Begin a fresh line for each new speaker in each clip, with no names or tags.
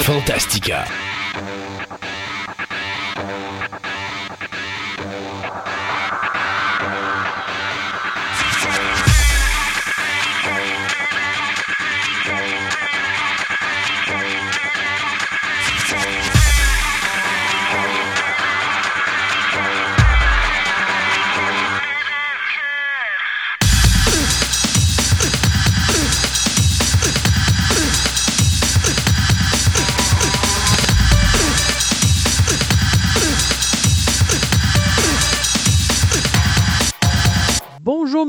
Fantastica.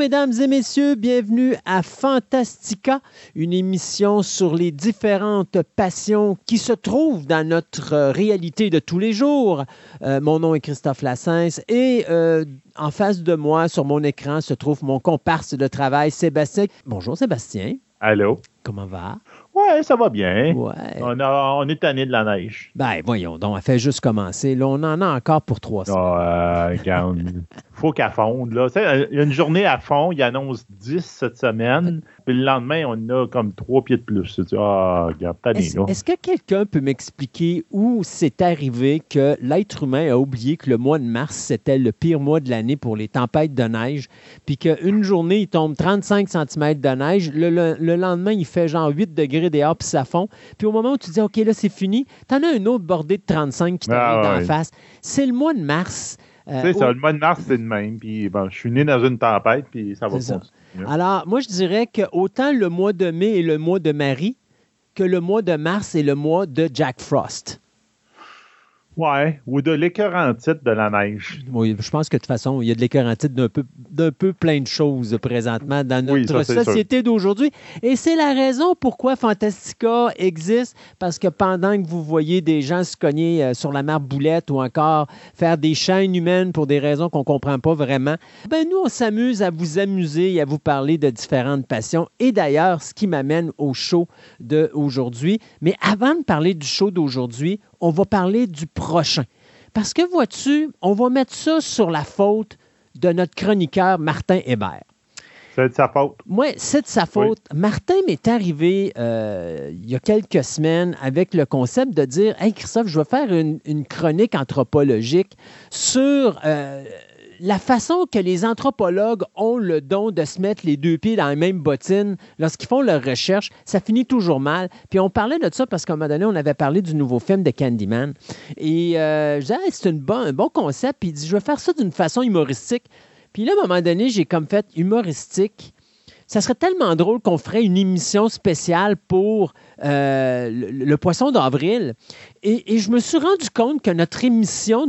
Mesdames et messieurs, bienvenue à Fantastica, une émission sur les différentes passions qui se trouvent dans notre euh, réalité de tous les jours. Euh, mon nom est Christophe Lassens et euh, en face de moi, sur mon écran, se trouve mon comparse de travail, Sébastien. Bonjour Sébastien.
Allô?
Comment va?
Ouais, ça va bien.
Ouais.
On, a, on est tanné de la neige.
Ben, voyons donc, elle fait juste commencer. Là, on en a encore pour trois semaines.
Regarde. faut qu'elle fonde. Là. Il y a une journée à fond, il annonce 10 cette semaine, puis le lendemain, on a comme trois pieds de plus. Ah, regarde,
Est-ce est que quelqu'un peut m'expliquer où c'est arrivé que l'être humain a oublié que le mois de mars, c'était le pire mois de l'année pour les tempêtes de neige, puis qu'une journée, il tombe 35 cm de neige, le, le, lendemain, il fait genre 8 degrés dehors, puis ça fond, puis au moment où tu dis, OK, là, c'est fini, t'en as un autre bordé de 35 qui t'arrive ah, d'en face. C'est le mois de mars.
Euh, c'est ça, le mois de mars, c'est le même. Puis bon, je suis né dans une tempête, puis ça va continuer.
Alors, moi, je dirais que autant le mois de mai est le mois de Marie que le mois de mars est le mois de Jack Frost.
Ouais, ou de l'écœurantite de la neige.
Oui, je pense que de toute façon, il y a de l'écœurantite d'un peu, d'un peu plein de choses présentement dans notre société d'aujourd'hui. Et c'est la raison pourquoi Fantastica existe, parce que pendant que vous voyez des gens se cogner euh, sur la marboulette ou encore faire des chaînes humaines pour des raisons qu'on ne comprend pas vraiment, ben nous, on s'amuse à vous amuser et à vous parler de différentes passions. Et d'ailleurs, ce qui m'amène au show d'aujourd'hui. Mais avant de parler du show d'aujourd'hui, on va parler du prochain. Parce que, vois-tu, on va mettre ça sur la faute de notre chroniqueur Martin Hébert.
C'est de sa faute.
Oui, c'est de sa faute. Martin m'est arrivé euh, il y a quelques semaines avec le concept de dire Hey Christophe, je vais faire une, chronique anthropologique sur euh, la façon que les anthropologues ont le don de se mettre les deux pieds dans la même bottine lorsqu'ils font leur recherche, ça finit toujours mal. Puis on parlait de ça parce qu'à un moment donné, on avait parlé du nouveau film de Candyman. Et euh, je disais, c'est un bon concept. Puis il dit, je vais faire ça d'une façon humoristique. Puis là, à un moment donné, j'ai comme fait humoristique. Ça serait tellement drôle qu'on ferait une émission spéciale pour euh, le, poisson d'avril. Et, je me suis rendu compte que notre émission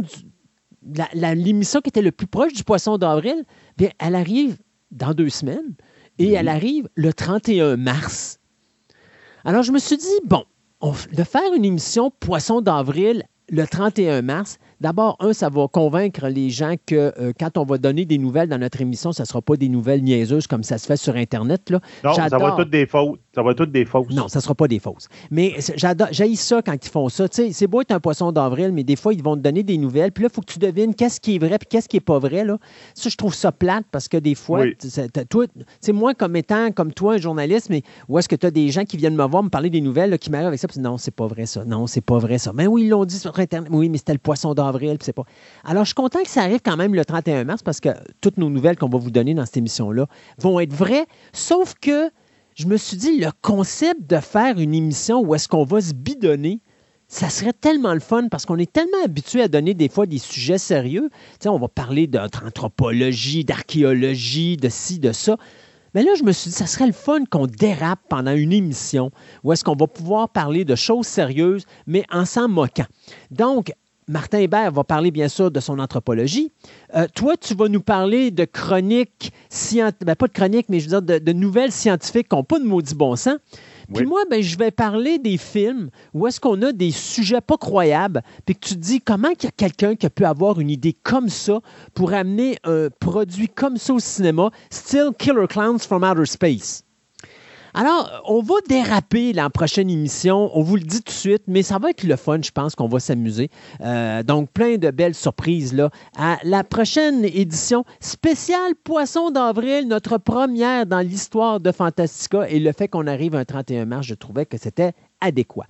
l'émission qui était le plus proche du poisson d'avril, bien, elle arrive dans deux semaines et elle arrive le 31 mars. Alors, je me suis dit, bon, de faire une émission poisson d'avril le 31 mars, D'abord, un, ça va convaincre les gens que euh, quand on va donner des nouvelles dans notre émission, ça ne sera pas des nouvelles niaiseuses comme ça se fait sur Internet. Là.
Non, ça va être toutes des fausses. Ça va toutes des fausses.
Non, ça ne sera pas des fausses. Mais j'ai ça quand ils font ça. c'est beau être un poisson d'avril, mais des fois, ils vont te donner des nouvelles. Puis là, il faut que tu devines qu'est-ce qui est vrai et qu'est-ce qui n'est pas vrai. Là. Ça, je trouve ça plate parce que des fois, toi, moi, comme étant comme toi, un journaliste, mais où est-ce que tu as des gens qui viennent me voir me parler des nouvelles, qui m'arrivent avec ça, puis non, c'est pas vrai ça. Non, c'est pas vrai ça. Mais oui, ils l'ont dit sur Internet. Oui, mais c'était le poisson d'avril pas. Alors, je suis content que ça arrive quand même le 31 mars parce que toutes nos nouvelles qu'on va vous donner dans cette émission-là vont être vraies, sauf que je me suis dit, le concept de faire une émission où est-ce qu'on va se bidonner, ça serait tellement le fun parce qu'on est tellement habitué à donner des fois des sujets sérieux. Tu on va parler d'anthropologie, d'archéologie, de ci, de ça. Mais là, je me suis dit, ça serait le fun qu'on dérape pendant une émission où est-ce qu'on va pouvoir parler de choses sérieuses, mais en s'en moquant. Donc, Martin Hébert va parler bien sûr de son anthropologie. Euh, toi, tu vas nous parler de chroniques, ben, pas de chroniques, mais je veux dire de, nouvelles scientifiques qui n'ont pas de maudit bon sens. Puis moi, ben, je vais parler des films où est-ce qu'on a des sujets pas croyables, puis que tu te dis comment il y a quelqu'un qui a pu avoir une idée comme ça pour amener un produit comme ça au cinéma, Still Killer Clowns from Outer Space. Alors, on va déraper la prochaine émission, on vous le dit tout de suite, mais ça va être le fun, je pense qu'on va s'amuser. Euh, donc, plein de belles surprises là. À la prochaine édition spéciale Poisson d'avril, notre première dans l'histoire de Fantastica, et le fait qu'on arrive un 31 mars, je trouvais que c'était adéquat.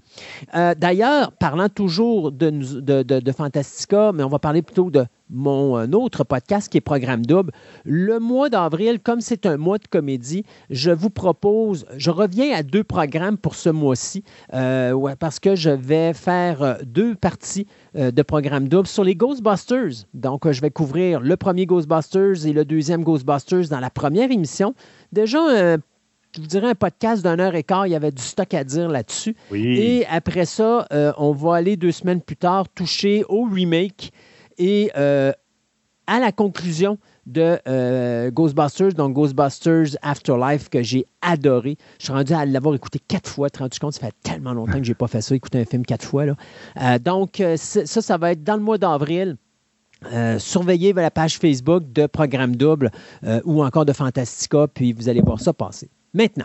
Euh, d'ailleurs, parlant toujours de, Fantastica, mais on va parler plutôt de mon euh, autre podcast qui est Programme Double. Le mois d'avril, comme c'est un mois de comédie, je vous propose, je reviens à deux programmes pour ce mois-ci, euh, parce que je vais faire deux parties de Programme Double sur les Ghostbusters. Donc, je vais couvrir le premier Ghostbusters et le deuxième Ghostbusters dans la première émission. Déjà, je vous dirais un podcast d'une heure et quart, il y avait du stock à dire là-dessus. Et après ça, euh, on va aller deux semaines plus tard toucher au remake et euh, à la conclusion de euh, Ghostbusters, donc Ghostbusters Afterlife, que j'ai adoré. Je suis rendu à l'avoir écouté quatre fois. Tu te rends compte, ça fait tellement longtemps que je n'ai pas fait ça, écouter un film quatre fois. Là. donc, ça, ça va être dans le mois d'avril. surveillez la page Facebook de Programme Double ou encore de Fantastica, puis vous allez voir ça passer. Maintenant,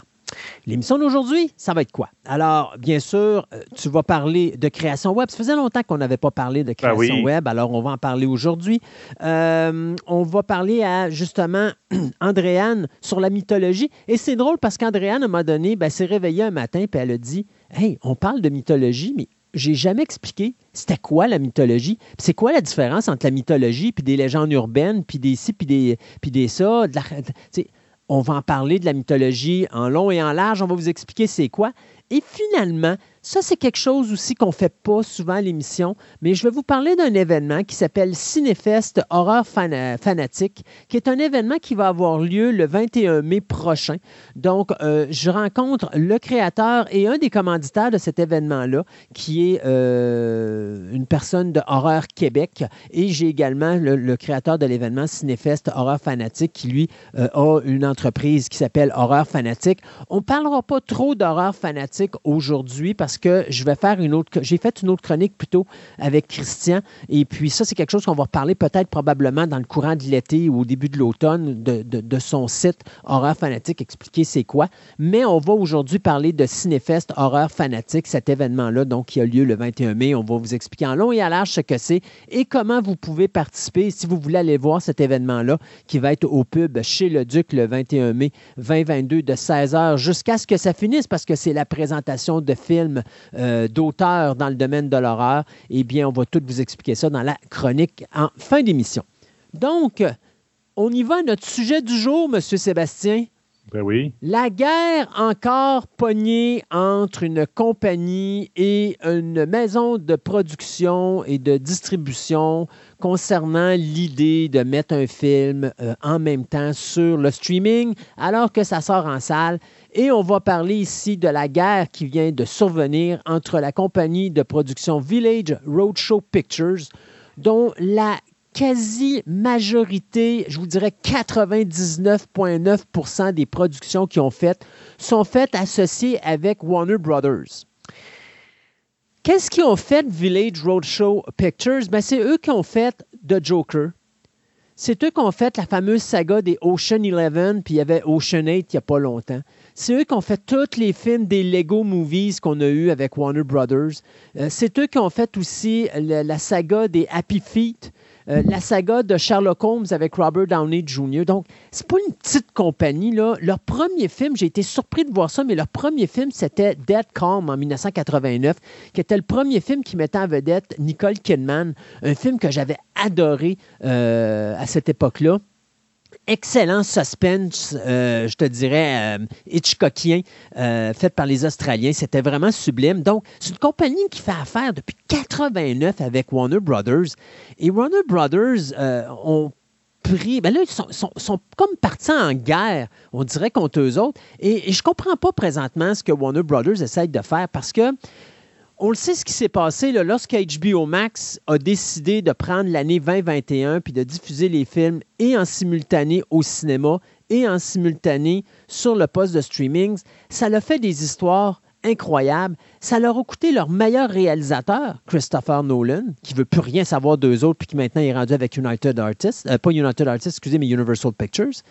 l'émission d'aujourd'hui, ça va être quoi? Alors, bien sûr, euh, tu vas parler de création web. Ça faisait longtemps qu'on n'avait pas parlé de ben création web, alors on va en parler aujourd'hui. Euh, on va parler à, justement, Andréane sur la mythologie. Et c'est drôle parce qu'Andréane, à un moment donné, ben, s'est réveillée un matin et elle a dit Hey, on parle de mythologie, mais j'ai jamais expliqué c'était quoi la mythologie. C'est quoi la différence entre la mythologie puis des légendes urbaines, puis des ci, puis des, puis des ça. De la, on va en parler de la mythologie en long et en large. On va vous expliquer c'est quoi. Et finalement, ça, c'est quelque chose aussi qu'on ne fait pas souvent à l'émission, mais je vais vous parler d'un événement qui s'appelle Cinefest Horreur Fanatique, qui est un événement qui va avoir lieu le 21 mai prochain. Donc, euh, je rencontre le créateur et un des commanditaires de cet événement-là, qui est euh, une personne de Horreur Québec, et j'ai également le, créateur de l'événement Cinefest Horreur Fanatique, qui lui euh, a une entreprise qui s'appelle Horreur Fanatique. On ne parlera pas trop d'Horreur Fanatique aujourd'hui parce parce que je vais faire une autre. J'ai fait une autre chronique plutôt avec Christian. Et puis, ça, c'est quelque chose qu'on va reparler peut-être probablement dans le courant de l'été ou au début de l'automne de, son site Horreur Fanatique, expliquer c'est quoi. Mais on va aujourd'hui parler de Cinéfest Horreur Fanatique, cet événement-là, donc qui a lieu le 21 mai. On va vous expliquer en long et à large ce que c'est et comment vous pouvez participer si vous voulez aller voir cet événement-là qui va être au pub chez le Duc le 21 mai 2022 de 16h jusqu'à ce que ça finisse parce que c'est la présentation de films euh, d'auteurs dans le domaine de l'horreur, eh bien, on va tout vous expliquer ça dans la chronique en fin d'émission. Donc, on y va à notre sujet du jour, Monsieur Sébastien.
Ben oui.
La guerre encore pognée entre une compagnie et une maison de production et de distribution concernant l'idée de mettre un film euh, en même temps sur le streaming alors que ça sort en salle. Et on va parler ici de la guerre qui vient de survenir entre la compagnie de production Village Roadshow Pictures, dont la quasi-majorité, je vous dirais 99,9% des productions qui ont faites sont faites associées avec Warner Brothers. Qu'est-ce qu'ils ont fait Village Roadshow Pictures? Ben, c'est eux qui ont fait The Joker. C'est eux qui ont fait la fameuse saga des Ocean Eleven, puis il y avait Ocean 8 il n'y a pas longtemps. C'est eux qui ont fait tous les films des Lego Movies qu'on a eu avec Warner Brothers. Euh, c'est eux qui ont fait aussi la, saga des Happy Feet, euh, la saga de Sherlock Holmes avec Robert Downey Jr. Donc, c'est pas une petite compagnie. Là. Leur premier film, j'ai été surpris de voir ça, mais leur premier film, c'était Dead Calm en 1989, qui était le premier film qui mettait en vedette Nicole Kidman, un film que j'avais adoré euh, à cette époque-là excellent suspense, euh, je te dirais, euh, Hitchcockien, euh, fait par les Australiens. C'était vraiment sublime. Donc, c'est une compagnie qui fait affaire depuis 89 avec Warner Brothers. Et Warner Brothers ont pris. Ben là, ils sont, comme partis en guerre, on dirait, contre eux autres. Et, et je comprends pas présentement ce que Warner Brothers essaye de faire parce que on le sait ce qui s'est passé lorsque HBO Max a décidé de prendre l'année 2021 puis de diffuser les films et en simultané au cinéma et en simultané sur le poste de streaming. Ça leur fait des histoires incroyables. Ça leur a coûté leur meilleur réalisateur, Christopher Nolan, qui veut plus rien savoir d'eux autres puis qui maintenant est rendu avec United Artists, euh, pas United Artists, excusez, mais Universal Pictures.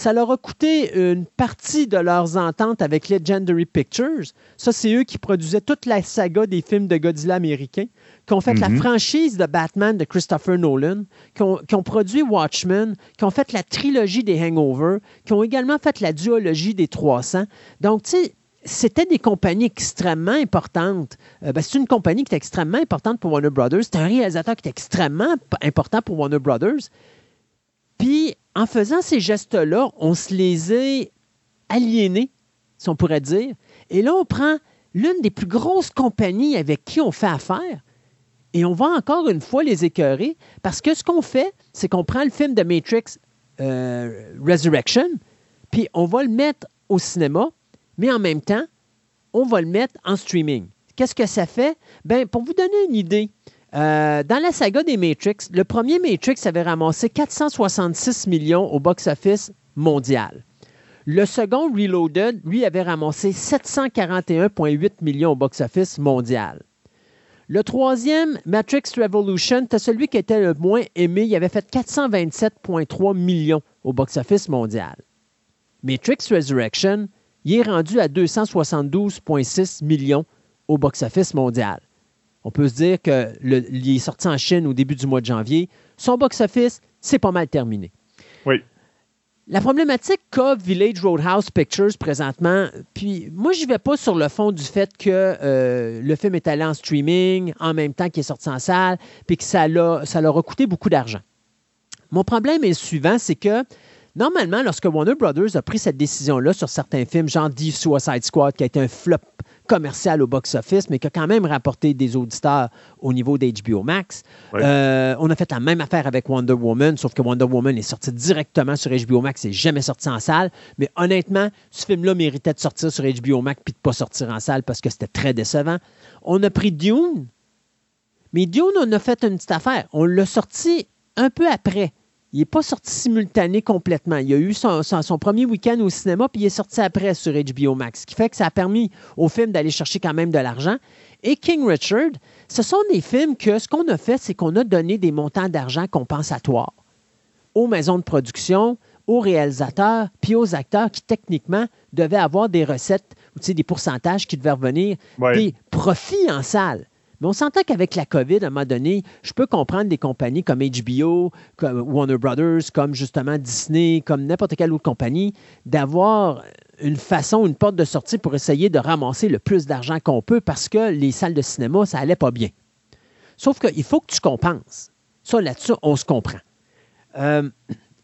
Ça leur a coûté une partie de leurs ententes avec Legendary Pictures. Ça, c'est eux qui produisaient toute la saga des films de Godzilla américains, qui ont fait la mhm. franchise de Batman de Christopher Nolan, qui ont, produit Watchmen, qui ont fait la trilogie des Hangover, qui ont également fait la duologie des 300. Donc, tu sais, c'était des compagnies extrêmement importantes. Euh, ben, c'est une compagnie qui est extrêmement importante pour Warner Brothers. C'est un réalisateur qui est extrêmement important pour Warner Brothers. Puis, en faisant ces gestes-là, on se les a aliénés, si on pourrait dire. Et là, on prend l'une des plus grosses compagnies avec qui on fait affaire et on va encore une fois les écœurer parce que ce qu'on fait, c'est qu'on prend le film de Matrix euh, Resurrection, puis on va le mettre au cinéma, mais en même temps, on va le mettre en streaming. Qu'est-ce que ça fait? Ben, pour vous donner une idée, euh, dans la saga des Matrix, le premier Matrix avait ramassé 466 millions au box-office mondial. Le second, Reloaded, lui, avait ramassé 741,8 millions au box-office mondial. Le troisième, Matrix Revolution, c'était celui qui était le moins aimé. Il avait fait 427,3 millions au box-office mondial. Matrix Resurrection, il est rendu à 272,6 millions au box-office mondial. On peut se dire qu'il est sorti en Chine au début du mois de janvier. Son box-office, c'est pas mal terminé.
Oui.
La problématique qu'a Village Roadhouse Pictures présentement, puis moi, je ne vais pas sur le fond du fait que euh, le film est allé en streaming en même temps qu'il est sorti en salle, puis que ça, ça leur a coûté beaucoup d'argent. Mon problème est le suivant, c'est que normalement, lorsque Warner Brothers a pris cette décision-là sur certains films, genre The Suicide Squad, qui a été un flop commercial au box-office, mais qui a quand même rapporté des auditeurs au niveau d'HBO Max. Euh, on a fait la même affaire avec Wonder Woman, sauf que Wonder Woman est sorti directement sur HBO Max et jamais sorti en salle. Mais honnêtement, ce film-là méritait de sortir sur HBO Max puis de ne pas sortir en salle parce que c'était très décevant. On a pris Dune, mais Dune, on a fait une petite affaire. On l'a sorti un peu après. Il n'est pas sorti simultané complètement. Il a eu son, premier week-end au cinéma, puis il est sorti après sur HBO Max, ce qui fait que ça a permis au film d'aller chercher quand même de l'argent. Et King Richard, ce sont des films que ce qu'on a fait, c'est qu'on a donné des montants d'argent compensatoires aux maisons de production, aux réalisateurs, puis aux acteurs qui, techniquement, devaient avoir des recettes, ou des pourcentages qui devaient revenir, des profits en salle. Mais on s'entend qu'avec la COVID, à un moment donné, je peux comprendre des compagnies comme HBO, comme Warner Brothers, comme justement Disney, comme n'importe quelle autre compagnie, d'avoir une façon, une porte de sortie pour essayer de ramasser le plus d'argent qu'on peut parce que les salles de cinéma, ça allait pas bien. Sauf qu'il faut que tu compenses. Ça, là-dessus, on se comprend. Euh,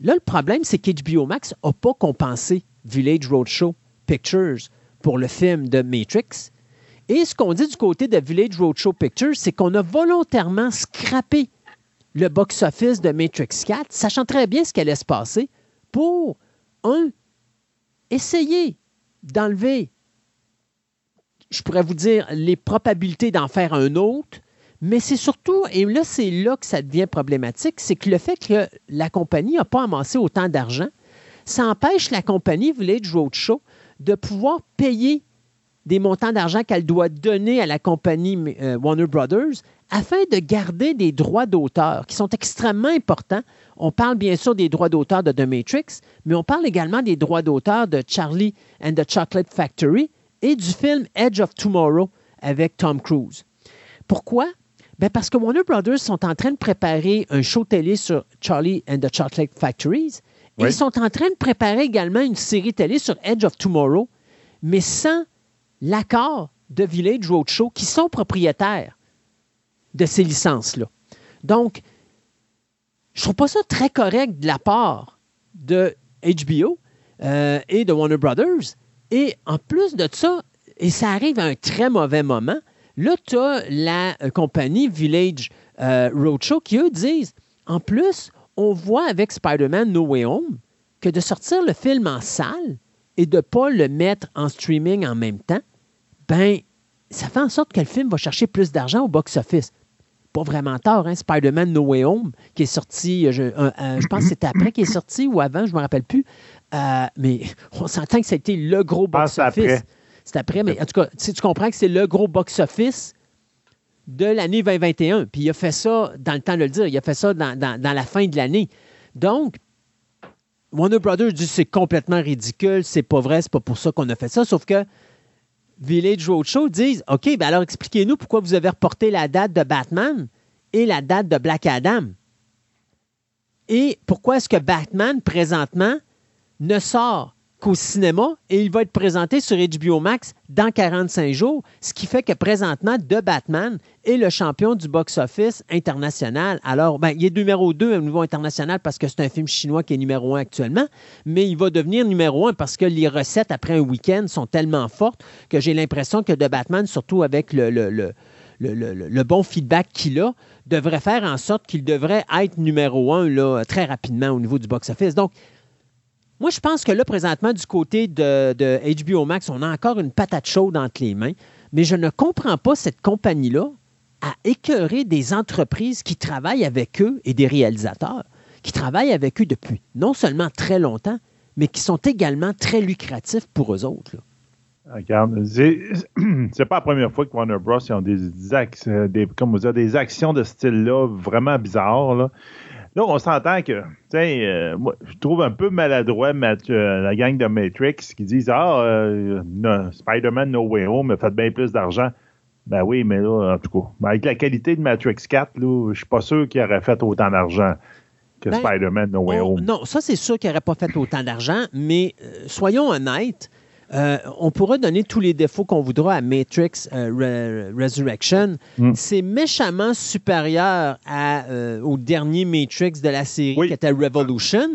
là, le problème, c'est qu'HBO Max n'a pas compensé Village Roadshow Pictures pour le film de Matrix et ce qu'on dit du côté de Village Roadshow Pictures, c'est qu'on a volontairement scrappé le box-office de Matrix 4, sachant très bien ce qui allait se passer, pour, un, essayer d'enlever, je pourrais vous dire, les probabilités d'en faire un autre, mais c'est surtout, et là, c'est là que ça devient problématique, c'est que le fait que la compagnie n'a pas amassé autant d'argent, ça empêche la compagnie Village Roadshow de pouvoir payer des montants d'argent qu'elle doit donner à la compagnie euh, Warner Brothers afin de garder des droits d'auteur qui sont extrêmement importants. On parle bien sûr des droits d'auteur de The Matrix, mais on parle également des droits d'auteur de Charlie and the Chocolate Factory et du film Edge of Tomorrow avec Tom Cruise. Pourquoi? Ben parce que Warner Brothers sont en train de préparer un show télé sur Charlie and the Chocolate Factories. Et ils sont en train de préparer également une série télé sur Edge of Tomorrow, mais sans l'accord de Village Roadshow qui sont propriétaires de ces licences-là. Donc, je ne trouve pas ça très correct de la part de HBO euh, et de Warner Brothers. Et en plus de ça, et ça arrive à un très mauvais moment, là, tu as la euh, compagnie Village euh, Roadshow qui, eux, disent, en plus, on voit avec Spider-Man No Way Home que de sortir le film en salle, et de ne pas le mettre en streaming en même temps, ben, ça fait en sorte que le film va chercher plus d'argent au box-office. Pas vraiment tard, hein? Spider-Man No Way Home, qui est sorti, je, je pense que c'était après qu'il est sorti ou avant, je ne me rappelle plus. Euh, mais on s'entend que c'était le gros box-office. C'est après, mais en tout cas, tu comprends que c'est le gros box-office de l'année 2021. Puis il a fait ça, dans le temps de le dire, il a fait ça dans, dans la fin de l'année. Donc, Warner Brothers dit c'est complètement ridicule, c'est pas vrai, c'est pas pour ça qu'on a fait ça. Sauf que Village Roadshow disent OK, ben alors expliquez-nous pourquoi vous avez reporté la date de Batman et la date de Black Adam. Et pourquoi est-ce que Batman, présentement, ne sort qu'au cinéma et il va être présenté sur HBO Max dans 45 jours, ce qui fait que présentement, The Batman est le champion du box-office international. Alors, ben, il est numéro 2 au niveau international parce que c'est un film chinois qui est numéro 1 actuellement, mais il va devenir numéro 1 parce que les recettes après un week-end sont tellement fortes que j'ai l'impression que The Batman, surtout avec le, le, le, le bon feedback qu'il a, devrait faire en sorte qu'il devrait être numéro 1 là, très rapidement au niveau du box-office. Donc, moi, je pense que là, présentement, du côté de, HBO Max, on a encore une patate chaude entre les mains, mais je ne comprends pas cette compagnie-là à écœurer des entreprises qui travaillent avec eux et des réalisateurs qui travaillent avec eux depuis non seulement très longtemps, mais qui sont également très lucratifs pour eux autres.
Regarde, c'est pas la première fois que Warner Bros. ont des, comme des actions de ce style-là vraiment bizarres. Là. Là, on s'entend que, tu sais, euh, moi, je trouve un peu maladroit euh, la gang de Matrix qui disent Ah, euh, Spider-Man No Way Home a fait bien plus d'argent. Ben oui, mais là, en tout cas, avec la qualité de Matrix 4, là, je suis pas sûr qu'il aurait fait autant d'argent que ben, Spider-Man No Way Home.
Non, ça, c'est sûr qu'il n'aurait pas fait autant d'argent, mais soyons honnêtes, euh, on pourra donner tous les défauts qu'on voudra à Matrix euh, Resurrection. Hmm. C'est méchamment supérieur euh, au dernier Matrix de la série qui était Revolution.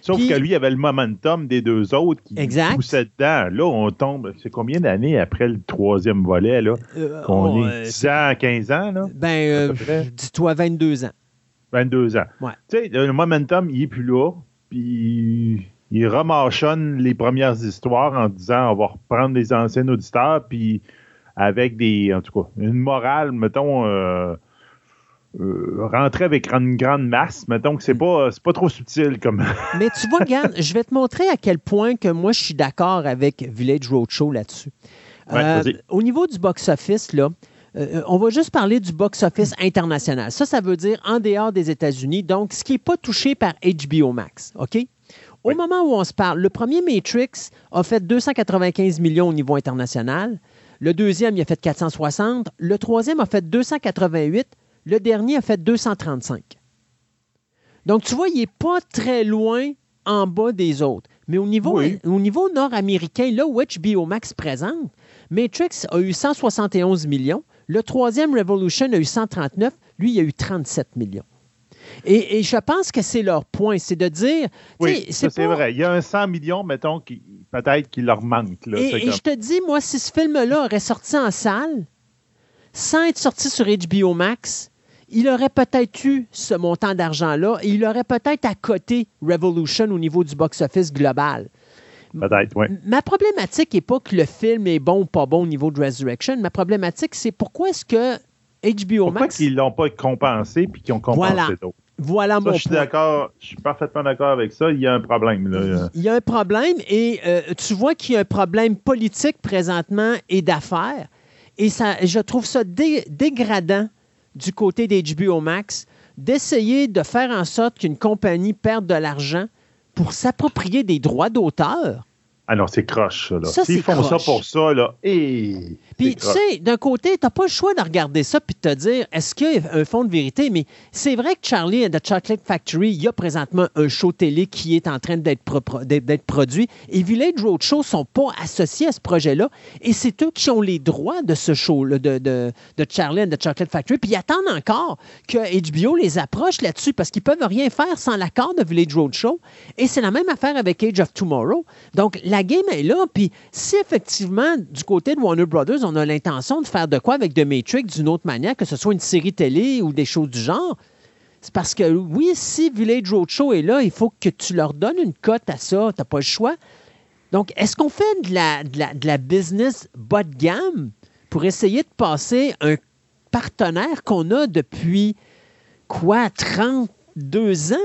Sauf que lui, il avait le momentum des deux autres qui
exact.
poussaient dedans. Là, on tombe. C'est combien d'années après le troisième volet? Là, qu'on est 10 ans, 15 ans? Là,
ben, dis-toi 22 ans.
22 ans.
Ouais.
Tu sais, le momentum, il n'est plus là. Puis il remachonne les premières histoires en disant on va reprendre les anciens auditeurs, puis avec des, en tout cas, une morale, mettons, euh, euh, rentrer avec une grande masse, mettons que c'est pas, pas trop subtil comme.
Mais tu vois, Gann, je vais te montrer à quel point que moi je suis d'accord avec Village Roadshow là-dessus. Euh, au niveau du box-office, là, on va juste parler du box-office international. Ça, ça veut dire en dehors des États-Unis, donc ce qui n'est pas touché par HBO Max. OK? Au moment où on se parle, le premier Matrix a fait 295 millions au niveau international. Le deuxième, il a fait 460. Le troisième a fait 288. Le dernier a fait 235. Donc, tu vois, il n'est pas très loin en bas des autres. Mais au niveau, au niveau nord-américain, là où HBO Max présente, Matrix a eu 171 millions. Le troisième, Revolution, a eu 139. Lui, il a eu 37 millions. Et, je pense que c'est leur point, c'est de dire.
Oui, c'est vrai. Il y a un 100 millions, mettons, qui peut-être qu'il leur manque.
et, je te dis, moi, si ce film-là aurait sorti en salle, sans être sorti sur HBO Max, il aurait peut-être eu ce montant d'argent-là et il aurait peut-être à côté Revolution au niveau du box-office global.
Peut-être, oui.
Ma problématique n'est pas que le film est bon ou pas bon au niveau de Resurrection. Ma problématique, c'est pourquoi est-ce que HBO
pourquoi
Max.
qu'ils l'ont pas compensé puis qu'ils ont compensé d'autres?
Voilà mon
je suis d'accord, je suis parfaitement d'accord avec ça. Il y a un problème. Là.
Il y a un problème et euh, tu vois qu'il y a un problème politique présentement et d'affaires. Et ça, je trouve ça dégradant du côté d'HBO Max d'essayer de faire en sorte qu'une compagnie perde de l'argent pour s'approprier des droits d'auteur
alors, ah c'est croche, ça. S'ils font ça pour ça, là, et.
Puis, tu sais, d'un côté, tu n'as pas le choix de regarder ça puis de te dire, est-ce qu'il y a un fond de vérité? Mais c'est vrai que Charlie and the Chocolate Factory, il y a présentement un show télé qui est en train d'être produit. Et Village Roadshow ne sont pas associés à ce projet-là. Et c'est eux qui ont les droits de ce show de, de, de, Charlie and the Chocolate Factory. Puis ils attendent encore que HBO les approche là-dessus parce qu'ils ne peuvent rien faire sans l'accord de Village Roadshow. Et c'est la même affaire avec Age of Tomorrow. Donc, la la game est là. Puis si effectivement, du côté de Warner Brothers, on a l'intention de faire de quoi avec The Matrix d'une autre manière, que ce soit une série télé ou des choses du genre, c'est parce que oui, si Village Roadshow est là, il faut que tu leur donnes une cote à ça. Tu n'as pas le choix. Donc, est-ce qu'on fait de la, de la, business bas de gamme pour essayer de passer un partenaire qu'on a depuis quoi, 32 ans?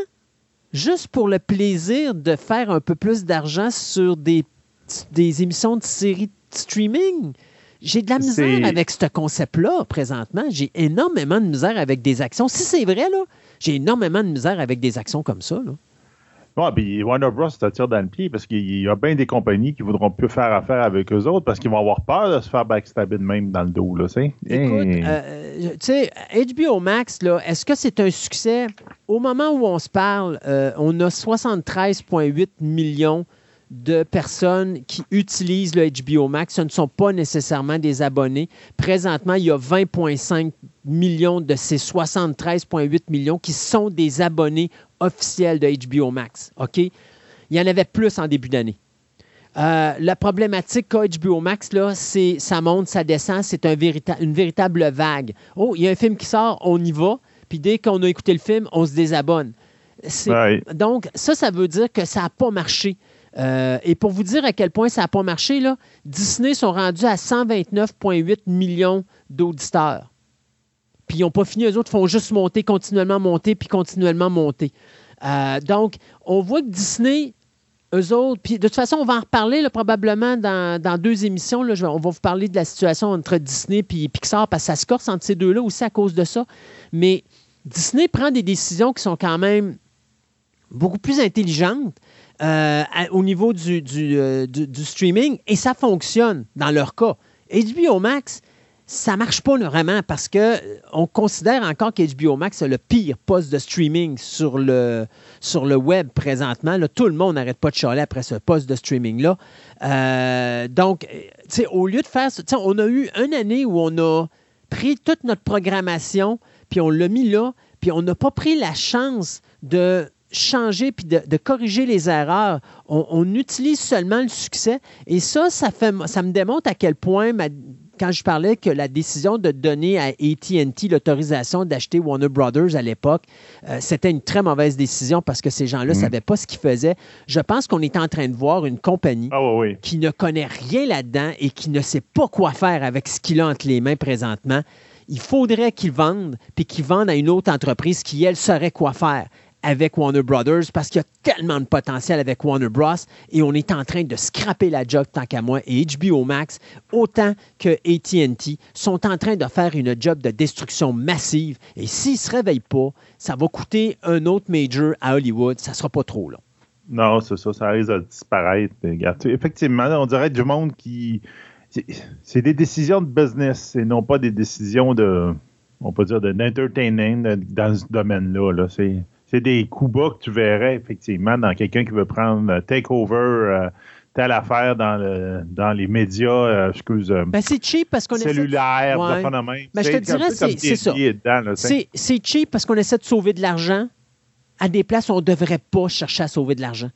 juste pour le plaisir de faire un peu plus d'argent sur des, des émissions de séries de streaming? J'ai de la misère avec ce concept-là présentement. J'ai énormément de misère avec des actions. Si c'est vrai, là, j'ai énormément de misère avec des actions comme ça. Là.
Bon, puis Warner Bros. ça tire dans le pied parce qu'il y a bien des compagnies qui voudront plus faire affaire avec eux autres parce qu'ils vont avoir peur de se faire backstabber de même dans le dos, là,
Écoute, euh, tu sais, HBO Max, là, est-ce que c'est un succès? Au moment où on se parle, euh, on a 73,8 millions de personnes qui utilisent le HBO Max. Ce ne sont pas nécessairement des abonnés. Présentement, il y a 20,5 millions de ces 73,8 millions qui sont des abonnés officiels de HBO Max. OK? Il y en avait plus en début d'année. Euh, la problématique qu'a HBO Max, là, c'est ça monte, ça descend, c'est un une véritable vague. Oh, il y a un film qui sort, on y va, puis dès qu'on a écouté le film, on se désabonne. Donc, ça, ça veut dire que ça n'a pas marché. Euh, et pour vous dire à quel point ça n'a pas marché, là, Disney sont rendus à 129,8 millions d'auditeurs. Puis ils n'ont pas fini, eux autres font juste monter, continuellement monter, puis continuellement monter. Euh, donc, on voit que Disney eux autres, puis de toute façon, on va en reparler probablement dans, deux émissions. Là, on va vous parler de la situation entre Disney et Pixar parce que ça se corse entre ces deux-là aussi à cause de ça. Mais Disney prend des décisions qui sont quand même beaucoup plus intelligentes euh, au niveau euh, du, du, streaming et ça fonctionne dans leur cas. HBO Max, ça marche pas vraiment parce que euh, on considère encore qu'HBO Max est le pire poste de streaming sur le, sur le web présentement. tout le monde n'arrête pas de chialer après ce poste de streaming-là. Euh, donc, au lieu de faire on a eu une année où on a pris toute notre programmation, puis on l'a mis là, puis on n'a pas pris la chance de changer puis de, corriger les erreurs. On, on, utilise seulement le succès. Et ça, ça, fait, ça me démontre à quel point ma, quand je parlais que la décision de donner à ATT l'autorisation d'acheter Warner Brothers à l'époque, euh, c'était une très mauvaise décision parce que ces gens-là ne mhm. savaient pas ce qu'ils faisaient. Je pense qu'on est en train de voir une compagnie
ah
qui ne connaît rien là-dedans et qui ne sait pas quoi faire avec ce qu'il a entre les mains présentement. Il faudrait qu'ils vendent, puis qu'ils vendent à une autre entreprise qui, elle, saurait quoi faire avec Warner Brothers parce qu'il y a tellement de potentiel avec Warner Bros. et on est en train de scraper la job tant qu'à moi. Et HBO Max, autant que ATT, sont en train de faire une job de destruction massive. Et s'ils ne se réveillent pas, ça va coûter un autre major à Hollywood. Ça ne sera pas trop long.
Non, c'est ça, ça risque de disparaître. Effectivement, on dirait du monde qui. C'est des décisions de business et non pas des décisions de. On peut dire d'entertainment dans ce domaine-là. Là. C'est c'est des coups bas que tu verrais effectivement dans quelqu'un qui veut prendre euh, takeover euh, telle affaire dans, le, dans les médias, euh, excuse.
Ben c'est cheap parce qu'on
cellulaire,
essaie... de ouais. Ben, je te dirais, c'est ça. C'est cheap parce qu'on essaie de sauver de l'argent à des places où on ne devrait pas chercher à sauver de l'argent.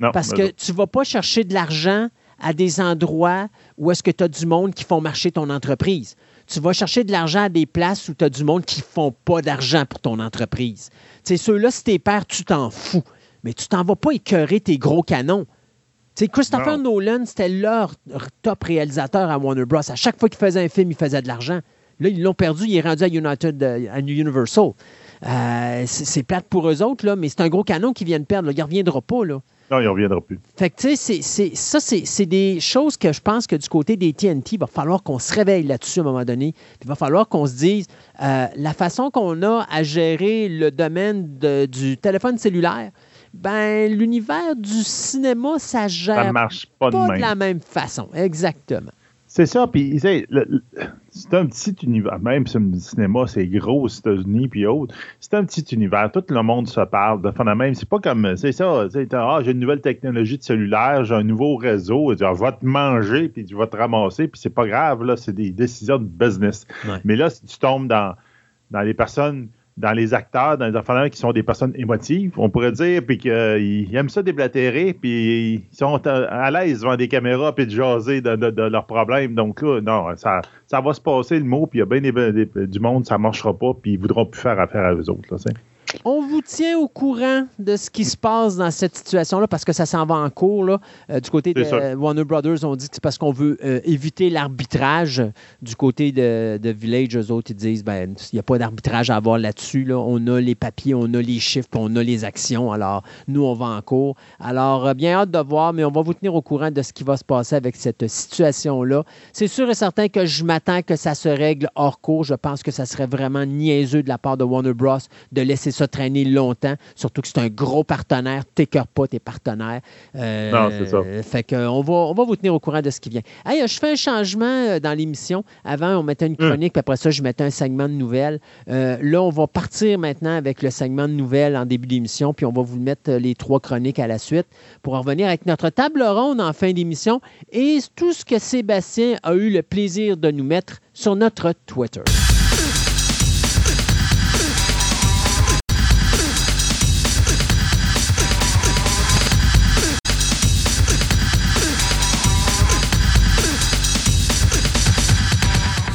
Parce que tu ne vas pas chercher de l'argent à des endroits où est-ce que tu as du monde qui font marcher ton entreprise tu vas chercher de l'argent à des places où tu as du monde qui ne font pas d'argent pour ton entreprise. C'est ceux-là, si t'es père, tu t'en fous. Mais tu t'en vas pas écœurer tes gros canons. sais, Christopher Nolan, c'était leur top réalisateur à Warner Bros. À chaque fois qu'il faisait un film, il faisait de l'argent. Là, ils l'ont perdu, il est rendu à United, euh, à Universal. Euh, c'est plate pour eux autres, là, mais c'est un gros canon qu'ils viennent perdre. Il ne reviendra pas. Là.
Non, il ne reviendra plus.
Fait que, tu sais, ça, c'est des choses que je pense que du côté des TNT, il va falloir qu'on se réveille là-dessus à un moment donné. il va falloir qu'on se dise euh, la façon qu'on a à gérer le domaine du téléphone cellulaire, ben l'univers du cinéma, ça gère
ça marche pas, de,
la même façon. Exactement.
C'est ça, puis c'est un petit univers, même si le cinéma c'est gros aux États-Unis puis autres, c'est un petit univers, tout le monde se parle de fond même. C'est pas comme, c'est ça, ah, j'ai une nouvelle technologie de cellulaire, j'ai un nouveau réseau, je vais te manger puis tu vas te ramasser, puis c'est pas grave, là, c'est des décisions de business. Mais là, si tu tombes dans, dans les personnes dans les acteurs, dans les enfants qui sont des personnes émotives, on pourrait dire, puis qu'ils aiment ça déblatérer, puis ils sont à l'aise devant des caméras, puis de jaser de, leurs problèmes. Donc là, non, ça, ça va se passer le mot, puis il y a bien du monde, ça marchera pas, puis ils voudront plus faire affaire à eux autres. Là,
on vous tient au courant de ce qui se passe dans cette situation-là parce que ça s'en va en cours. Là. Euh, du côté de Warner Brothers, on dit que c'est parce qu'on veut euh, éviter l'arbitrage. Du côté de, Village, eux autres, ils disent ben il n'y a pas d'arbitrage à avoir là-dessus. Là. On a les papiers, on a les chiffres, on a les actions. Alors, nous, on va en cours. Alors, euh, bien hâte de voir, mais on va vous tenir au courant de ce qui va se passer avec cette situation-là. C'est sûr et certain que je m'attends que ça se règle hors cours. Je pense que ça serait vraiment niaiseux de la part de Warner Bros. de laisser ça traîner longtemps, surtout que c'est un gros partenaire. T'écœures pas tes partenaires.
Euh, non, c'est ça.
Fait qu'on va, on va vous tenir au courant de ce qui vient. Hey, je fais un changement euh, dans l'émission. Avant, on mettait une hum. chronique, puis après ça, je mettais un segment de nouvelles. là, on va partir maintenant avec le segment de nouvelles en début d'émission, puis on va vous mettre les trois chroniques à la suite pour en revenir avec notre table ronde en fin d'émission et tout ce que Sébastien a eu le plaisir de nous mettre sur notre Twitter.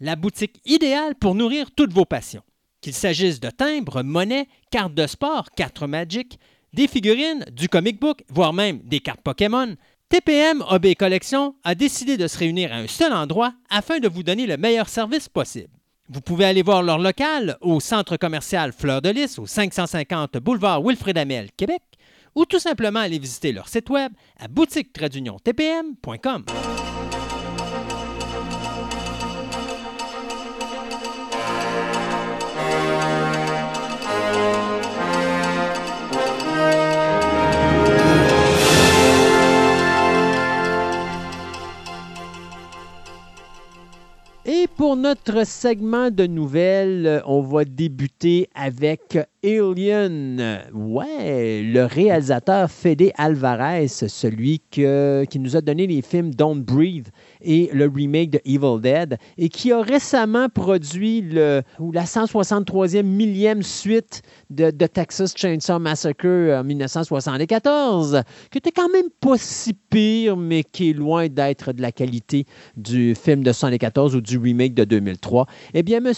la boutique idéale pour nourrir toutes vos passions. Qu'il s'agisse de timbres, monnaies, cartes de sport, cartes Magic, des figurines, du comic book, voire même des cartes Pokémon, TPM OB Collection a décidé de se réunir à un seul endroit afin de vous donner le meilleur service possible. Vous pouvez aller voir leur local au centre commercial Fleur de Lys au 550 boulevard Wilfrid Amel, Québec, ou tout simplement aller visiter leur site web à boutique-tpm.com. Et pour notre segment de nouvelles, on va débuter avec Alien. Ouais, le réalisateur Fede Alvarez, celui qui nous a donné les films Don't Breathe et le remake de Evil Dead, et qui a récemment produit la 163e millième suite de, Texas Chainsaw Massacre en 1974, qui était quand même pas si pire, mais qui est loin d'être de la qualité du film de 1974 ou du remake de 2003. Eh bien, M.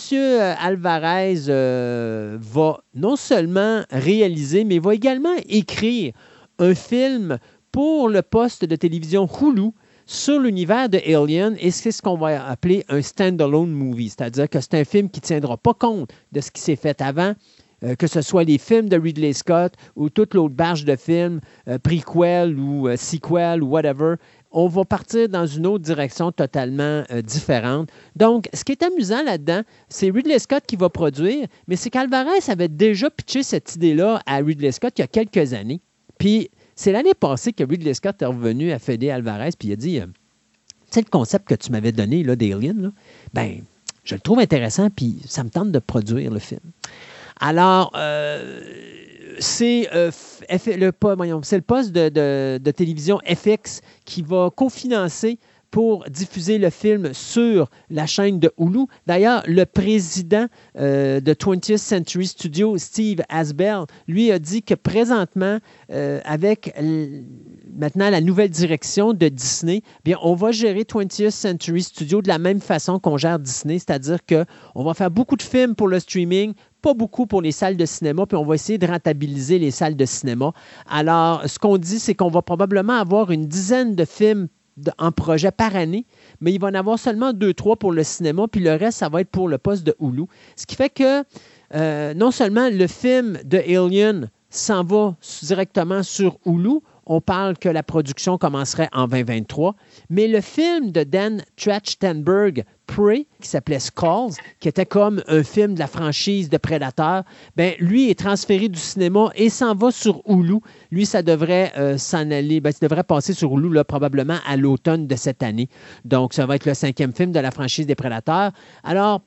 Alvarez euh, va non seulement réaliser, mais va également écrire un film pour le poste de télévision Hulu sur l'univers de Alien, et c'est ce qu'on va appeler un standalone movie, c'est-à-dire que c'est un film qui ne tiendra pas compte de ce qui s'est fait avant, euh, que ce soit les films de Ridley Scott ou toute l'autre barge de films, euh, prequel ou euh, sequel ou whatever. On va partir dans une autre direction totalement différente. Donc, ce qui est amusant là-dedans, c'est Ridley Scott qui va produire, mais c'est qu'Alvarez avait déjà pitché cette idée-là à Ridley Scott il y a quelques années. Puis, c'est l'année passée que Ridley Scott est revenu à Fede Alvarez puis il a dit euh, Tu sais, le concept que tu m'avais donné là, d'Alien, ben, je le trouve intéressant puis ça me tente de produire le film. Alors, euh, c'est euh, le, le, poste de, télévision FX qui va cofinancer pour diffuser le film sur la chaîne de Hulu. D'ailleurs, le président euh, de 20th Century Studios, Steve Asbell, lui a dit que présentement, euh, avec maintenant la nouvelle direction de Disney, bien, on va gérer 20th Century Studios de la même façon qu'on gère Disney, c'est-à-dire qu'on va faire beaucoup de films pour le streaming, pas beaucoup pour les salles de cinéma, puis on va essayer de rentabiliser les salles de cinéma. Alors, ce qu'on dit, c'est qu'on va probablement avoir une dizaine de films en projet par année, mais il va en avoir seulement deux, trois pour le cinéma, puis le reste, ça va être pour le poste de Hulu. Ce qui fait que euh, non seulement le film de Alien s'en va directement sur Hulu, on parle que la production commencerait en 2023. Mais le film de Dan Trachtenberg, Prey, qui s'appelait Skulls, qui était comme un film de la franchise de Predator, ben, lui est transféré du cinéma et s'en va sur Hulu. Lui, ça devrait euh, s'en aller, ben, ça devrait passer sur Hulu probablement à l'automne de cette année. Donc, ça va être le cinquième film de la franchise des Prédateurs. Alors,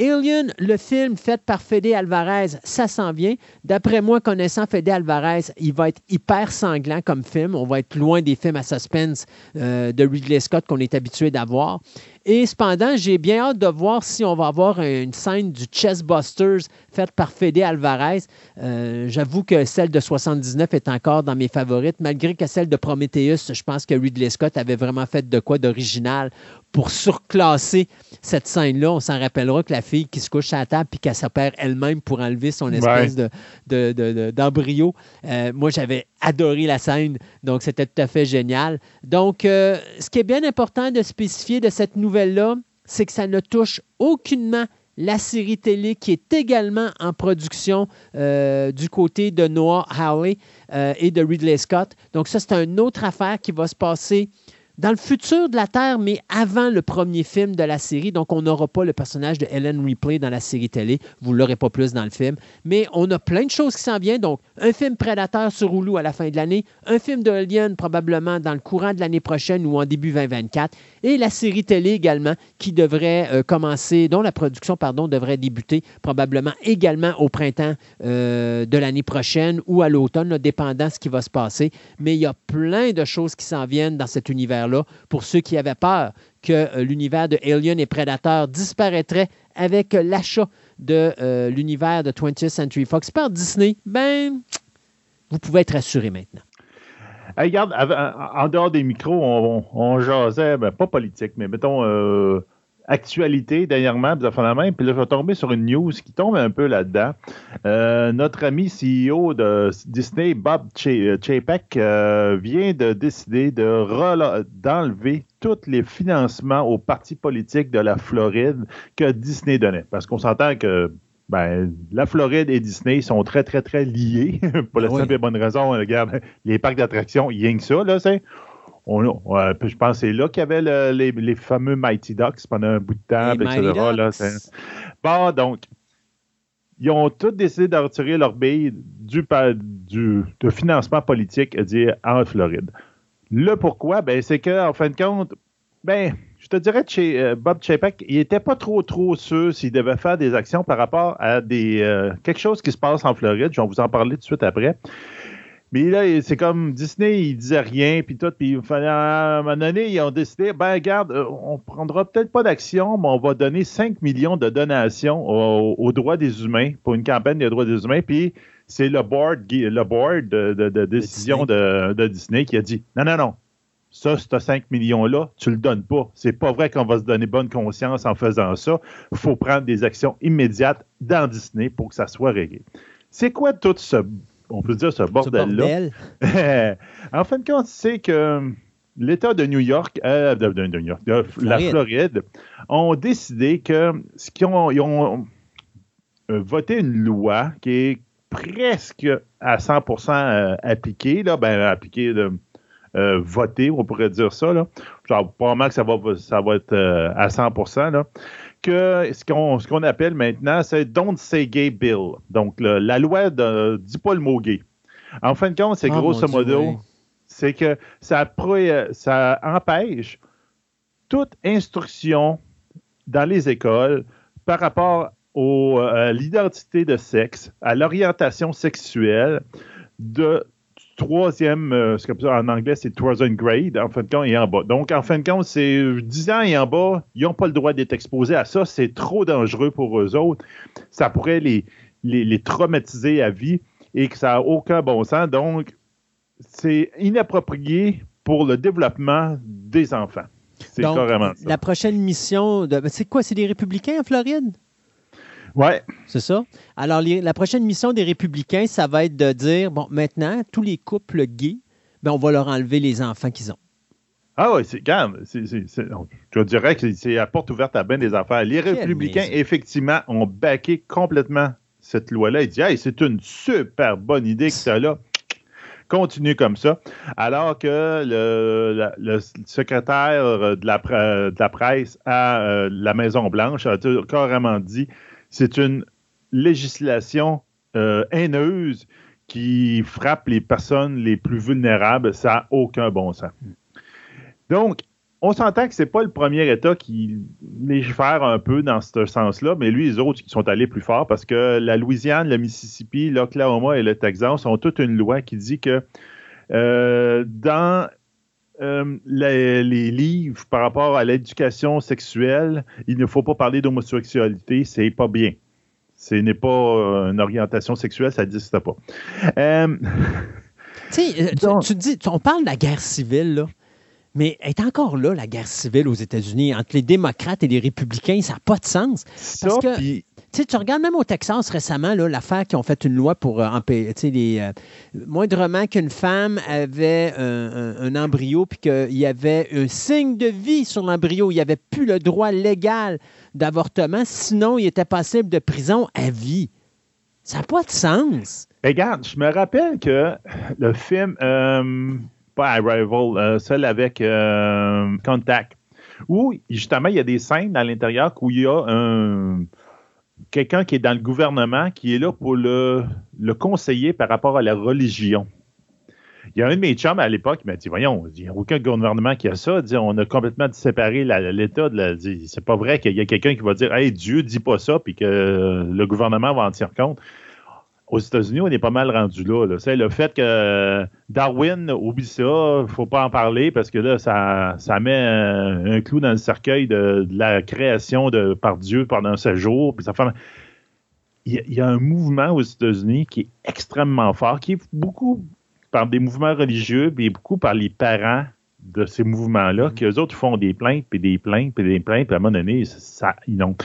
Alien, le film fait par Fede Alvarez, ça s'en vient. D'après moi, connaissant Fede Alvarez, il va être hyper sanglant comme film. On va être loin des films à suspense euh, de Ridley Scott qu'on est habitué d'avoir. Et cependant, j'ai bien hâte de voir si on va avoir une scène du Chessbusters faite par Fede Alvarez. Euh, j'avoue que celle de 79 est encore dans mes favorites, malgré que celle de Prometheus, je pense que Ridley Scott avait vraiment fait de quoi d'original pour surclasser cette scène-là. On s'en rappellera que la fille qui se couche à la table puis qu'elle s'opère elle-même pour enlever son espèce d'embryo. Euh, moi, j'avais adoré la scène, donc c'était tout à fait génial. Donc, euh, ce qui est bien important de spécifier de cette nouvelle-là, c'est que ça ne touche aucunement la série télé qui est également en production euh, du côté de Noah Hawley et de Ridley Scott. Donc ça, c'est une autre affaire qui va se passer dans le futur de la Terre, mais avant le premier film de la série. Donc, on n'aura pas le personnage de Ellen Ripley dans la série télé. Vous ne l'aurez pas plus dans le film. Mais on a plein de choses qui s'en viennent. Donc, un film Prédateur sur Hulu à la fin de l'année, un film de Alien probablement dans le courant de l'année prochaine ou en début 2024, et la série télé également qui devrait euh, commencer, dont la production, pardon, devrait débuter probablement également au printemps euh, de l'année prochaine ou à l'automne, dépendant de ce qui va se passer. Mais il y a plein de choses qui s'en viennent dans cet univers pour ceux qui avaient peur que euh, l'univers de Alien et Predator disparaîtrait avec l'achat de euh, l'univers de 20th Century Fox par Disney, ben, vous pouvez être rassuré maintenant.
regarde, en dehors des micros, on, jasait, ben, pas politique, mais mettons euh, actualité dernièrement, puis là, je vais tomber sur une news qui tombe un peu là-dedans. Euh, notre ami CEO de Disney, Bob Chapek, euh, vient de décider d'enlever tous les financements aux partis politiques de la Floride que Disney donnait. Parce qu'on s'entend que ben, la Floride et Disney sont très, très, très liés. Pour la simple et bonne raison, regarde, les parcs d'attractions, il y a que ça, là, c'est je pense que c'est là qu'il y avait les, fameux Mighty Ducks pendant un bout de temps, etc. bon, donc, ils ont tous décidé de retirer leur bille du, du de financement politique en Floride. Le pourquoi? Ben, c'est qu'en fin de compte, ben, je te dirais que chez euh, Bob Chapek, il n'était pas trop trop sûr s'il devait faire des actions par rapport à des euh, quelque chose qui se passe en Floride. Je vais vous en parler tout de suite après. Mais là, c'est comme Disney, il disait rien, puis tout, puis à un moment donné, ils ont décidé, ben regarde, euh, on prendra peut-être pas d'action, mais on va donner 5 millions de donations aux, droits des humains, pour une campagne des droits des humains, puis c'est le board, le board de, décision de, Disney qui a dit, non, non, non, ça, ce 5 millions-là, tu le donnes pas. C'est pas vrai qu'on va se donner bonne conscience en faisant ça. Il faut prendre des actions immédiates dans Disney pour que ça soit réglé. C'est quoi tout ce on peut dire ce bordel-là. en fin de compte, c'est que l'État de New York, euh, de, New York, la Floride, ont décidé que ce qu'ils ont, ils ont euh, voté une loi qui est presque à 100% euh, appliquée, là, ben appliquée de voter, on pourrait dire ça. Là. Genre, probablement que ça va, ça va être à 100%. Là que ce qu'on appelle maintenant, c'est Don't Say Gay Bill. Donc, la loi ne dit pas le mot gay. En fin de compte, c'est ah, grosso modo, c'est que ça, ça empêche toute instruction dans les écoles par rapport à l'identité de sexe, à l'orientation sexuelle de troisième, euh, en anglais, c'est troisième grade, en fin de compte, et en bas. Donc, en fin de compte, c'est 10 ans et en bas, ils n'ont pas le droit d'être exposés à ça. C'est trop dangereux pour eux autres. Ça pourrait les, les, traumatiser à vie et que ça n'a aucun bon sens. Donc, c'est inapproprié pour le développement des enfants.
C'est carrément ça. La prochaine mission, de... c'est quoi? C'est des républicains en Floride?
Ouais.
C'est ça. Alors, la prochaine mission des Républicains, ça va être de dire bon, maintenant, tous les couples gays, ben, on va leur enlever les enfants qu'ils ont.
Ah oui, c'est quand je dirais que c'est la porte ouverte à bien des affaires. Les républicains, effectivement, ont baqué complètement cette loi-là. Ils disent hey, c'est une super bonne idée que ça là. Continue comme ça. Alors que le, secrétaire de la, de la, presse à euh, la Maison-Blanche a carrément dit c'est une législation euh, haineuse qui frappe les personnes les plus vulnérables. Ça n'a aucun bon sens. Donc, on s'entend que ce n'est pas le premier État qui légifère un peu dans ce sens-là, mais lui, les autres, qui sont allés plus fort parce que la Louisiane, le Mississippi, l'Oklahoma et le Texas ont toute une loi qui dit que euh, dans euh, les, livres par rapport à l'éducation sexuelle, il ne faut pas parler d'homosexualité, c'est pas bien. Ce n'est pas euh, une orientation sexuelle, ça n'existe pas.
Euh, tu, tu, dis, on parle de la guerre civile, là. Mais est encore là, la guerre civile aux États-Unis, entre les démocrates et les républicains, ça n'a pas de sens. Parce que, tu regardes même au Texas récemment, l'affaire qui ont fait une loi pour euh, les. Euh, moindrement qu'une femme avait un, embryo puis qu'il y avait un signe de vie sur l'embryo, il n'y avait plus le droit légal d'avortement, sinon il était passible de prison à vie. Ça n'a pas de sens.
Regarde, je me rappelle que le film. Euh, pas Arrival, euh, celle avec euh, Contact, où justement il y a des scènes à l'intérieur où il y a un quelqu'un qui est dans le gouvernement qui est là pour le, le conseiller par rapport à la religion. Il y a un de mes chums à l'époque qui m'a dit Voyons, il n'y a aucun gouvernement qui a ça. on a complètement séparé l'État. C'est pas vrai qu'il y a quelqu'un qui va dire Hey, Dieu, dis pas ça, puis que le gouvernement va en tenir compte aux États-Unis, on est pas mal rendu là. Le fait que Darwin, oublie ça, faut pas en parler parce que là, ça, ça met un, clou dans le cercueil de, la création de, par Dieu pendant ce jours. Puis ça fait... il, y a, un mouvement aux États-Unis qui est extrêmement fort, qui est beaucoup par des mouvements religieux, mais beaucoup par les parents de ces mouvements-là, mm-hmm. qui eux autres font des plaintes, puis des plaintes, puis des plaintes, puis à un moment donné, ça, ils ont.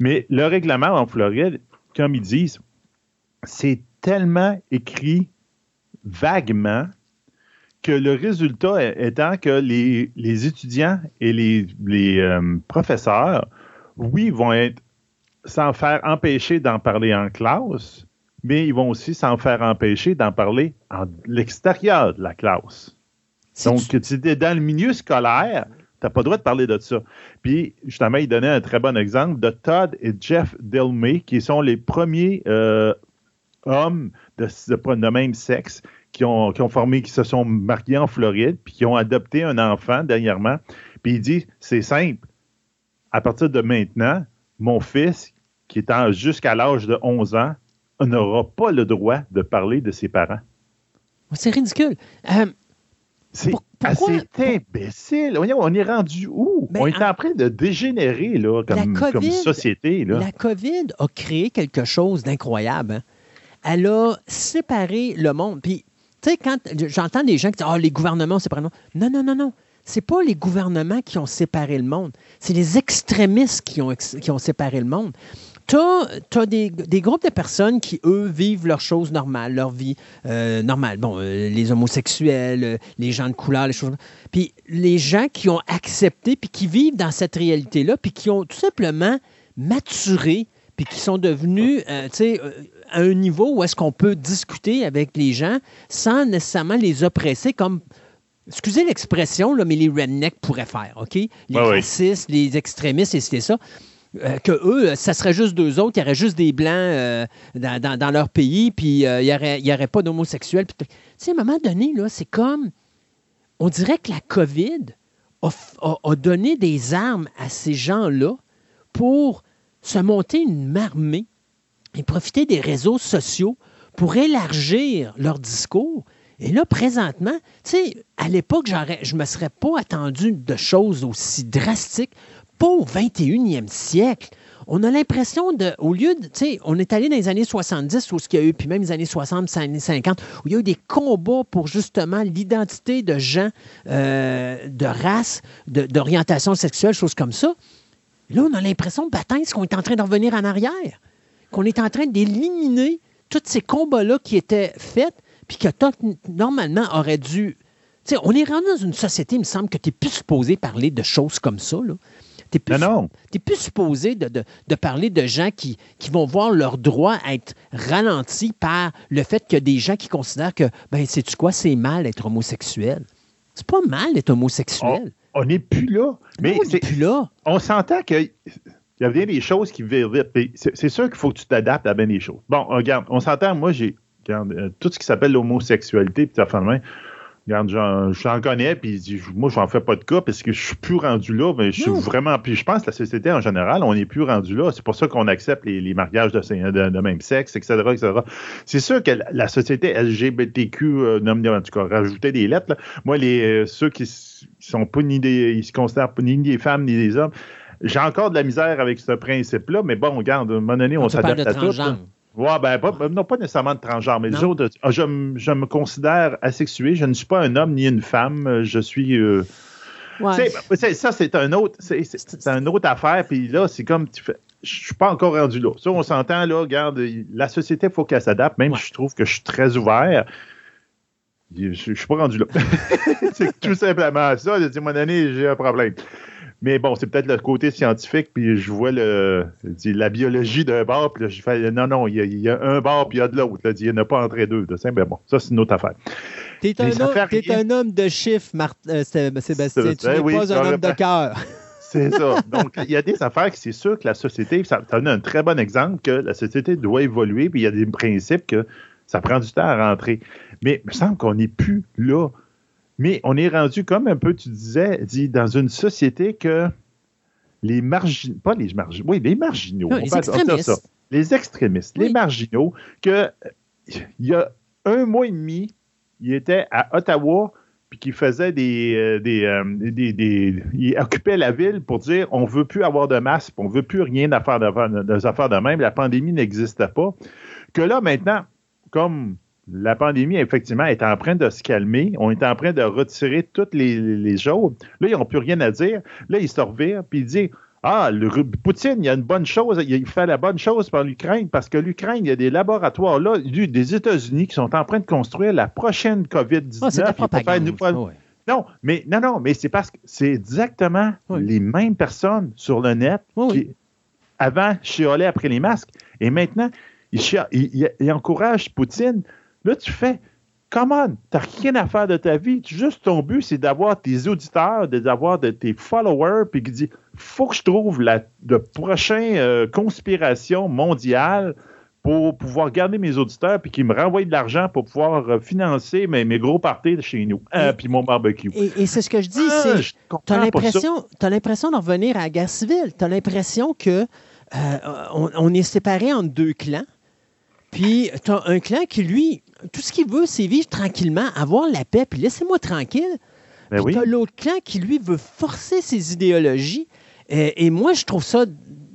Mais le règlement en Floride, comme ils disent, c'est tellement écrit vaguement que le résultat étant que les, étudiants et les, euh, professeurs, oui, vont être s'en faire empêcher d'en parler en classe, mais ils vont aussi s'en faire empêcher d'en parler à l'extérieur de la classe. Donc, tu es dans le milieu scolaire, tu n'as pas le droit de parler de ça. Puis, justement, il donnait un très bon exemple de Todd et Jeff Delmay, qui sont les premiers euh, hommes de, de, même sexe qui ont, qui ont, formé, qui se sont mariés en Floride, puis qui ont adopté un enfant dernièrement. Puis il dit, c'est simple. À partir de maintenant, mon fils, qui est jusqu'à l'âge de 11 ans, n'aura pas le droit de parler de ses parents.
C'est ridicule. Euh,
c'est imbécile. On est rendu où? Ben, on est en train de dégénérer là, comme, comme société. Là.
La COVID a créé quelque chose d'incroyable. Hein? Elle a séparé le monde. Puis, tu sais, quand j'entends des gens qui disent Ah, les gouvernements le monde. Non, non, non, non. C'est pas les gouvernements qui ont séparé le monde. C'est les extrémistes qui ont, qui ont séparé le monde. Tu as, des, groupes de personnes qui, eux, vivent leurs choses normales, leur vie euh, normale. Bon, euh, les homosexuels, euh, les gens de couleur, les choses. Puis les gens qui ont accepté, puis qui vivent dans cette réalité-là, puis qui ont tout simplement maturé, puis qui sont devenus, tu sais, à un niveau où est-ce qu'on peut discuter avec les gens sans nécessairement les oppresser comme excusez l'expression, mais les rednecks pourraient faire, OK? Les racistes, les extrémistes, et c'était ça. Euh, que eux, ça serait juste deux autres, il y aurait juste des blancs euh, dans, leur pays, puis euh, il n'y aurait, y aurait, pas d'homosexuels. Tu sais, à un moment donné, là, c'est comme. On dirait que la COVID a, donné des armes à ces gens-là pour se monter une armée et profiter des réseaux sociaux pour élargir leur discours. Et là, présentement, tu sais, à l'époque, je ne me serais pas attendu de choses aussi drastiques. Pas au 21e siècle. On a l'impression de, au lieu de, tu sais, on est allé dans les années 70 où ce qu'il y a eu, puis même les années 60, années 50, où il y a eu des combats pour justement l'identité de gens, euh, de race, d'orientation sexuelle, choses comme ça. Là, on a l'impression, bataille, qu'on est en train de revenir en arrière qu'on est en train d'éliminer tous ces combats-là qui étaient faits, puis que normalement aurait dû. sais, on est rendu dans une société, il me semble, que tu n'es plus supposé parler de choses comme ça. Tu n'es plus, plus, supposé de, parler de gens qui, qui, vont voir leurs droits être ralentis par le fait qu'il y a des gens qui considèrent que, ben, sais-tu quoi, c'est mal d'être homosexuel. C'est pas mal d'être homosexuel.
On n'est plus là. Mais
on n'est plus là.
On s'entend que il y a bien des choses qui vivent vite. C'est sûr qu'il faut que tu t'adaptes à bien des choses. Bon, regarde, on s'entend, moi, j'ai euh, tout ce qui s'appelle l'homosexualité, puis ça fait Regarde, j'en connais, puis moi, j'en fais pas de cas parce que je suis plus rendu là, mais je suis vraiment. Puis je pense que la société en général, on n'est plus rendu là. C'est pour ça qu'on accepte les, mariages de, de, même sexe, etc., etc. C'est sûr que la société LGBTQ, euh, en tout cas, rajouter des lettres, moi, les, euh, ceux qui, sont pas ni des. Ils se considèrent ni des femmes ni des hommes, j'ai encore de la misère avec ce principe-là, mais bon, regarde, à un moment donné, on, s'adapte à tout. Oui, ben, pas, non, pas nécessairement de transgenre, mais les autres, ah, je, je, me considère asexué. Je ne suis pas un homme ni une femme. Je suis. Euh, ça, c'est un autre, c'est autre affaire. Puis là, c'est comme tu fais. Je suis pas encore rendu là. Ça, on s'entend, là, regarde, la société, il faut qu'elle s'adapte, même si je trouve que je suis très ouvert. Je, ne suis pas rendu là. c'est tout simplement ça. À un moment donné, j'ai un problème. Mais bon, c'est peut-être le côté scientifique, puis je vois le, la biologie d'un bar, puis là, je fais non, non, il y, a, un bar, puis il y a de l'autre. Il n'y en a pas entre les deux. Mais ben bon, ça, c'est une autre affaire.
T'es un, es un homme de chiffres, euh, Sébastien. Tu n'es pas un homme de cœur.
C'est ça. Donc, il y a des affaires que c'est sûr que la société, ça donne un très bon exemple que la société doit évoluer, puis il y a des principes que ça prend du temps à rentrer. Mais il me semble qu'on n'est plus là. Mais on est rendu comme un peu, tu disais, dit, dans une société que les marginaux, pas les marginaux, oui, les marginaux,
les, extrémistes.
les extrémistes, les marginaux, que il y a un mois et demi, il était à Ottawa, puis qui faisait des, euh, euh, des, des, Il occupait la ville pour dire on veut plus avoir de masque, on veut plus rien à faire de, affaires de même, la pandémie n'existait pas. Que là, maintenant, comme la pandémie, effectivement, est en train de se calmer. On est en train de retirer toutes les, les choses. Là, ils n'ont plus rien à dire. Là, ils se revirent, puis ils disent Ah, le, Poutine, il y a une bonne chose, il fait la bonne chose pour l'Ukraine, parce que l'Ukraine, il y a des laboratoires là, des États-Unis qui sont en train de construire la prochaine COVID-19.
Ah,
non, mais non, non, mais c'est parce que c'est exactement les mêmes personnes sur le net qui, avant, chiolaient après les masques. Et maintenant, ils, ils, ils encouragent Poutine Là, tu fais, comment, tu n'as rien à faire de ta vie. Juste ton but, c'est d'avoir tes auditeurs, d'avoir de, tes followers, puis qui dit, faut que je trouve la de prochaine euh, conspiration mondiale pour pouvoir garder mes auditeurs puis qui me renvoient de l'argent pour pouvoir euh, financer mes, mes, gros parties de chez nous, hein, puis mon barbecue.
Et, c'est ce que je dis, ah, c'est tu as l'impression l'impression d'en revenir à la guerre civile. Tu as l'impression que euh, on, est séparés en deux clans. Puis, tu as un clan qui, lui, tout ce qu'il veut, c'est vivre tranquillement, avoir la paix, puis laissez-moi tranquille. Ben puis as l'autre clan qui, lui, veut forcer ses idéologies. Et, moi, je trouve ça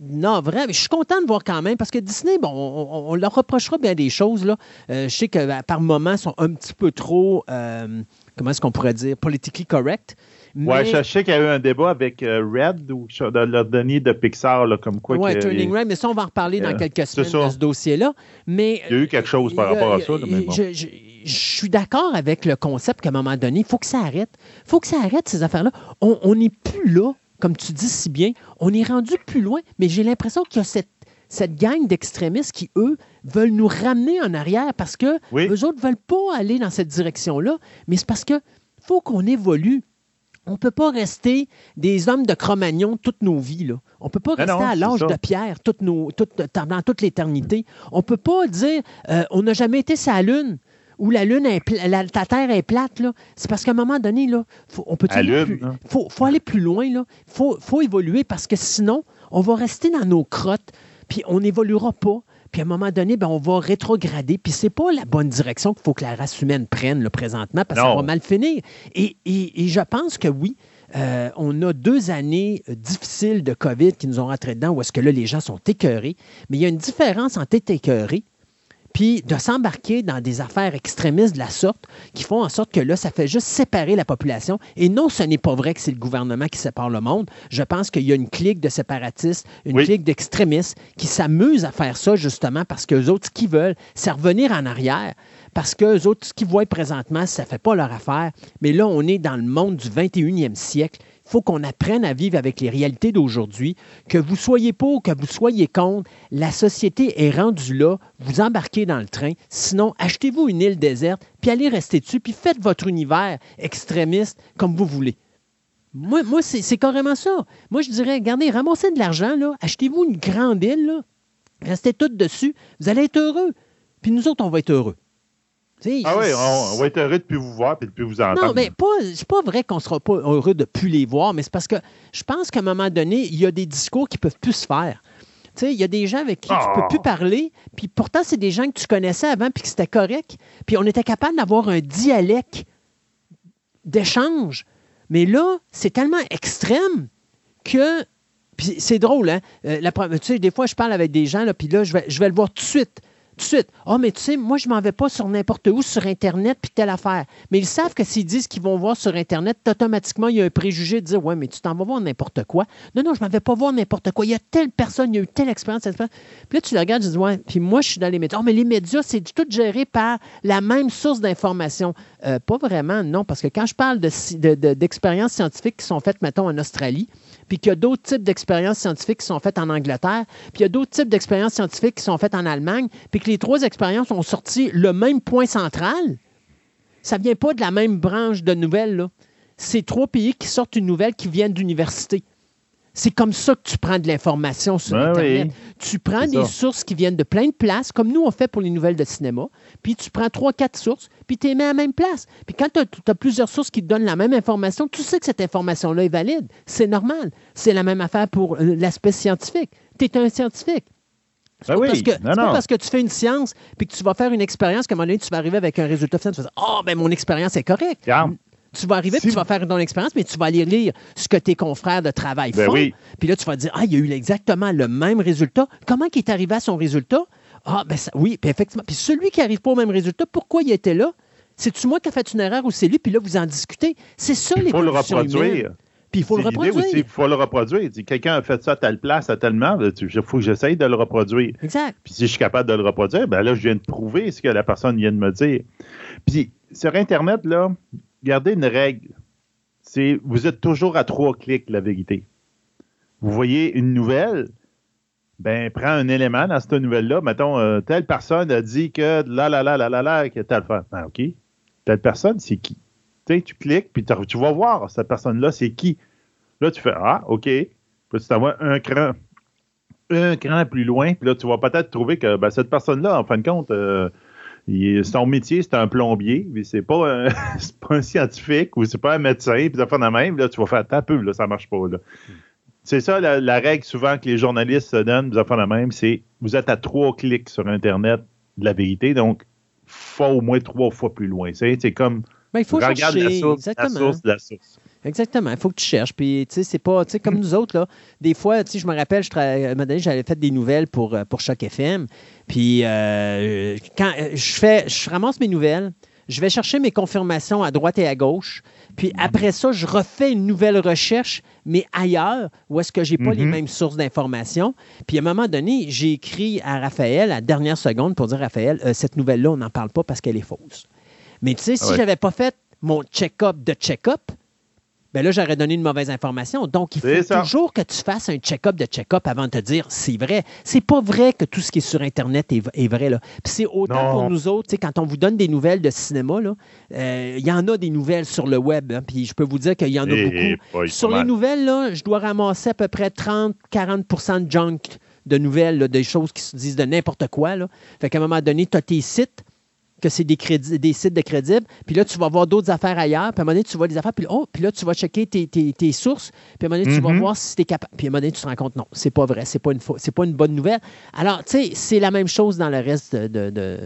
non, vrai, mais je suis content de voir quand même, parce que Disney, bon, on, leur reprochera bien des choses. Là. Euh, je sais que par moments, ils sont un petit peu trop, euh, comment est-ce qu'on pourrait dire, politically correct.
Oui, je sais qu'il y a eu un débat avec euh, Red ou de leur donner de Pixar, là, comme quoi.
Oui, Turning Red, mais ça, on va en reparler dans euh, quelques semaines de ce dossier-là. Mais,
il y a eu quelque chose par rapport à ça.
je, suis d'accord avec le concept qu'à un moment donné, il faut que ça arrête. Il faut que ça arrête, ces affaires-là. On n'est plus là, comme tu dis si bien. On est rendu plus loin, mais j'ai l'impression qu'il y a cette cette gang d'extrémistes qui, eux, veulent nous ramener en arrière parce que eux autres ne veulent pas aller dans cette direction-là, mais c'est parce que faut qu'on évolue. On ne peut pas rester des hommes de Cro-Magnon toute nos vies. Là. On ne peut pas rester à l'âge de pierre toute nos, dans toute l'éternité. On ne peut pas dire euh, on n'a jamais été sur la Lune ou la Lune est la, Terre est plate. C'est parce qu'à un moment donné, là, faut, on peut aller hein. faut, aller plus loin. Il faut, faut évoluer parce que sinon, on va rester dans nos crottes, puis on n'évoluera pas. Puis à un moment donné, ben, on va rétrograder. Puis c'est pas la bonne direction qu'il faut que la race humaine prenne le présentement parce qu'on va mal finir. Et, je pense que oui, euh, on a deux années euh, difficiles de COVID qui nous ont rentré dedans où est-ce que là, les gens sont écœurés. Mais il y a une différence entre être écœuré puis de s'embarquer dans des affaires extrémistes de la sorte qui font en sorte que là, ça fait juste séparer la population. Et non, ce n'est pas vrai que c'est le gouvernement qui sépare le monde. Je pense qu'il y a une clique de séparatistes, une clique d'extrémistes qui s'amusent à faire ça justement parce qu'eux autres, ce qu'ils veulent, c'est revenir en arrière. Parce qu'eux autres, ce qu'ils voient présentement, ça ne fait pas leur affaire. Mais là, on est dans le monde du 21e siècle faut qu'on apprenne à vivre avec les réalités d'aujourd'hui. Que vous soyez pour, que vous soyez contre, la société est rendue là. Vous embarquez dans le train. Sinon, achetez-vous une île déserte, puis allez rester dessus, puis faites votre univers extrémiste comme vous voulez. Moi, moi c'est carrément ça. Moi, je dirais, regardez, ramassez de l'argent, achetez-vous une grande île, là, restez toutes dessus, vous allez être heureux. Puis nous autres, on va être heureux.
Ah oui, on, va être heureux de plus vous voir et de plus vous entendre.
Non, mais pas, c'est pas vrai qu'on sera pas heureux de plus les voir, mais c'est parce que je pense qu'à un moment donné, il y a des discours qui peuvent plus se faire. Il y a des gens avec qui tu ne peux plus ah. parler, puis pourtant, c'est des gens que tu connaissais avant, puis que c'était correct. Puis on était capable d'avoir un dialecte d'échange. Mais là, c'est tellement extrême que. Puis c'est drôle, hein? Euh, tu sais, des fois, je parle avec des gens, là, puis là, je vais, je vais le voir tout de suite tout de suite. Ah, oh, mais tu sais, moi, je m'en vais pas sur n'importe où, sur Internet, puis telle affaire. Mais ils savent que s'ils disent qu'ils vont voir sur Internet, automatiquement, il y a un préjugé de dire Ouais, mais tu t'en vas voir n'importe quoi. Non, non, je m'en vais pas voir n'importe quoi. Il y a telle personne, il y a eu telle expérience, Puis là, tu le regardes, tu dis Ouais, puis moi, je suis dans les médias. Oh, mais les médias, c'est tout géré par la même source d'information. Euh, pas vraiment, non, parce que quand je parle d'expériences de, scientifiques qui sont faites, mettons, en Australie, puis qu'il y a d'autres types d'expériences scientifiques qui sont faites en Angleterre, puis il y a d'autres types d'expériences scientifiques qui sont faites en Allemagne, puis que les trois expériences ont sorti le même point central, ça ne vient pas de la même branche de nouvelles. C'est trois pays qui sortent une nouvelle qui viennent d'université. C'est comme ça que tu prends de l'information sur ben Internet. Tu prends des sources qui viennent de plein de places, comme nous on fait pour les nouvelles de cinéma, puis tu prends trois, quatre sources, puis tu les mets à la même place. Puis quand tu as, plusieurs sources qui te donnent la même information, tu sais que cette information-là est valide. C'est normal. C'est la même affaire pour euh, l'aspect scientifique. Tu es un scientifique. C'est ben pas, parce que, pas parce que tu fais une science puis que tu vas faire une expérience qu'à un moment donné, tu vas arriver avec un résultat final. Tu vas dire Ah, oh, ben mon expérience est correcte tu vas arriver, tu vas faire ton expérience, mais tu vas aller lire ce que tes confrères de travail ben font. Puis là, tu vas dire, ah, il y a eu exactement le même résultat. Comment il est arrivé à son résultat? Ah, ben oui, puis effectivement. Puis celui qui n'arrive pas au même résultat, pourquoi il était là? C'est-tu moi qui ai fait une erreur ou c'est lui? Puis là, vous en discutez. C'est ça,
les Il faut le reproduire.
Puis il faut le reproduire.
Il faut le reproduire. Quelqu'un a fait ça à telle place, à tellement, il faut que j'essaye de le reproduire.
Exact.
Puis si je suis capable de le reproduire, ben là, je viens de prouver ce que la personne vient de me dire. Puis sur Internet, là, gardez une règle. C'est vous êtes toujours à trois clics, la vérité. Vous voyez une nouvelle, ben prends un élément dans cette nouvelle-là. Mettons, euh, telle personne a dit que là, là, là, là, là, là, que telle fois. Ben, OK. Telle personne, c'est qui? Tu tu cliques, puis tu vas voir cette personne-là, c'est qui? Là, tu fais Ah, OK. Puis tu t'envoies un cran, un cran plus loin, puis là, tu vas peut-être trouver que ben, cette personne-là, en fin de compte, euh, son métier, c'est un plombier, mais c'est pas, un, pas un scientifique ou c'est pas un médecin, puis de faire de même, là, tu vas faire un peu, là, ça marche pas. Là. C'est ça la, règle souvent que les journalistes se donnent, vous faire de même, c'est vous êtes à trois clics sur Internet de la vérité, donc faut au moins trois fois plus loin. C'est comme
ben, il faut regarde
la source, la source de la source.
Exactement. Il faut que tu cherches. Puis, tu sais, c'est pas, tu sais, comme nous autres, là, des fois, tu sais, je me rappelle, je j'avais fait des nouvelles pour, euh, pour Choc FM. Puis, euh, quand euh, je fais, je ramasse mes nouvelles, je vais chercher mes confirmations à droite et à gauche. Puis après ça, je refais une nouvelle recherche, mais ailleurs, où est-ce que j'ai pas les mm-hmm. mêmes sources d'informations. Puis à un moment donné, j'ai écrit à Raphaël à la dernière seconde pour dire Raphaël, cette nouvelle-là, on n'en parle pas parce qu'elle est fausse. Mais tu sais, si je n'avais pas fait mon check-up de check-up, ben là, j'aurais donné une mauvaise information. Donc, il faut toujours que tu fasses un check-up de check-up avant de te dire c'est vrai. C'est pas vrai que tout ce qui est sur Internet est, vrai. Là. Puis c'est autant pour nous autres, quand on vous donne des nouvelles de cinéma, euh, il y en a des nouvelles sur le web. Hein, puis je peux vous dire qu'il y en a eh, beaucoup. sur les nouvelles, là, je dois ramasser à peu près 30-40% de junk de nouvelles, des choses qui se disent de n'importe quoi. Là. Fait qu'à un moment donné, tu as tes sites que c'est des, des sites de crédibles. Puis là, tu vas voir d'autres affaires ailleurs. Puis à un moment donné, tu vois des affaires. Puis, oh, puis là, tu vas checker tes, tes, sources. Puis à un moment donné, tu vas mhm. voir si tu es capable. Puis à un moment donné, tu te rends compte, non, c'est pas vrai. C'est pas une, c'est pas une bonne nouvelle. Alors, tu sais, c'est la même chose dans le reste de, de,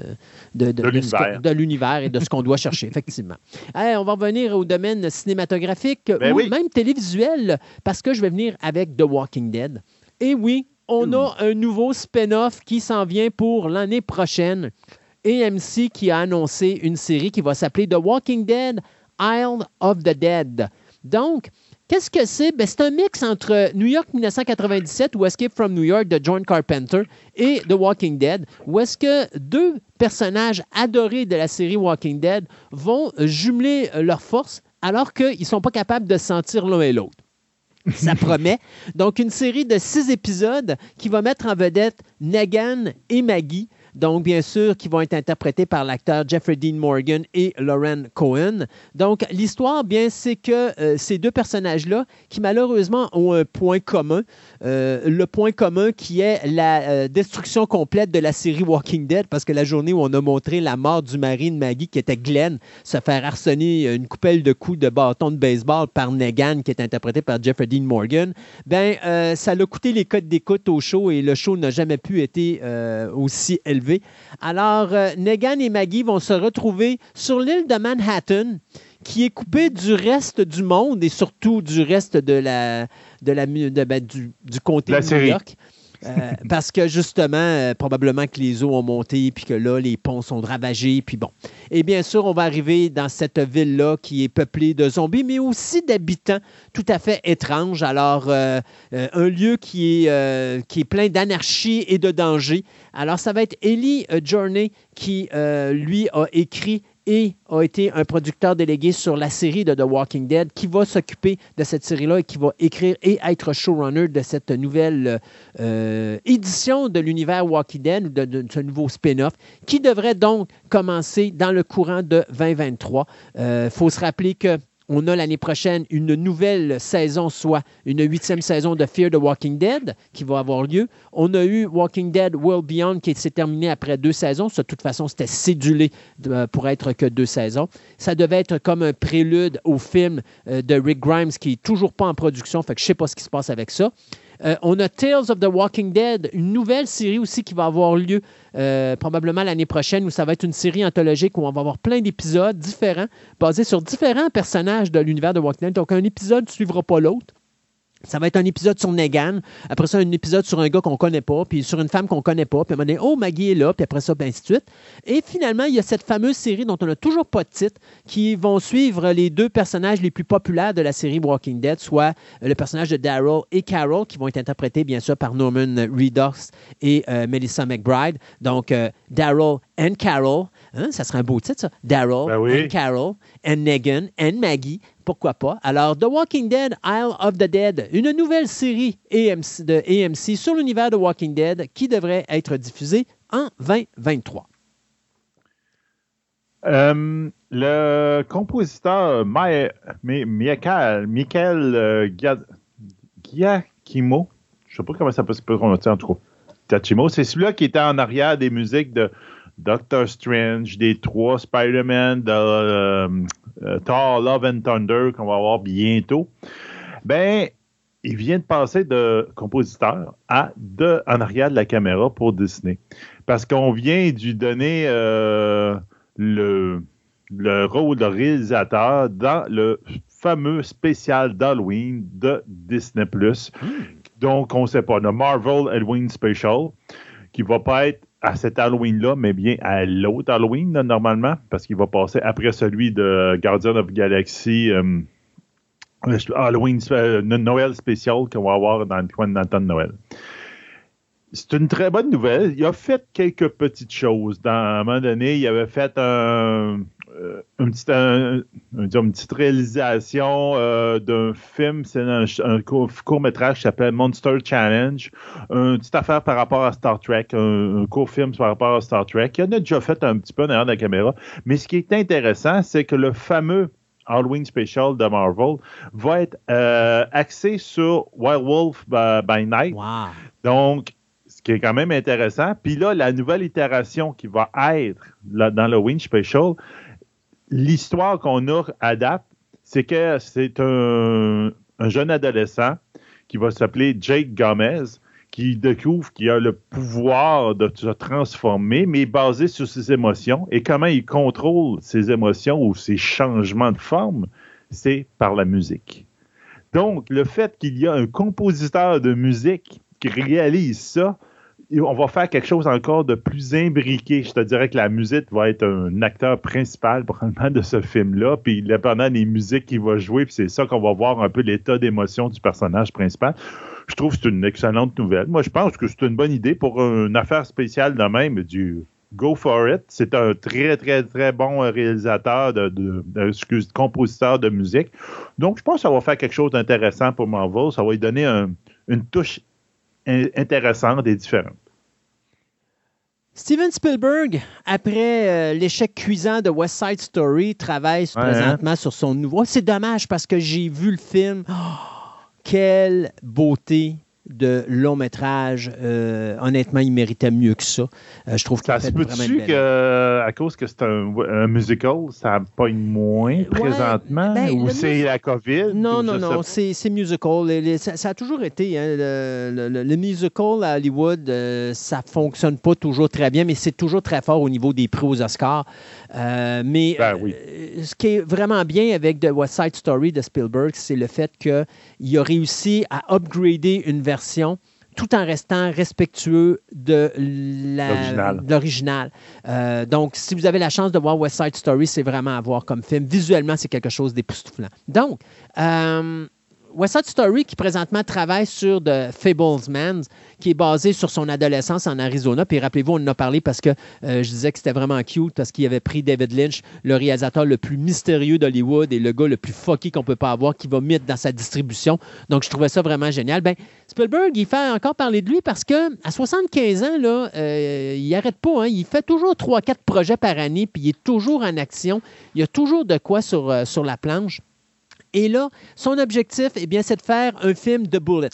de, de l'univers et de ce qu'on doit chercher, effectivement. on va revenir au domaine cinématographique ben ou même télévisuel, parce que je vais venir avec The Walking Dead. Et oui, on a un nouveau spin-off qui s'en vient pour l'année prochaine. AMC qui a annoncé une série qui va s'appeler The Walking Dead, Isle of the Dead. Donc, qu'est-ce que c'est? Ben, c'est un mix entre New York 1997 ou Escape from New York de John Carpenter et The Walking Dead, où est-ce que deux personnages adorés de la série Walking Dead vont jumeler leurs forces alors qu'ils ne sont pas capables de sentir l'un et l'autre. Ça promet. Donc, une série de six épisodes qui va mettre en vedette Negan et Maggie Donc, bien sûr, qui vont être interprétés par l'acteur Jeffrey Dean Morgan et Lauren Cohen. Donc, l'histoire, bien, c'est que euh, ces deux personnages-là, qui malheureusement ont un point commun, euh, le point commun qui est la euh, destruction complète de la série Walking Dead, parce que la journée où on a montré la mort du mari de Maggie, qui était Glenn, se faire harceler une coupelle de coups de bâton de baseball par Negan, qui est interprété par Jeffrey Dean Morgan, ben, ça l'a coûté les codes d'écoute au show et le show n'a jamais pu être aussi élevé. Alors, Negan et Maggie vont se retrouver sur l'île de Manhattan qui est coupé du reste du monde et surtout du reste de la, de la, de, ben, du, du, comté de New York. Euh, parce que justement, euh, probablement que les eaux ont monté, puis que là, les ponts sont ravagés, puis bon. Et bien sûr, on va arriver dans cette ville-là qui est peuplée de zombies, mais aussi d'habitants tout à fait étranges. Alors, euh, un lieu qui est, qui est plein d'anarchie et de danger. Alors, ça va être Ellie Journey qui, lui, a écrit et a été un producteur délégué sur la série de The Walking Dead qui va s'occuper de cette série-là et qui va écrire et être showrunner de cette nouvelle euh, édition de l'univers Walking Dead, ou de, ce nouveau spin-off, qui devrait donc commencer dans le courant de 2023. Il euh, faut se rappeler que on a l'année prochaine une nouvelle saison, soit une huitième saison de Fear the Walking Dead qui va avoir lieu. On a eu Walking Dead World Beyond qui s'est terminé après deux saisons. de toute façon, c'était cédulé pour être que deux saisons. Ça devait être comme un prélude au film euh, de Rick Grimes qui est toujours pas en production. Fait que je sais pas ce qui se passe avec ça. Euh, on a Tales of the Walking Dead, une nouvelle série aussi qui va avoir lieu euh, probablement l'année prochaine, où ça va être une série anthologique où on va avoir plein d'épisodes différents, basés sur différents personnages de l'univers de Walking Dead. Donc, un épisode ne suivra pas l'autre. Ça va être un épisode sur Negan. Après ça, un épisode sur un gars qu'on connaît pas, puis sur une femme qu'on connaît pas. Puis à un moment donné, oh, Maggie est là, puis après ça, ben, ainsi de suite. Et finalement, il y a cette fameuse série dont on n'a toujours pas de titre, qui vont suivre les deux personnages les plus populaires de la série Walking Dead, soit le personnage de Daryl et Carol, qui vont être interprétés, bien sûr, par Norman Reedus et euh, Melissa McBride. Donc, euh, Daryl and Carol. Hein, ça serait un beau titre, ça. Daryl ben and Carol, and Negan, and Maggie pourquoi pas? Alors, The Walking Dead, Isle of the Dead, une nouvelle série AMC, de AMC sur l'univers de Walking Dead qui devrait être diffusée en 2023.
Euh, le compositeur Michael, Michael euh, Giacchimo, je ne sais pas comment ça peut se prononcer en tout cas, c'est celui-là qui était en arrière des musiques de Doctor Strange, des trois Spider-Man, de euh, euh, Thor, Love and Thunder qu'on va avoir bientôt. Ben, il vient de passer de compositeur à de, en arrière de la caméra pour Disney. Parce qu'on vient de lui donner euh, le, le rôle de réalisateur dans le fameux spécial d'Halloween de Disney+. Hmm. Donc, on ne sait pas, le Marvel Halloween Special, qui va pas être à cet Halloween-là, mais bien à l'autre Halloween, normalement, parce qu'il va passer après celui de Guardian of Galaxy. Euh, Halloween, euh, Noël spécial qu'on va avoir dans, le temps de Noël. C'est une très bonne nouvelle. Il a fait quelques petites choses. Dans, à un moment donné, il avait fait un, euh, une, petite, une, petite, réalisation euh, d'un film, c'est un, court, métrage qui s'appelle Monster Challenge, une petite affaire par rapport à Star Trek, un, court film par rapport à Star Trek. Il en a déjà fait un petit peu derrière la caméra, mais ce qui est intéressant, c'est que le fameux Halloween Special de Marvel va être euh, axé sur Wild Wolf by, Night. Donc, ce qui est quand même intéressant. Puis là, la nouvelle itération qui va être là, dans Halloween Special, l'histoire qu'on a à c'est que c'est un, jeune adolescent qui va s'appeler Jake Gomez, qui découvre qu'il a le pouvoir de se transformer, mais basé sur ses émotions. Et comment il contrôle ses émotions ou ses changements de forme, c'est par la musique. Donc, le fait qu'il y a un compositeur de musique qui réalise ça, on va faire quelque chose encore de plus imbriqué. Je te dirais que la musique va être un acteur principal probablement de ce film-là, puis dépendant des musiques qu'il va jouer, puis c'est ça qu'on va voir un peu l'état d'émotion du personnage principal. Je trouve que c'est une excellente nouvelle. Moi, je pense que c'est une bonne idée pour une affaire spéciale de même du Go for it. C'est un très, très, très bon réalisateur, de, de, excuse, compositeur de musique. Donc, je pense que ça va faire quelque chose d'intéressant pour Marvel. Ça va lui donner une touche intéressante et différente.
Steven Spielberg, après euh, l'échec cuisant de West Side Story, travaille présentement sur son nouveau. C'est dommage parce que j'ai vu le film. Oh, quelle beauté de long métrage. Euh, honnêtement, il méritait mieux que ça. Euh, je trouve
ça se peut-tu que, à cause que c'est un, musical, ça pas moins présentement ben, ou c'est la COVID?
Non, non, non, c'est musical. Ça, a toujours été. Hein, le, musical à Hollywood, euh, ça fonctionne pas toujours très bien, mais c'est toujours très fort au niveau des prix aux Oscars. mais ben ce qui est vraiment bien avec The West Side Story de Spielberg, c'est le fait qu'il a réussi à upgrader une version tout en restant respectueux de l'original. Euh, donc, si vous avez la chance de voir West Side Story, c'est vraiment à voir comme film. Visuellement, c'est quelque chose d'époustouflant. Donc, euh, West Side Story, qui présentement travaille sur The Fablesman, qui est basé sur son adolescence en Arizona. Puis rappelez-vous, on en a parlé parce que euh, je disais que c'était vraiment cute parce qu'il avait pris David Lynch, le réalisateur le plus mystérieux d'Hollywood et le gars le plus fucky qu'on peut pas avoir, qui va mettre dans sa distribution. Donc, je trouvais ça vraiment génial. Ben, Spielberg, il fait encore parler de lui parce que à 75 ans, là, euh, il n'arrête pas. Hein. il fait toujours 3-4 projets par année, puis il est toujours en action. Il y a toujours de quoi sur, euh, sur la planche. Et là, son objectif, eh bien, c'est de faire un film de Bullet.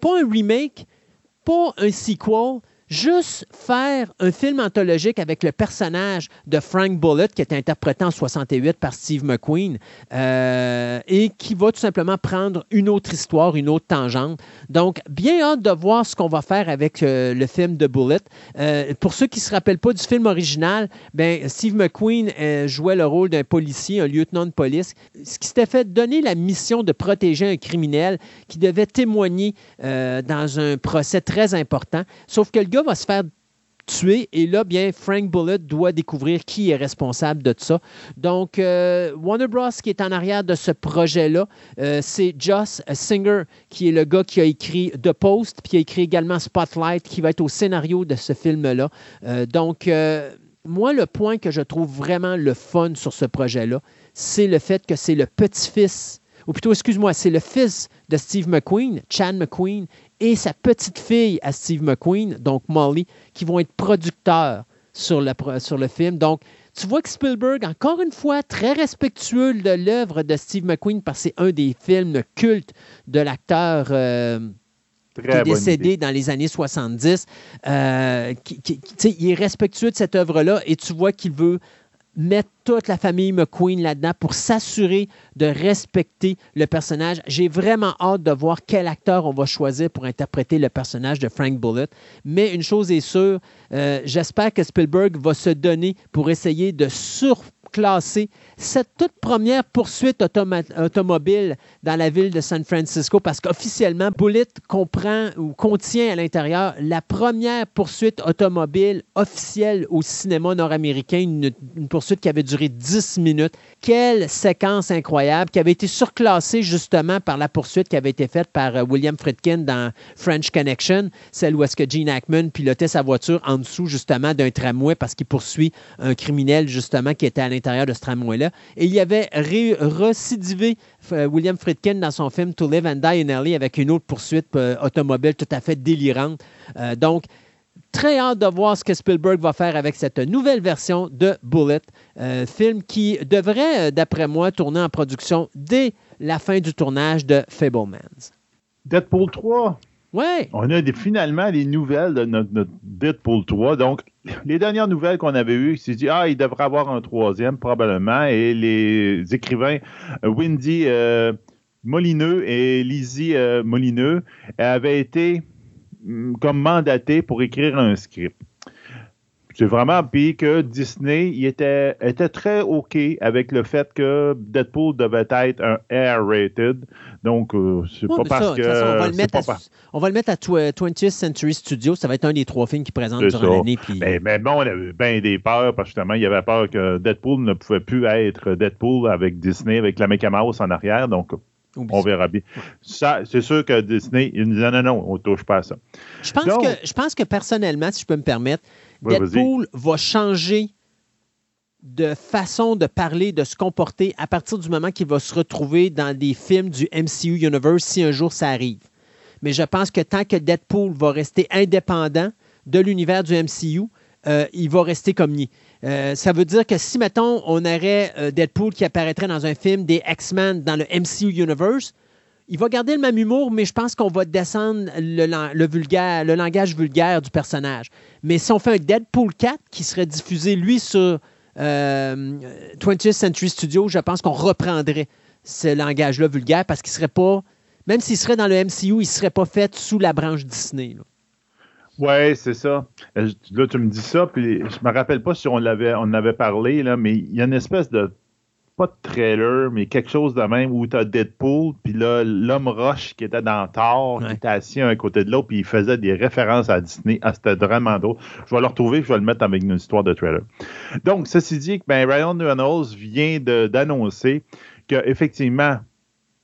Pas un remake, pas un sequel, juste faire un film anthologique avec le personnage de Frank Bullitt, qui est interprété en 68 par Steve McQueen, euh, et qui va tout simplement prendre une autre histoire, une autre tangente. Donc, bien hâte de voir ce qu'on va faire avec euh, le film de Bullitt. Euh, pour ceux qui ne se rappellent pas du film original, ben, Steve McQueen jouait le rôle d'un policier, un lieutenant de police, ce qui s'était fait donner la mission de protéger un criminel qui devait témoigner dans un procès très important. Sauf que le gars va se faire tuer. Et là, bien, Frank Bullet doit découvrir qui est responsable de ça. Donc, euh, Warner Bros. qui est en arrière de ce projet-là, euh, c'est Joss Singer, qui est le gars qui a écrit The Post, puis qui a écrit également Spotlight, qui va être au scénario de ce film-là. Euh, donc, moi, le point que je trouve vraiment le fun sur ce projet-là, c'est le fait que c'est le petit-fils ou plutôt, excuse-moi, c'est le fils de Steve McQueen, Chan McQueen, et sa petite fille à Steve McQueen, donc Molly, qui vont être producteurs sur le, sur le film. Donc, tu vois que Spielberg, encore une fois, très respectueux de l'œuvre de Steve McQueen, parce que c'est un des films cultes de l'acteur. Euh, qui est décédé dans les années 70. Euh, il est respectueux de cette œuvre-là et tu vois qu'il veut mettre toute la famille McQueen là-dedans pour s'assurer de respecter le personnage. J'ai vraiment hâte de voir quel acteur on va choisir pour interpréter le personnage de Frank Bullitt. Mais une chose est sûre, euh, j'espère que Spielberg va se donner pour essayer de surclasser cette toute première poursuite automobile dans la ville de San Francisco, parce qu'officiellement, Bullet comprend ou contient à l'intérieur la première poursuite automobile officielle au cinéma nord-américain, une, poursuite qui avait duré 10 minutes. Quelle séquence incroyable, qui avait été surclassée justement par la poursuite qui avait été faite par euh, William Friedkin dans French Connection, celle où est-ce que Gene Hackman pilotait sa voiture en dessous justement d'un tramway parce qu'il poursuit un criminel justement qui était à l'intérieur de ce tramway-là. Et il y avait recidivé euh, William Friedkin dans son film To Live and Die in LA avec une autre poursuite euh, automobile tout à fait délirante. Euh, donc, très hâte de voir ce que Spielberg va faire avec cette nouvelle version de Bullet, film qui devrait, d'après moi, tourner en production dès la fin du tournage de Fablemans.
Deadpool 3. On a finalement les nouvelles de notre, notre Deadpool 3. Donc, les dernières nouvelles qu'on avait eues, c'est dit ah il devrait avoir un troisième probablement et les écrivains euh, Wendy euh, Molineux et Lizzie euh, Molineux avaient été mm, comme mandatés pour écrire un script. C'est vraiment puis que Disney était, était très OK avec le fait que Deadpool devait être un R-rated. Donc, euh, c'est pas parce que.
on, va le mettre à, on va le mettre à 20th Century Studios. Ça va être un des trois films qui présentent durant l'année. Puis...
Mais, mais, bon, on avait bien des peurs parce que justement, il y avait peur que Deadpool ne pouvait plus être Deadpool avec Disney, avec la Mickey Mouse en arrière. Donc, on verra bien. Ça, c'est sûr que Disney, il nous dit non, non, on ne touche pas à ça.
Je pense, que, je pense que personnellement, si je peux me permettre, Deadpool va changer de façon de parler, de se comporter à partir du moment qu'il va se retrouver dans des films du MCU Universe si un jour ça arrive. Mais je pense que tant que Deadpool va rester indépendant de l'univers du MCU, il va rester comme ni. ça veut dire que si, mettons, on aurait Deadpool qui apparaîtrait dans un film des X-Men dans le MCU Universe, il va garder le même humour, mais je pense qu'on va descendre le, vulgaire, le langage vulgaire du personnage. Mais si on fait un Deadpool 4 qui serait diffusé, lui, sur 20th Century Studios, je pense qu'on reprendrait ce langage-là vulgaire parce qu'il serait pas, même s'il serait dans le MCU, il serait pas fait sous la branche Disney.
Oui, c'est ça. Euh, là, tu me dis ça, puis je me rappelle pas si on l'avait avait parlé, là, mais il y a une espèce de pas de trailer, mais quelque chose de même où tu as Deadpool, puis là, l'homme Roche qui était dans Thor, qui était assis à un côté de l'autre, puis il faisait des références à Disney. Ah, c'était vraiment drôle. Je vais le retrouver, je vais le mettre avec une histoire de trailer. Donc, ceci dit, ben, Ryan Reynolds vient d'annoncer qu'effectivement,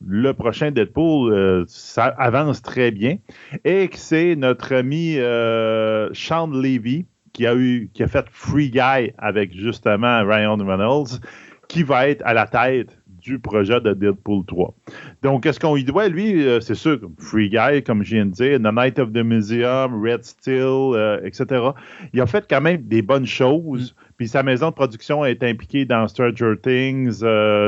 le prochain Deadpool, euh, ça avance très bien et que c'est notre ami euh, Sean Levy qui a eu qui a fait Free Guy avec justement Ryan Reynolds qui va être à la tête du projet de Deadpool 3. Donc, qu'est-ce qu'on y doit, lui? Euh, c'est sûr, Free Guy, comme je viens de dire, The Night of the Museum, Red Steel, etc. Il a fait quand même des bonnes choses. Mm. Puis sa maison de production est impliquée dans Stranger Things,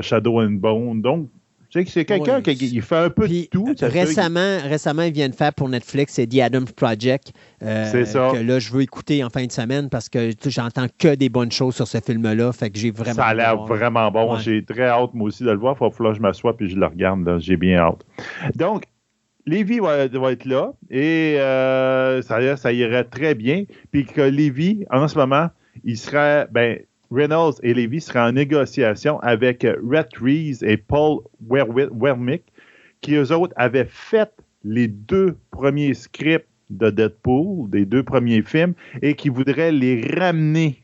Shadow and Bone. Donc, tu sais c'est quelqu'un qui fait un peu de tout.
Récemment, récemment, il vient de faire pour Netflix, c'est The Adams Project. Euh, c'est ça. Que là, je veux écouter en fin de semaine parce que j'entends que des bonnes choses sur ce film-là. Fait que j'ai vraiment.
Ça a l'air vraiment bon. J'ai très hâte, moi aussi, de le voir. Il va falloir que je m'assoie puis je le regarde. J'ai bien hâte. Donc, Lévi va, être là et euh, ça, ça irait très bien. Puis que Lévi, en ce moment, il serait, ben, Reynolds et Levy seraient en négociation avec Rhett Reeves et Paul Wermick, qui eux autres avaient fait les deux premiers scripts de Deadpool, des deux premiers films, et qui voudraient les ramener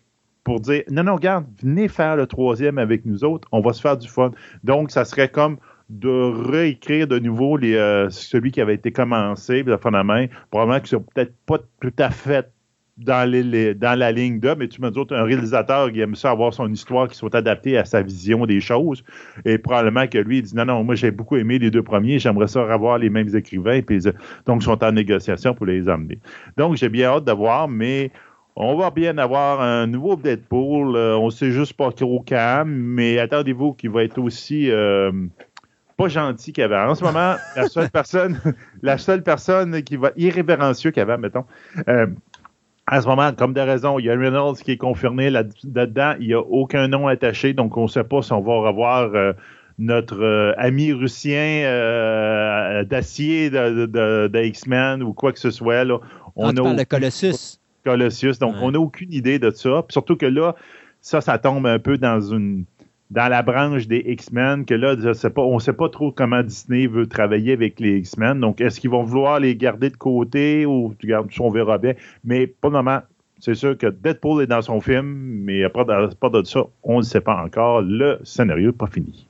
pour dire non, non, regarde, venez faire le troisième avec nous autres, on va se faire du fun. Donc, ça serait comme de réécrire de nouveau euh, celui qui avait été commencé, de fond main. Probablement que c'est peut-être pas tout à fait dans, dans la ligne de, mais tu me dis, un réalisateur qui aime ça avoir son histoire qui soit adaptée à sa vision des choses. Et probablement que lui, il dit non, non, moi j'ai beaucoup aimé les deux premiers, j'aimerais ça avoir les mêmes écrivains. Puis, donc, ils sont en négociation pour les amener. Donc, j'ai bien hâte de voir, mais on va bien avoir un nouveau Deadpool. Euh, on sait juste pas trop quand, mais attendez-vous qu'il va être aussi. Euh, pas gentil qu'avant. En ce moment, la seule personne, la seule personne qui va irrévérencieux qu'avant, mettons, euh, à ce moment, comme de raison, il y a Reynolds qui est confirmé là-dedans. Il n'y a aucun nom attaché, donc on ne sait pas si on va revoir euh, notre euh, ami russien euh, d'acier de, de, X-Men ou quoi que ce soit. Là.
On, a Colossus.
Colossus, donc on n'a aucune idée de ça. surtout que là, ça, ça tombe un peu dans une dans la branche des X-Men, que là, on ne sait pas trop comment Disney veut travailler avec les X-Men. Donc, est-ce qu'ils vont vouloir les garder de côté ou on verra bien. Mais pour le moment, c'est sûr que Deadpool est dans son film, mais à part ça, on ne sait pas encore. Le scénario n'est pas fini.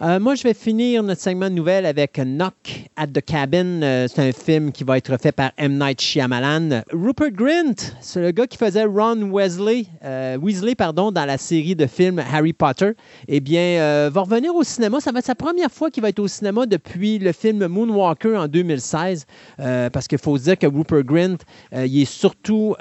Euh, moi, je vais finir notre segment de nouvelles avec Knock at the Cabin. Euh, c'est un film qui va être fait par M. Night Shyamalan. Rupert Grint, c'est le gars qui faisait Ron Weasley, euh, Weasley pardon, dans la série de films Harry Potter. Eh bien, va revenir au cinéma. Ça va être sa première fois qu'il va être au cinéma depuis le film Moonwalker en 2016. parce qu'il faut dire que Rupert Grint, il est surtout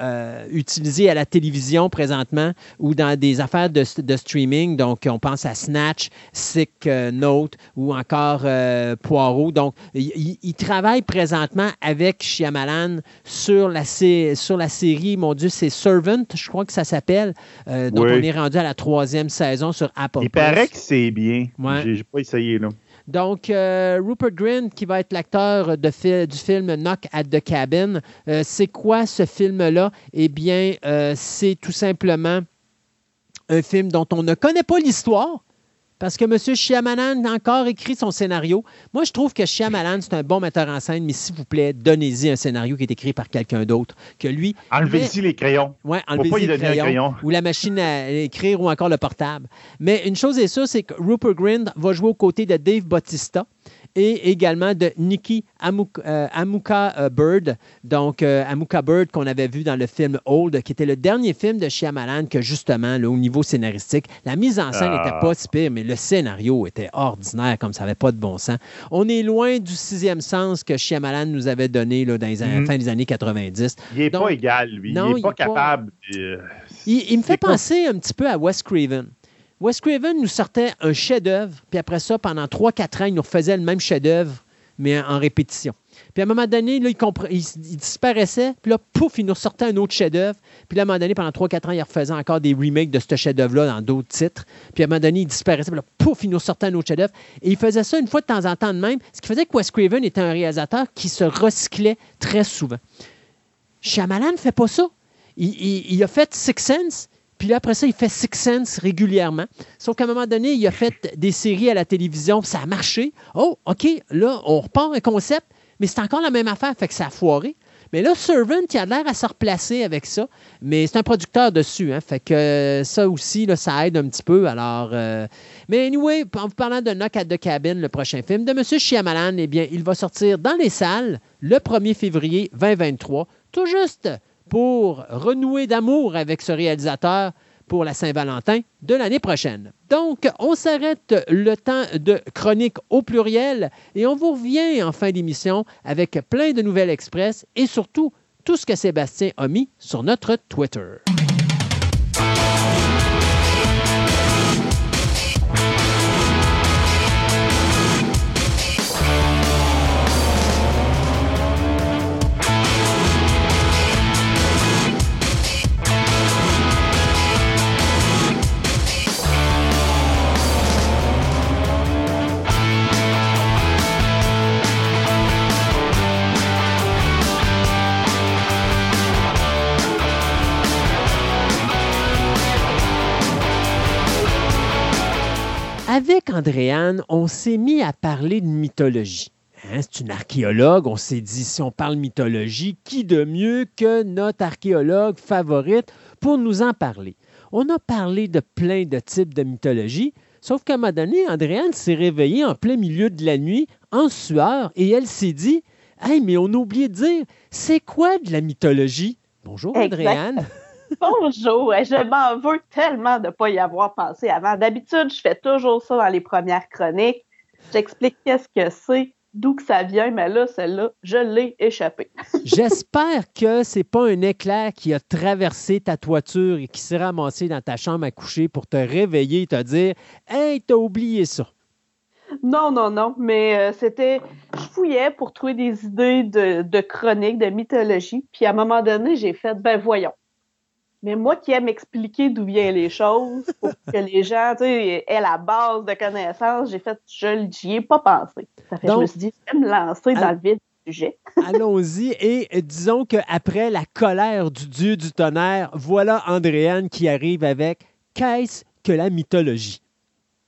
utilisé à la télévision présentement ou dans des affaires de, de streaming. Donc, on pense à Snatch, Sick Note ou encore euh, Poirot. Donc, il, travaille présentement avec Shyamalan sur la, sur la série, mon Dieu, c'est Servant, je crois que ça s'appelle. Euh, donc, on est rendu à la troisième saison sur Apple.
Il paraît que c'est bien. Ouais. J'ai pas essayé, là.
Donc, euh, Rupert Grint, qui va être l'acteur du film Knock at the Cabin, c'est quoi ce film-là? Eh bien, c'est tout simplement un film dont on ne connaît pas l'histoire, parce que M. Shyamalan a encore écrit son scénario. Moi, je trouve que Shyamalan, c'est un bon metteur en scène, mais s'il vous plaît, donnez-y un scénario qui est écrit par quelqu'un d'autre que lui.
Enlevez-y les crayons.
Oui, enlevez-y les crayons. Ou la machine à écrire ou encore le portable. Mais une chose est sûre, c'est que Rupert Grint va jouer aux côtés de Dave Bautista. Et également de Nikki euh, Amuka, euh, Bird, donc euh, Amuka Bird qu'on avait vu dans le film Old, qui était le dernier film de Shyamalan que justement, au niveau scénaristique, la mise en scène n'était ah. pas si pire, mais le scénario était ordinaire comme ça n'avait pas de bon sens. On est loin du sixième sens que Shyamalan nous avait donné là, dans les mm-hmm. fin des années 90.
Il n'est pas égal, lui. il n'est pas capable.
Il, me fait penser un petit peu à Wes Craven. Wes Craven nous sortait un chef-d'œuvre, puis après ça, pendant 3-4 ans, il nous refaisait le même chef-d'œuvre, mais en répétition. Puis à un moment donné, là, il, disparaissait, puis là, pouf, il nous sortait un autre chef-d'œuvre. Puis là, à un moment donné, pendant 3-4 ans, il refaisait encore des remakes de ce chef-d'œuvre-là dans d'autres titres. Puis à un moment donné, il disparaissait, puis là, pouf, il nous sortait un autre chef-d'œuvre. Et il faisait ça une fois de temps en temps de même, ce qui faisait que Wes Craven était un réalisateur qui se recyclait très souvent. Shyamalan ne fait pas ça. Il, il, a fait Six Sense, puis là, après ça, il fait Six Sense régulièrement. Sauf qu'à un moment donné, il a fait des séries à la télévision, ça a marché. Oh, OK, là, on repart un concept, mais c'est encore la même affaire, fait que ça a foiré. Mais là, Servant, il a l'air à se replacer avec ça. Mais c'est un producteur dessus, hein, fait que ça aussi, ça aide un petit peu. Alors, euh, mais anyway, en vous parlant de Knock at the Cabin, le prochain film de M. Shyamalan, eh bien, il va sortir dans les salles le 1er février 2023, tout juste pour renouer d'amour avec ce réalisateur pour la Saint-Valentin de l'année prochaine. Donc, on s'arrête le temps de chronique au pluriel et on vous revient en fin d'émission avec plein de nouvelles express et surtout tout ce que Sébastien a mis sur notre Twitter. Avec Andréane, on s'est mis à parler de mythologie. Hein, c'est une archéologue. On s'est dit, si on parle mythologie, qui de mieux que notre archéologue favorite pour nous en parler? On a parlé de plein de types de mythologie, sauf qu'à un moment donné, Andréane s'est réveillée en plein milieu de la nuit, en sueur, et elle s'est dit, Hey, mais on a oublié de dire, c'est quoi de la mythologie? Bonjour, Andréane.
Bonjour, je m'en veux tellement de ne pas y avoir pensé avant. D'habitude, je fais toujours ça dans les premières chroniques. J'explique qu'est-ce que c'est, d'où que ça vient, mais là, celle-là, je l'ai échappé.
J'espère que c'est pas un éclair qui a traversé ta toiture et qui s'est ramassé dans ta chambre à coucher pour te réveiller et te dire Hey, t'as oublié ça.
Non, non, non, mais euh, c'était. Je fouillais pour trouver des idées de, de chroniques, de mythologie, puis à un moment donné, j'ai fait Ben voyons, mais moi qui aime expliquer d'où viennent les choses, pour que les gens aient la base de connaissances, j'ai fait, je n'y ai pas pensé. Ça fait je me suis dit, je vais me lancer dans le vide du sujet.
Allons-y et disons qu'après la colère du dieu du tonnerre, voilà Andréane qui arrive avec Qu'est-ce que la mythologie?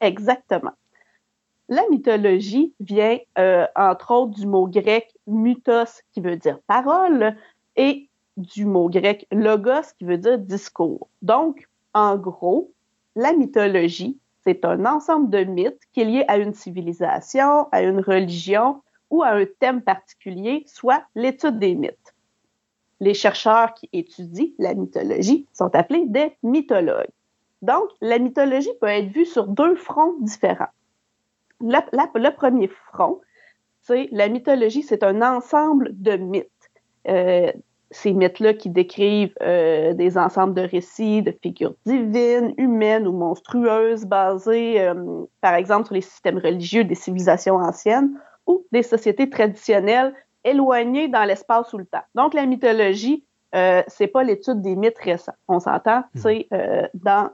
Exactement. La mythologie vient, euh, entre autres, du mot grec mythos, qui veut dire parole, et du mot grec logos qui veut dire discours. Donc, en gros, la mythologie, c'est un ensemble de mythes qui est lié à une civilisation, à une religion ou à un thème particulier, soit l'étude des mythes. Les chercheurs qui étudient la mythologie sont appelés des mythologues. Donc, la mythologie peut être vue sur deux fronts différents. le premier front, c'est la mythologie, c'est un ensemble de mythes. Euh, ces mythes-là qui décrivent euh, des ensembles de récits, de figures divines, humaines ou monstrueuses basées, euh, par exemple, sur les systèmes religieux des civilisations anciennes ou des sociétés traditionnelles éloignées dans l'espace ou le temps. Donc, la mythologie, euh, c'est pas l'étude des mythes récents. On s'entend, hmm. c'est euh, dans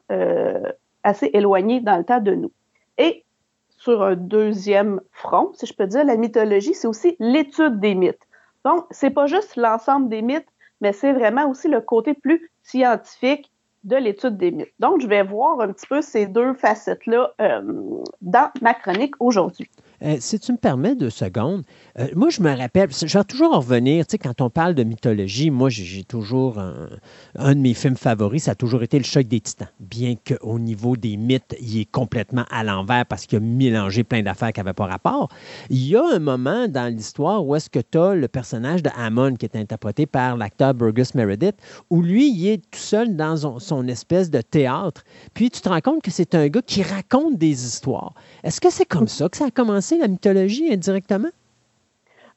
assez éloigné dans le temps de nous. Et sur un deuxième front, si je peux dire, la mythologie, c'est aussi l'étude des mythes. Donc, c'est pas juste l'ensemble des mythes, mais c'est vraiment aussi le côté plus scientifique de l'étude des mythes. Donc, je vais voir un petit peu ces deux facettes-là euh, dans ma chronique aujourd'hui.
Euh, si tu me permets deux secondes, euh, moi, je me rappelle, je vais toujours en revenir, tu sais, quand on parle de mythologie, moi, j'ai toujours un, de mes films favoris, ça a toujours été Le Choc des Titans, bien qu'au niveau des mythes, il est complètement à l'envers parce qu'il a mélangé plein d'affaires qui n'avaient pas rapport. Il y a un moment dans l'histoire où est-ce que tu as le personnage de Hammond qui est interprété par l'acteur Burgess Meredith, où lui, il est tout seul dans son, son espèce de théâtre, puis tu te rends compte que c'est un gars qui raconte des histoires. Est-ce que c'est comme ça que ça a commencé, la mythologie, indirectement?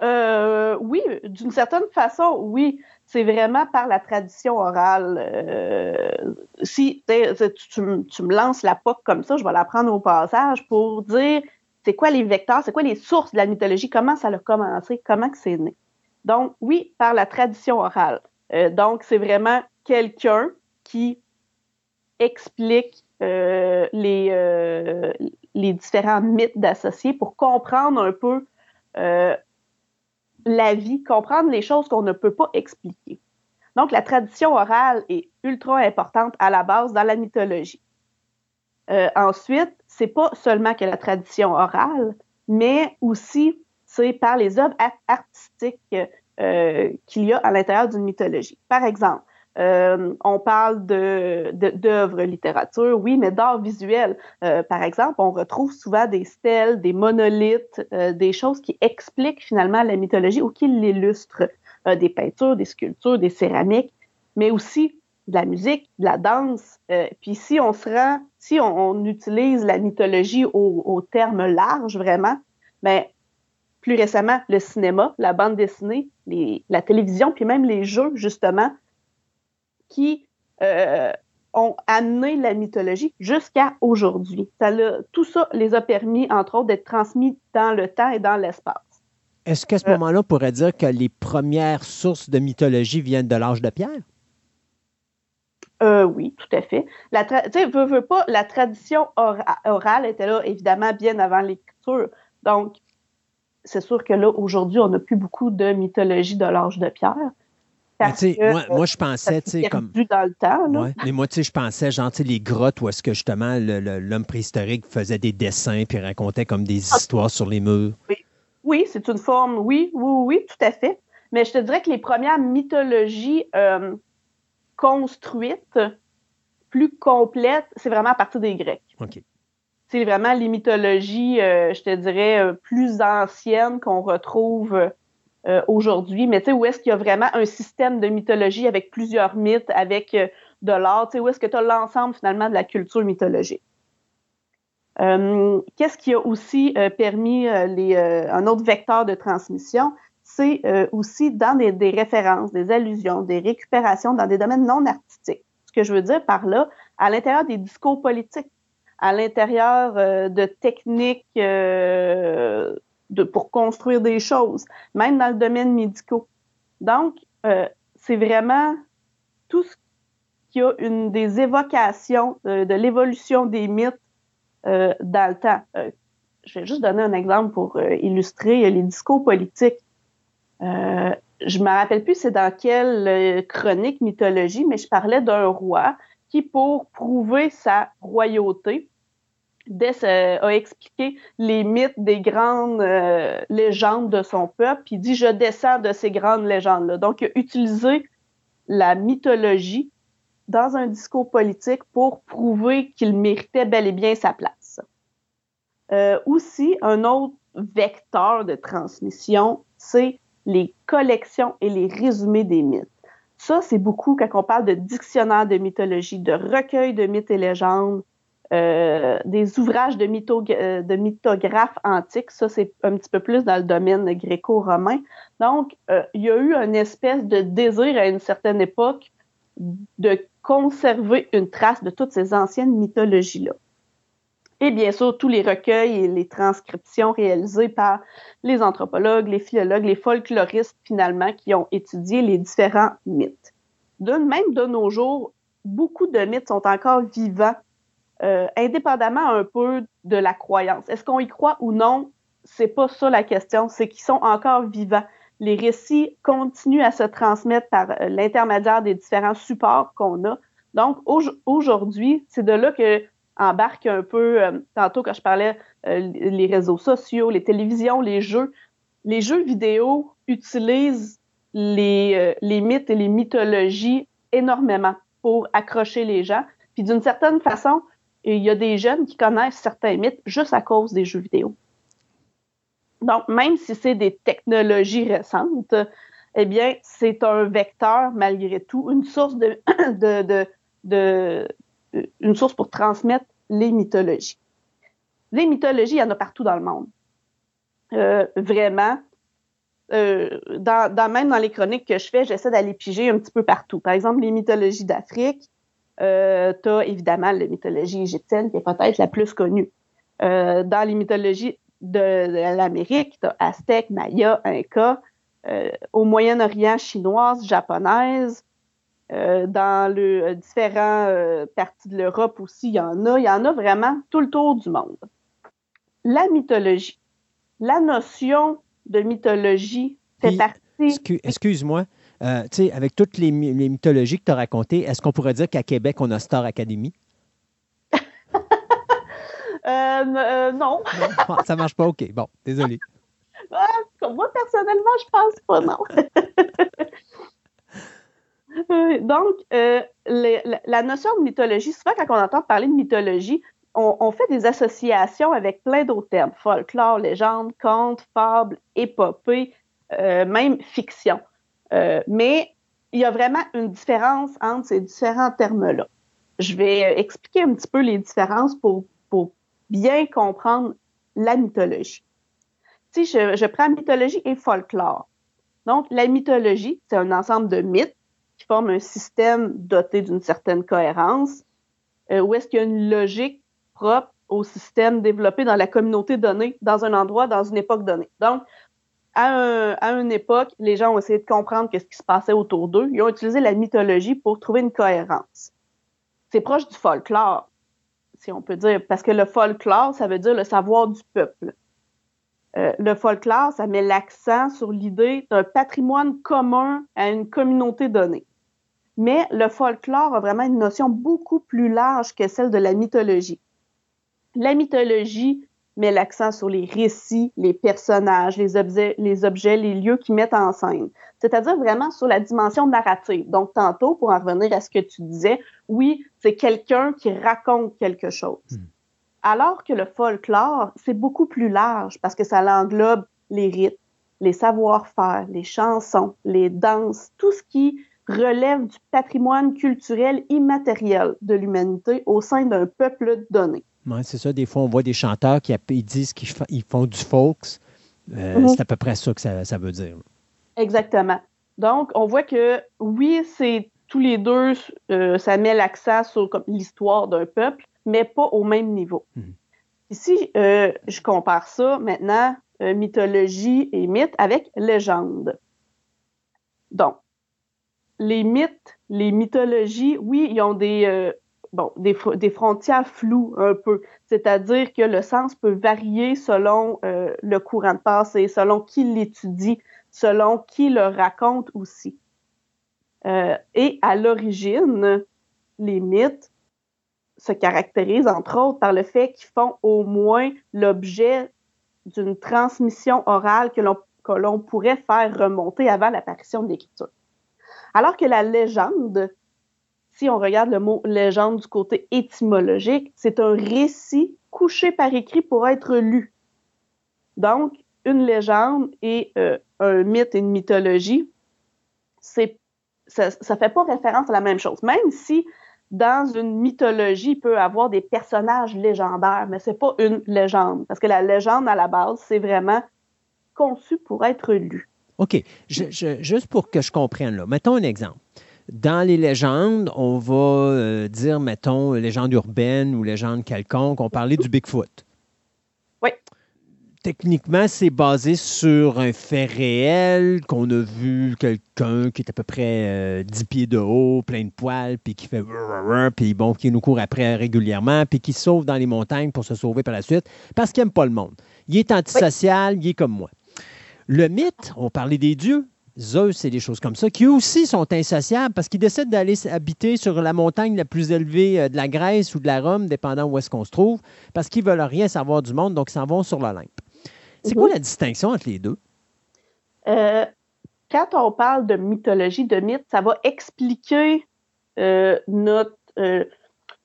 Euh, oui, d'une certaine façon, oui. C'est vraiment par la tradition orale. Euh, si tu, me lances la POC comme ça, je vais la prendre au passage pour dire c'est quoi les vecteurs, c'est quoi les sources de la mythologie, comment ça a commencé, comment c'est né. Donc, oui, par la tradition orale. Euh, donc, c'est vraiment quelqu'un qui explique les, les différents mythes d'associés pour comprendre un peu la vie, comprendre les choses qu'on ne peut pas expliquer. Donc, la tradition orale est ultra importante à la base dans la mythologie. Euh, ensuite, c'est pas seulement que la tradition orale, mais aussi c'est par les œuvres artistiques euh, qu'il y a à l'intérieur d'une mythologie. Par exemple, euh, on parle d'œuvres littérature, oui, mais d'art visuel. Euh, par exemple, on retrouve souvent des stèles, des monolithes, euh, des choses qui expliquent finalement la mythologie ou qui l'illustrent. des peintures, des sculptures, des céramiques, mais aussi de la musique, de la danse. puis si on se rend, si on, utilise la mythologie au, terme large vraiment, ben, plus récemment, le cinéma, la bande dessinée, la télévision, puis même les jeux, justement, qui euh, ont amené la mythologie jusqu'à aujourd'hui. tout ça les a permis, entre autres, d'être transmis dans le temps et dans l'espace.
Est-ce qu'à ce, euh, moment-là, on pourrait dire que les premières sources de mythologie viennent de l'âge de pierre?
Euh, oui, tout à fait. La veux, veux pas, la tradition orale était là, évidemment, bien avant l'écriture. Donc, c'est sûr que là, aujourd'hui, on n'a plus beaucoup de mythologie de l'âge de pierre
moi, moi, je pensais, tu sais, comme.
dans le temps, là.
mais moi, tu sais, je pensais, genre, les grottes où est-ce que justement l'homme préhistorique faisait des dessins puis racontait comme des ah. histoires sur les murs.
Oui, oui c'est une forme, oui, oui, oui, tout à fait. Mais je te dirais que les premières mythologies euh, construites, plus complètes, c'est vraiment à partir des Grecs.
OK.
C'est vraiment les mythologies, euh, je te dirais, euh, plus anciennes qu'on retrouve euh, aujourd'hui, mais tu sais, où est-ce qu'il y a vraiment un système de mythologie avec plusieurs mythes, avec euh, de l'art, tu sais, où est-ce que tu as l'ensemble finalement de la culture mythologique? Euh, qu'est-ce qui a aussi permis les, un autre vecteur de transmission? C'est aussi dans des, des, références, des allusions, des récupérations dans des domaines non artistiques. Ce que je veux dire par là, à l'intérieur des discours politiques, à l'intérieur de techniques pour construire des choses, même dans le domaine médical. Donc, euh, c'est vraiment tout ce qui a une des évocations euh, de l'évolution des mythes euh, dans le temps. je vais juste donner un exemple pour illustrer les discours politiques. je me rappelle plus c'est dans quelle chronique mythologie, mais je parlais d'un roi qui, pour prouver sa royauté, Dess a expliqué les mythes des grandes euh, légendes de son peuple, puis il dit Je descends de ces grandes légendes-là. Donc, il a utilisé la mythologie dans un discours politique pour prouver qu'il méritait bel et bien sa place. Euh, aussi, un autre vecteur de transmission, c'est les collections et les résumés des mythes. Ça, c'est beaucoup quand on parle de dictionnaire de mythologie, de recueil de mythes et légendes, euh, des ouvrages de, euh, de mythographes antiques. Ça, c'est un petit peu plus dans le domaine gréco-romain. Donc, euh, il y a eu une espèce de désir à une certaine époque de conserver une trace de toutes ces anciennes mythologies-là. Et bien sûr, tous les recueils et les transcriptions réalisées par les anthropologues, les philologues, les folkloristes, finalement, qui ont étudié les différents mythes. De même, de nos jours, beaucoup de mythes sont encore vivants euh, indépendamment un peu de la croyance. Est-ce qu'on y croit ou non? C'est pas ça la question, c'est qu'ils sont encore vivants. Les récits continuent à se transmettre par euh, l'intermédiaire des différents supports qu'on a. Donc, aujourd'hui, c'est de là que, embarque un peu, euh, tantôt quand je parlais euh, les réseaux sociaux, les télévisions, les jeux, les jeux vidéo utilisent les, les mythes et les mythologies énormément pour accrocher les gens. Puis d'une certaine façon, il y a des jeunes qui connaissent certains mythes juste à cause des jeux vidéo. Donc, même si c'est des technologies récentes, eh bien, c'est un vecteur, malgré tout, une source de, source pour transmettre les mythologies. Les mythologies, il y en a partout dans le monde. Euh, vraiment. Euh, même dans les chroniques que je fais, j'essaie d'aller piger un petit peu partout. Par exemple, les mythologies d'Afrique, euh, tu as évidemment la mythologie égyptienne qui est peut-être la plus connue. Euh, dans les mythologies de, de l'Amérique, tu as Aztèque, Maya, Inca. au Moyen-Orient, chinoise, japonaise, euh, dans le euh, différents euh, parties de l'Europe aussi, il y en a. Il y en a vraiment tout le tour du monde. La mythologie. La notion de mythologie fait partie.
Excuse-moi. Avec toutes les, mythologies que tu as racontées, est-ce qu'on pourrait dire qu'à Québec, on a Star Academy?
non. non?
Ça marche pas, OK. Bon, désolé.
moi, personnellement, je pense pas, non. Donc, euh, la, notion de mythologie, souvent quand on entend parler de mythologie, on, fait des associations avec plein d'autres termes, folklore, légende, conte, fable, épopée, euh, même fiction. Euh, mais il y a vraiment une différence entre ces différents termes-là. Je vais expliquer un petit peu les différences pour, pour bien comprendre la mythologie. Si je, je prends mythologie et folklore. Donc, la mythologie, c'est un ensemble de mythes qui forment un système doté d'une certaine cohérence, euh, où est-ce qu'il y a une logique propre au système développé dans la communauté donnée, dans un endroit, dans une époque donnée. Donc, à, une époque, les gens ont essayé de comprendre ce qui se passait autour d'eux. Ils ont utilisé la mythologie pour trouver une cohérence. C'est proche du folklore, si on peut dire, parce que le folklore, ça veut dire le savoir du peuple. Euh, le folklore, ça met l'accent sur l'idée d'un patrimoine commun à une communauté donnée. Mais le folklore a vraiment une notion beaucoup plus large que celle de la mythologie. La mythologie met l'accent sur les récits, les personnages, les objets, les objets, les lieux qui mettent en scène. C'est-à-dire vraiment sur la dimension narrative. Donc, tantôt, pour en revenir à ce que tu disais, oui, c'est quelqu'un qui raconte quelque chose. Hmm. Alors que le folklore, c'est beaucoup plus large parce que ça englobe les rites, les savoir-faire, les chansons, les danses, tout ce qui relève du patrimoine culturel immatériel de l'humanité au sein d'un peuple donné.
C'est ça. Des fois, on voit des chanteurs qui disent qu'ils font du folks. Euh, mhm. C'est à peu près ça que ça, veut dire.
Exactement. Donc, on voit que oui, c'est tous les deux, euh, ça met l'accent sur l'histoire d'un peuple, mais pas au même niveau. Mhm. Ici, euh, je compare ça maintenant, mythologie et mythe, avec légende. Donc, les mythes, les mythologies, oui, ils ont des, bon, des, frontières floues un peu. C'est-à-dire que le sens peut varier selon euh, le courant de passé, selon qui l'étudie, selon qui le raconte aussi. Euh, et à l'origine, les mythes se caractérisent entre autres par le fait qu'ils font au moins l'objet d'une transmission orale que l'on pourrait faire remonter avant l'apparition de l'écriture. Alors que la légende, si on regarde le mot légende du côté étymologique, c'est un récit couché par écrit pour être lu. Donc, une légende et euh, un mythe et une mythologie, ça ne fait pas référence à la même chose. Même si dans une mythologie, il peut avoir des personnages légendaires, mais c'est pas une légende. Parce que la légende, à la base, c'est vraiment conçu pour être lu.
OK. juste pour que je comprenne, là, mettons un exemple. Dans les légendes, on va euh, dire, mettons, légende urbaine ou légende quelconque, on parlait du Bigfoot.
Oui.
Techniquement, c'est basé sur un fait réel qu'on a vu quelqu'un qui est à peu près 10 euh, pieds de haut, plein de poils, puis qui fait puis bon, qui nous court après régulièrement, puis qui sauve dans les montagnes pour se sauver par la suite, parce qu'il n'aime pas le monde. Il est antisocial, il est comme moi. Le mythe, on parlait des dieux. Zeus et des choses comme ça, qui aussi sont insociables parce qu'ils décident d'aller habiter sur la montagne la plus élevée euh, de la Grèce ou de la Rome, dépendant où est-ce qu'on se trouve, parce qu'ils veulent rien savoir du monde, donc ils s'en vont sur l'Olympe. C'est quoi la distinction entre les deux?
Euh, quand on parle de mythologie, de mythe, ça va expliquer euh, notre,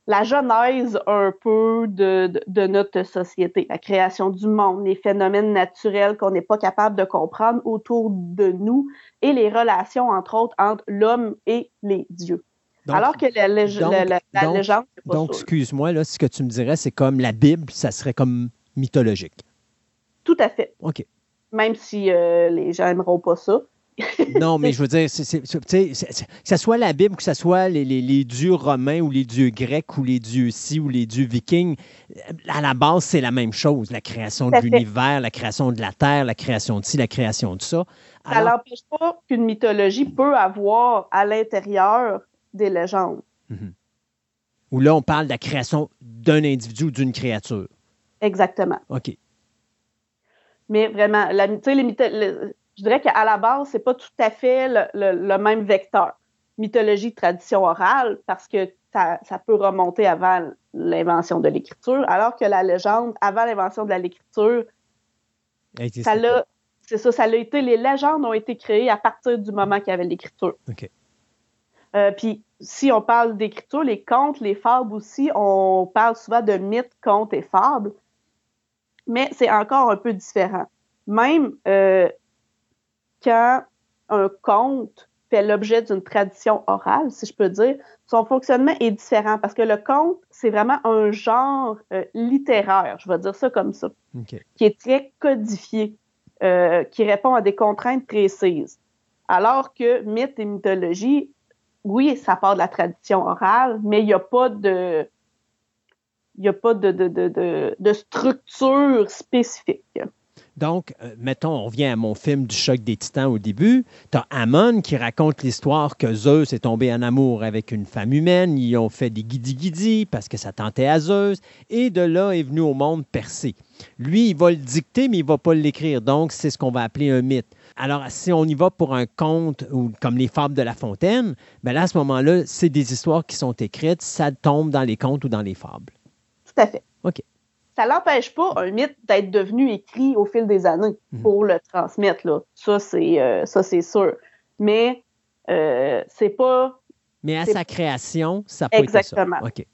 la genèse un peu de, notre société, la création du monde, les phénomènes naturels qu'on n'est pas capable de comprendre autour de nous et les relations, entre autres, entre l'homme et les dieux. Alors que la, légende.
donc, excuse-moi, là, ce que tu me dirais, c'est comme la Bible, ça serait comme mythologique.
Tout à fait.
OK.
Même si euh, les gens n'aimeront pas ça
non, mais je veux dire, que ce soit la Bible, que ce soit les, dieux romains ou les dieux grecs ou les dieux ci ou les dieux vikings, à la base, c'est la même chose. La création de l'univers, la création de la terre, la création de ci, la création de ça.
Ça n'empêche pas qu'une mythologie peut avoir à l'intérieur des légendes.
Mhm. Où là, on parle de la création d'un individu ou d'une créature.
Exactement.
OK.
Mais vraiment, la, les, je dirais qu'à la base, c'est pas tout à fait le, même vecteur. Mythologie, tradition orale, parce que ça, peut remonter avant l'invention de l'écriture, alors que la légende, avant l'invention de l'écriture, ça l'a, c'est ça, ça l'a été, les légendes ont été créées à partir du moment qu'il y avait l'écriture. Euh, puis, si on parle d'écriture, les contes, les fables aussi, on parle souvent de mythes, contes et fables, mais c'est encore un peu différent. Même euh, quand un conte fait l'objet d'une tradition orale, si je peux dire, son fonctionnement est différent parce que le conte, c'est vraiment un genre euh, littéraire, je vais dire ça comme ça, qui est très codifié, euh, qui répond à des contraintes précises. Alors que mythe et mythologie, oui, ça part de la tradition orale, mais il n'y a pas de il n'y a pas de, de structure spécifique.
Donc, euh, mettons, on revient à mon film du choc des titans au début. Tu as Amon qui raconte l'histoire que Zeus est tombé en amour avec une femme humaine. Ils ont fait des guidi-guidi parce que ça tentait à Zeus. Et de là est venu au monde Persée. Lui, il va le dicter, mais il ne va pas l'écrire. Donc, c'est ce qu'on va appeler un mythe. Alors, si on y va pour un conte ou comme les fables de La Fontaine, ben là, à ce moment-là, c'est des histoires qui sont écrites, ça tombe dans les contes ou dans les fables.
Tout à fait.
OK
ça n'empêche pas un mythe d'être devenu écrit au fil des années mhm. pour le transmettre. Là. Ça, c'est euh, ça, c'est sûr. Mais euh, c'est pas.
Mais à sa création, ça peut
Exactement.
être ça. OK.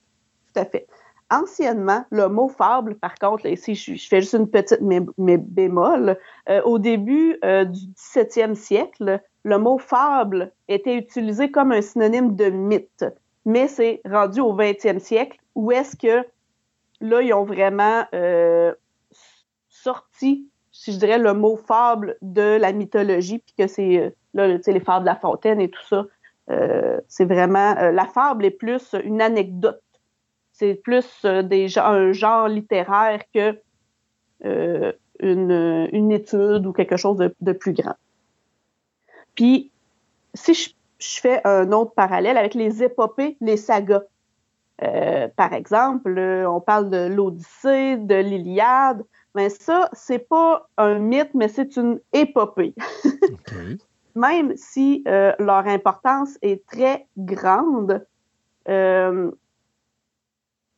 Tout à fait. Anciennement, le mot fable, par contre, ici, je, fais juste une petite mais, bémol. Euh, au début du 17e siècle, le mot fable était utilisé comme un synonyme de mythe. Mais c'est rendu au 20e siècle où est-ce que là, ils ont vraiment euh, sorti, si je dirais, le mot fable de la mythologie, puis que c'est euh, là, les fables de la fontaine et tout ça. Euh, c'est vraiment la fable est plus une anecdote. C'est plus des, un genre littéraire que une, étude ou quelque chose de, plus grand. Puis, si je, je, fais un autre parallèle avec les épopées, les sagas, euh, par exemple, euh, on parle de l'Odyssée, de l'Iliade. Mais ça, c'est pas un mythe, mais c'est une épopée. Même si euh, leur importance est très grande, le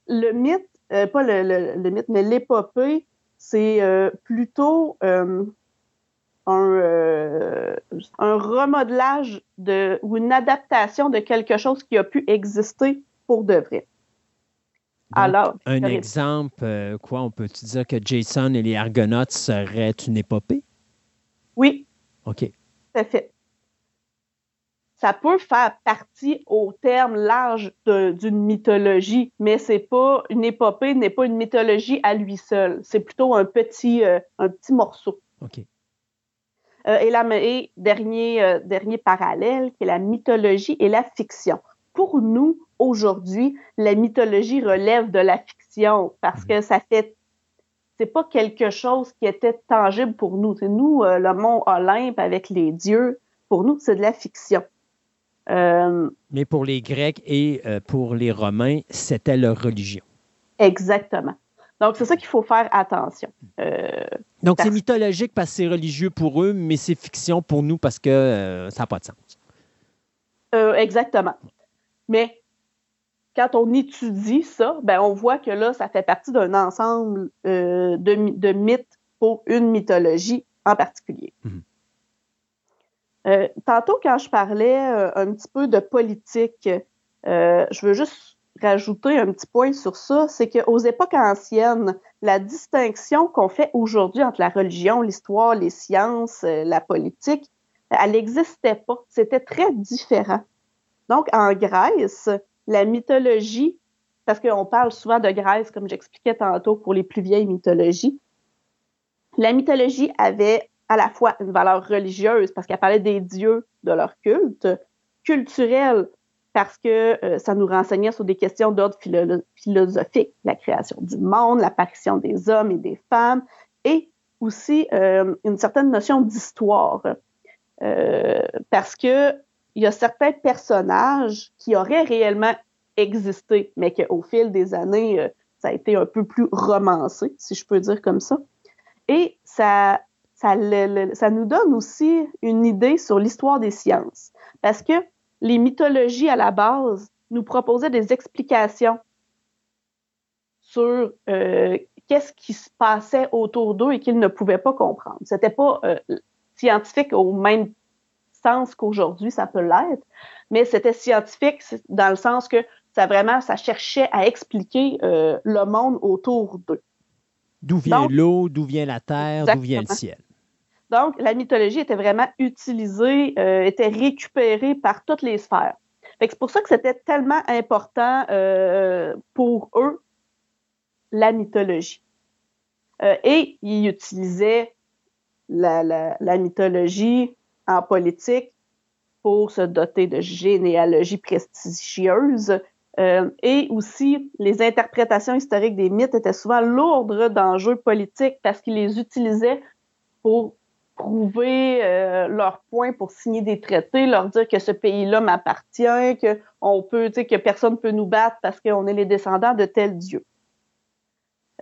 mythe, pas le, mythe, mais l'épopée, c'est plutôt un, un, remodelage de, ou une adaptation de quelque chose qui a pu exister pour de vrai.
Alors, un exemple, euh, quoi, on peut-tu dire que Jason et les Argonautes seraient une épopée?
Oui.
OK.
Tout à fait. Ça peut faire partie au terme large d'une mythologie, mais c'est pas une épopée n'est pas une mythologie à lui seul. C'est plutôt un petit, euh, un petit morceau.
OK.
Euh, et, la, et dernier, dernier parallèle, qui est la mythologie et la fiction. Pour nous, aujourd'hui, la mythologie relève de la fiction parce que ça fait c'est pas quelque chose qui était tangible pour nous. C'est nous, euh, le mont Olympe avec les dieux, pour nous, c'est de la fiction.
Euh, Mais pour les Grecs et euh, pour les Romains, c'était leur religion.
Exactement. Donc, c'est ça qu'il faut faire attention.
Donc, c'est mythologique parce que c'est religieux pour eux, mais c'est fiction pour nous parce que euh, ça n'a pas de sens.
Euh, exactement. Mais quand on étudie ça, ben, on voit que là, ça fait partie d'un ensemble de, de, mythes pour une mythologie en particulier. Mhm. tantôt, quand je parlais un petit peu de politique, je veux juste rajouter un petit point sur ça, c'est qu'aux époques anciennes, la distinction qu'on fait aujourd'hui entre la religion, l'histoire, les sciences, euh, la politique, elle n'existait pas. C'était très différent. Donc, en Grèce, la mythologie, parce qu'on parle souvent de Grèce, comme j'expliquais tantôt, pour les plus vieilles mythologies, la mythologie avait à la fois une valeur religieuse, parce qu'elle parlait des dieux, de leur culte, culturelle, parce que euh, ça nous renseignait sur des questions d'ordre philosophique, la création du monde, l'apparition des hommes et des femmes, et aussi euh, une certaine notion d'histoire. Euh, parce que il y a certains personnages qui auraient réellement existé, mais qu'au fil des années, ça a été un peu plus romancé, si je peux dire comme ça. Et ça, ça, ça nous donne aussi une idée sur l'histoire des sciences. Parce que les mythologies à la base nous proposaient des explications sur euh, qu'est-ce qui se passait autour d'eux et qu'ils ne pouvaient pas comprendre. C'était pas euh, scientifique au même sens qu'aujourd'hui, ça peut l'être, mais c'était scientifique dans le sens que ça vraiment, ça cherchait à expliquer euh, le monde autour d'eux.
D'où vient l'eau, d'où vient la terre, d'où vient le ciel.
Donc, la mythologie était vraiment utilisée, euh, était récupérée par toutes les sphères. C'est pour ça que c'était tellement important euh, pour eux, la mythologie. Et ils utilisaient la, la, mythologie en politique pour se doter de généalogies prestigieuses. et aussi, les interprétations historiques des mythes étaient souvent lourdes d'enjeux politiques parce qu'ils les utilisaient pour prouver euh, leur point pour signer des traités, leur dire que ce pays-là m'appartient, que on peut, que personne ne peut nous battre parce qu'on est les descendants de tel dieu.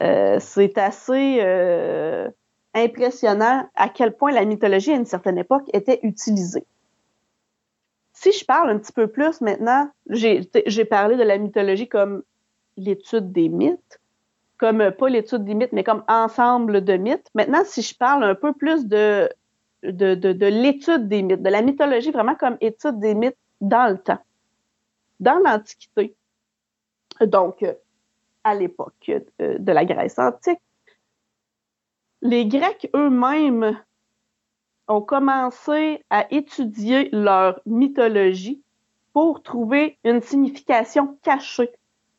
Euh, c'est assez euh, impressionnant à quel point la mythologie à une certaine époque était utilisée. Si je parle un petit peu plus maintenant, j'ai parlé de la mythologie comme l'étude des mythes comme euh, pas l'étude des mythes, mais comme ensemble de mythes. Maintenant, si je parle un peu plus de, de, de, l'étude des mythes, de la mythologie vraiment comme étude des mythes dans le temps, dans l'Antiquité, donc euh, à l'époque euh, de la Grèce antique, les Grecs eux-mêmes ont commencé à étudier leur mythologie pour trouver une signification cachée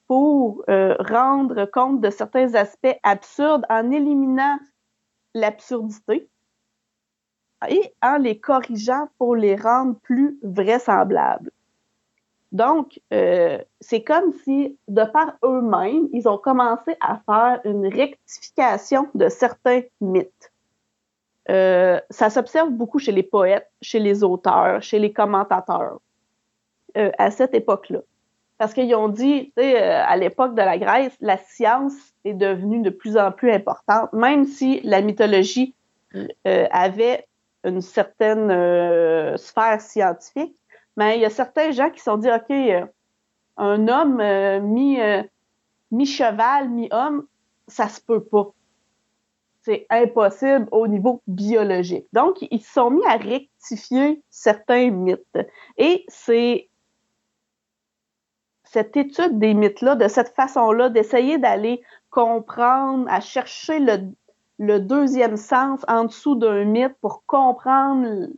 pour euh, rendre compte de certains aspects absurdes en éliminant l'absurdité et en les corrigeant pour les rendre plus vraisemblables. Donc, euh, c'est comme si, de par eux-mêmes, ils ont commencé à faire une rectification de certains mythes. Euh, ça s'observe beaucoup chez les poètes, chez les auteurs, chez les commentateurs à cette époque-là. Parce qu'ils ont dit, tu sais, euh, à l'époque de la Grèce, la science est devenue de plus en plus importante, même si la mythologie euh, avait une certaine euh, sphère scientifique. Mais il y a certains gens qui se sont dit, OK, un homme mi, mi-cheval, mi-homme, ça se peut pas. C'est impossible au niveau biologique. Donc, ils se sont mis à rectifier certains mythes. Et c'est cette étude des mythes-là, de cette façon-là, d'essayer d'aller comprendre, à chercher le, deuxième sens en dessous d'un mythe pour comprendre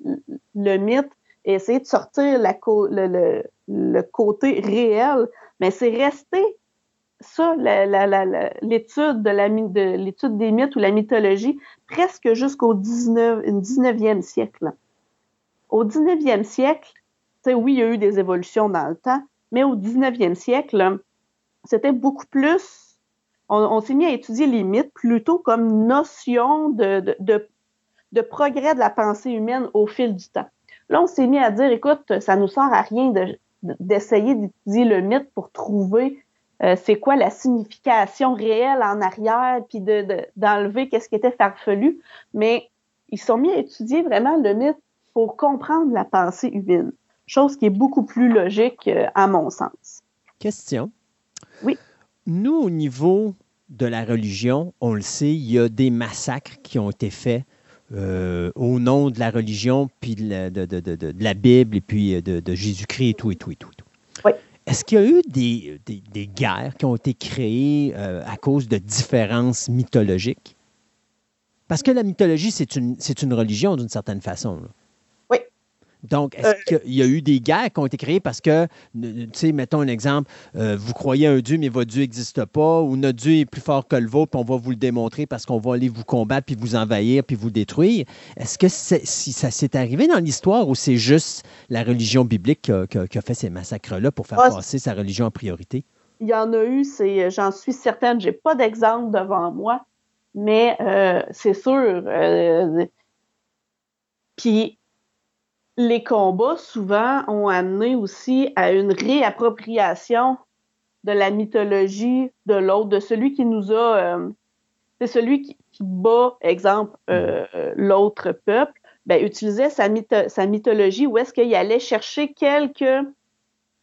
le, mythe et essayer de sortir le, côté réel. Mais c'est resté ça, l'étude de l'étude des mythes ou la mythologie, presque jusqu'au 19, 19e siècle. Au 19e siècle, oui, il y a eu des évolutions dans le temps, mais au 19e siècle, c'était beaucoup plus. On, s'est mis à étudier les mythes plutôt comme notion de, progrès de la pensée humaine au fil du temps. Là, on s'est mis à dire, écoute, ça nous sert à rien d'essayer d'étudier le mythe pour trouver euh, c'est quoi la signification réelle en arrière, puis d'enlever qu'est-ce qui était farfelu. Mais ils sont mis à étudier vraiment le mythe pour comprendre la pensée humaine, chose qui est beaucoup plus logique euh, à mon sens.
Question.
Oui.
Nous, au niveau de la religion, on le sait, il y a des massacres qui ont été faits euh, au nom de la religion, puis de la, de, la Bible, et puis de, Jésus-Christ, et tout, et tout, et tout.
Oui.
Est-ce qu'il y a eu des, des, guerres qui ont été créées euh, à cause de différences mythologiques? Parce que la mythologie, c'est une, une religion d'une certaine façon. Donc, est-ce euh, qu'il y a eu des guerres qui ont été créées parce que, tu sais, mettons un exemple, euh, vous croyez à un Dieu, mais votre Dieu n'existe pas, ou notre Dieu est plus fort que le vôtre, puis on va vous le démontrer parce qu'on va aller vous combattre, puis vous envahir, puis vous détruire. Est-ce que si ça s'est arrivé dans l'histoire ou c'est juste la religion biblique qui a, fait ces massacres-là pour faire ah, passer sa religion en priorité?
Il y en a eu, c'est, j'en suis certaine, j'ai pas d'exemple devant moi, mais euh, c'est sûr. puis les combats, souvent, ont amené aussi à une réappropriation de la mythologie de l'autre, de celui qui nous a... Euh, c'est celui qui, bat, exemple, euh, l'autre peuple, ben, utilisait sa, sa mythologie où est-ce qu'il allait chercher quelques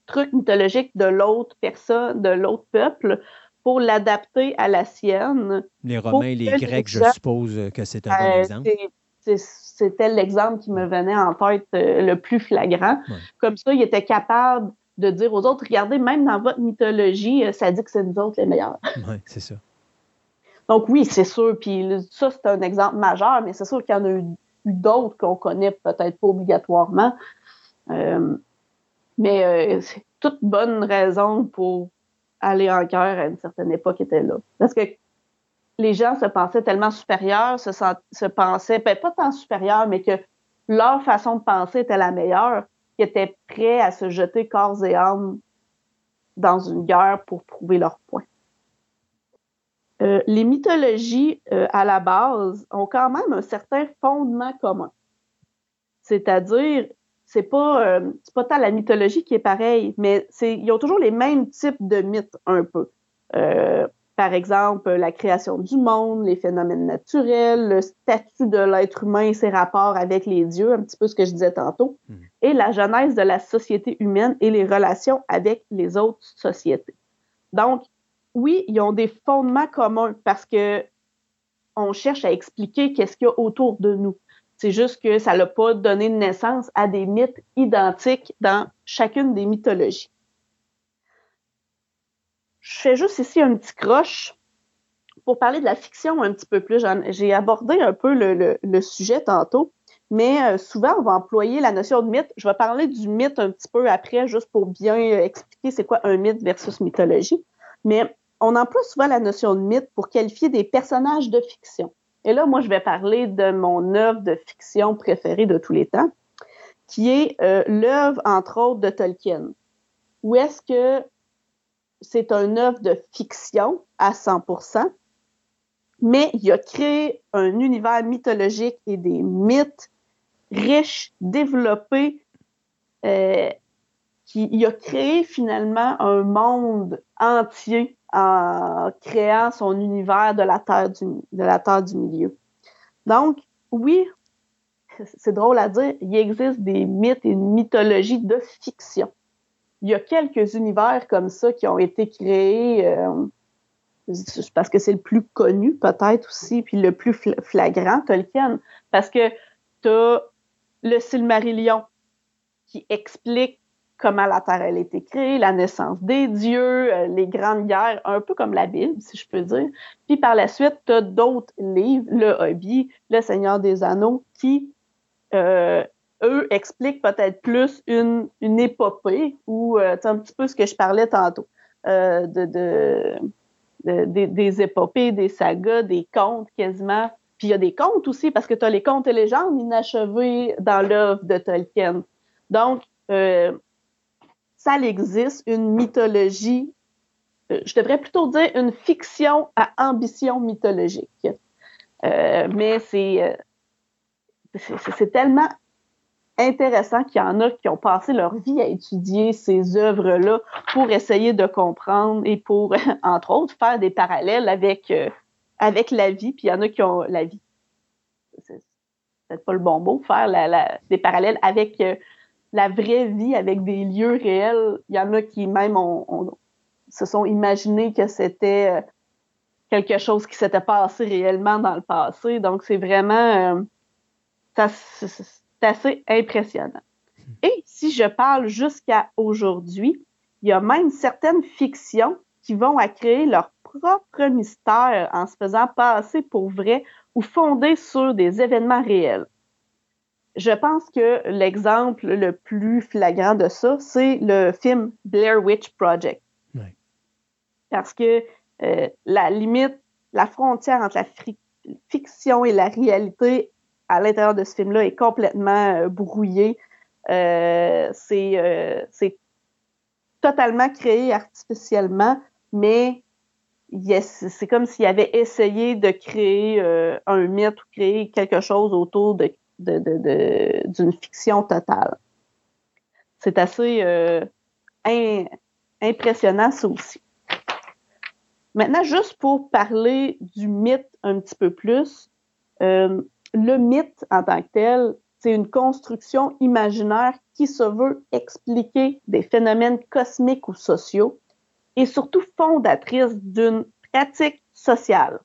trucs mythologiques de l'autre personne, de l'autre peuple, pour l'adapter à la sienne.
Les Romains et les Grecs, je suppose que c'est un bon euh, exemple
c'était l'exemple qui me venait en tête euh, le plus flagrant. Comme ça, il était capable de dire aux autres, regardez, même dans votre mythologie, euh, ça dit que c'est nous autres les meilleurs.
Oui, c'est ça.
Donc oui, c'est sûr. Puis ça, c'est un exemple majeur, mais c'est sûr qu'il y en a eu, d'autres qu'on connaît peut-être pas obligatoirement. Euh, mais c'est toute bonne raison pour aller en cœur à une certaine époque était là. Parce que les gens se pensaient tellement supérieurs, se, pensaient, ben, pas tant supérieurs, mais que leur façon de penser était la meilleure, qu'ils étaient prêts à se jeter corps et âme dans une guerre pour prouver leur point. Euh, les mythologies, euh, à la base, ont quand même un certain fondement commun. C'est-à-dire, c'est pas, euh, pas tant la mythologie qui est pareille, mais ils ont toujours les mêmes types de mythes, un peu. Par exemple, la création du monde, les phénomènes naturels, le statut de l'être humain et ses rapports avec les dieux, un petit peu ce que je disais tantôt, hmm. et la genèse de la société humaine et les relations avec les autres sociétés. Donc, oui, ils ont des fondements communs parce que on cherche à expliquer qu'est-ce qu'il y a autour de nous. C'est juste que ça n'a pas donné naissance à des mythes identiques dans chacune des mythologies. Je fais juste ici un petit croche pour parler de la fiction un petit peu plus. J'ai abordé un peu le, sujet tantôt, mais euh, souvent on va employer la notion de mythe. Je vais parler du mythe un petit peu après, juste pour bien expliquer c'est quoi un mythe versus mythologie. Mais on emploie souvent la notion de mythe pour qualifier des personnages de fiction. Et là, moi, je vais parler de mon œuvre de fiction préférée de tous les temps, qui est euh, l'œuvre, entre autres, de Tolkien. Où est-ce que c'est un œuvre de fiction à 100%, mais il a créé un univers mythologique et des mythes riches, développés, euh, qui, il a créé finalement un monde entier en créant son univers de la terre du, de la terre du milieu. Donc, oui, c'est drôle à dire, il existe des mythes et une mythologie de fiction il y a quelques univers comme ça qui ont été créés euh, parce que c'est le plus connu peut-être aussi, puis le plus flagrant, Tolkien, parce que tu as le Silmarillion qui explique comment la Terre a été créée, la naissance des dieux, euh, les grandes guerres, un peu comme la Bible, si je peux dire. Puis par la suite, tu as d'autres livres, le Hobby, le Seigneur des Anneaux, qui euh, eux expliquent peut-être plus une, une épopée ou euh, un petit peu ce que je parlais tantôt euh, de, de, des épopées, des sagas, des contes quasiment. Puis il y a des contes aussi parce que tu as les contes et légendes inachevés dans l'œuvre de Tolkien. Donc, euh, ça existe, une mythologie, euh, je devrais plutôt dire une fiction à ambition mythologique. mais c'est c'est tellement intéressant qu'il y en a qui ont passé leur vie à étudier ces œuvres-là pour essayer de comprendre et pour, entre autres, faire des parallèles avec, euh, avec la vie. Puis il y en a qui ont la vie. C'est peut-être pas le bon mot, faire la, des parallèles avec euh, la vraie vie, avec des lieux réels. Il y en a qui même ont, se sont imaginés que c'était euh, quelque chose qui s'était passé réellement dans le passé. Donc, c'est vraiment c'est assez impressionnant. Et si je parle jusqu'à aujourd'hui, il y a même certaines fictions qui vont à créer leur propre mystère en se faisant passer pour vrai ou fondées sur des événements réels. Je pense que l'exemple le plus flagrant de ça, c'est le film Blair Witch Project. Parce que euh, la limite, la frontière entre la fiction et la réalité à l'intérieur de ce film-là est complètement euh, brouillé. Euh, euh, c'est totalement créé artificiellement, mais c'est comme s'il avait essayé de créer un mythe ou créer quelque chose autour d'une fiction totale. C'est assez impressionnant, ça aussi. Maintenant, juste pour parler du mythe un petit peu plus, le mythe en tant que tel, c'est une construction imaginaire qui se veut expliquer des phénomènes cosmiques ou sociaux et surtout fondatrice d'une pratique sociale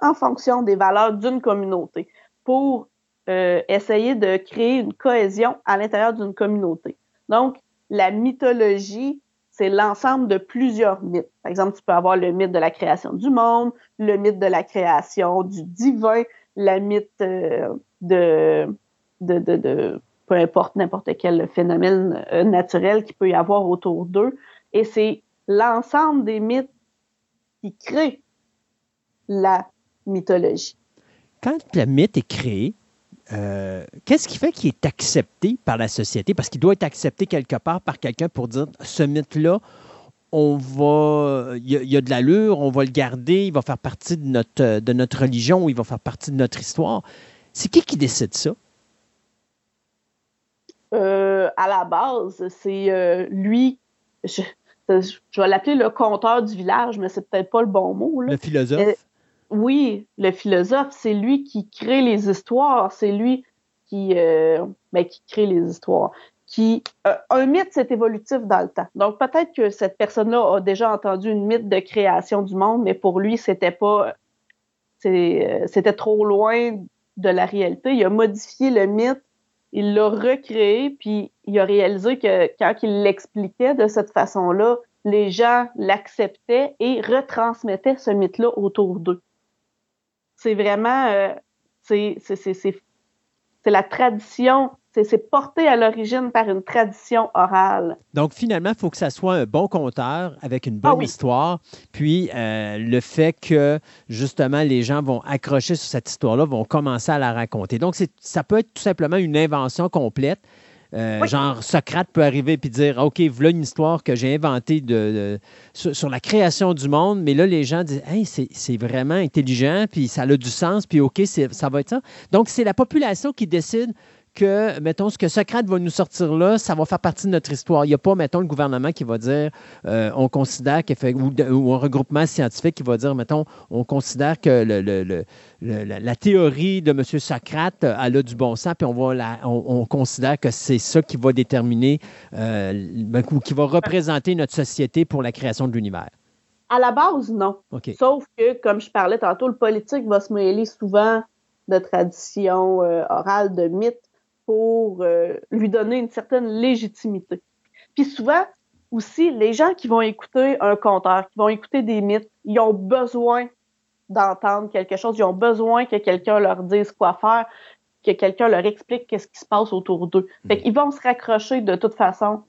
en fonction des valeurs d'une communauté pour euh, essayer de créer une cohésion à l'intérieur d'une communauté. Donc, la mythologie, c'est l'ensemble de plusieurs mythes. Par exemple, tu peux avoir le mythe de la création du monde, le mythe de la création du divin, la mythe euh, de, de, de, peu importe n'importe quel phénomène euh, naturel qui peut y avoir autour d'eux. Et c'est l'ensemble des mythes qui créent la mythologie.
Quand le mythe est créé, euh, qu'est-ce qui fait qu'il est accepté par la société? Parce qu'il doit être accepté quelque part par quelqu'un pour dire ce mythe-là, on va, il y, a de l'allure, on va le garder, il va faire partie de notre, de notre religion, il va faire partie de notre histoire. C'est qui qui décide ça?
Euh, à la base, c'est euh, lui, je, vais l'appeler le conteur du village, mais c'est peut-être pas le bon mot.
Le philosophe? Euh,
oui, le philosophe, c'est lui qui crée les histoires, c'est lui qui, ben, qui crée les histoires qui euh, un mythe c'est évolutif dans le temps. Donc peut-être que cette personne-là a déjà entendu une mythe de création du monde, mais pour lui c'était pas euh, c'était trop loin de la réalité. Il a modifié le mythe, il l'a recréé, puis il a réalisé que quand il l'expliquait de cette façon-là, les gens l'acceptaient et retransmettaient ce mythe-là autour d'eux. C'est vraiment euh, c'est la tradition c'est porté à l'origine par une tradition orale.
Donc, finalement, il faut que ça soit un bon conteur avec une bonne ah histoire. Puis, euh, le fait que, justement, les gens vont accrocher sur cette histoire-là, vont commencer à la raconter. Donc, ça peut être tout simplement une invention complète. Euh, genre, Socrate peut arriver et dire OK, voilà une histoire que j'ai inventée de, sur, la création du monde, mais là, les gens disent Hey, c'est vraiment intelligent, puis ça a du sens, puis OK, ça va être ça. Donc, c'est la population qui décide que, mettons, ce que Socrate va nous sortir là, ça va faire partie de notre histoire. Il n'y a pas, mettons, le gouvernement qui va dire, euh, on considère qu'il fait, ou, un regroupement scientifique qui va dire, mettons, on considère que le, la, théorie de M. Socrate, elle a du bon sens, puis on, va la, on, considère que c'est ça qui va déterminer, euh, ben, ou qui va représenter notre société pour la création de l'univers.
À la base, non. Sauf que, comme je parlais tantôt, le politique va se mêler souvent de traditions euh, orales, de mythes pour euh, lui donner une certaine légitimité. Puis souvent, aussi, les gens qui vont écouter un conteur, qui vont écouter des mythes, ils ont besoin d'entendre quelque chose, ils ont besoin que quelqu'un leur dise quoi faire, que quelqu'un leur explique qu'est-ce qui se passe autour d'eux. Fait hmm. qu'ils vont se raccrocher de toute façon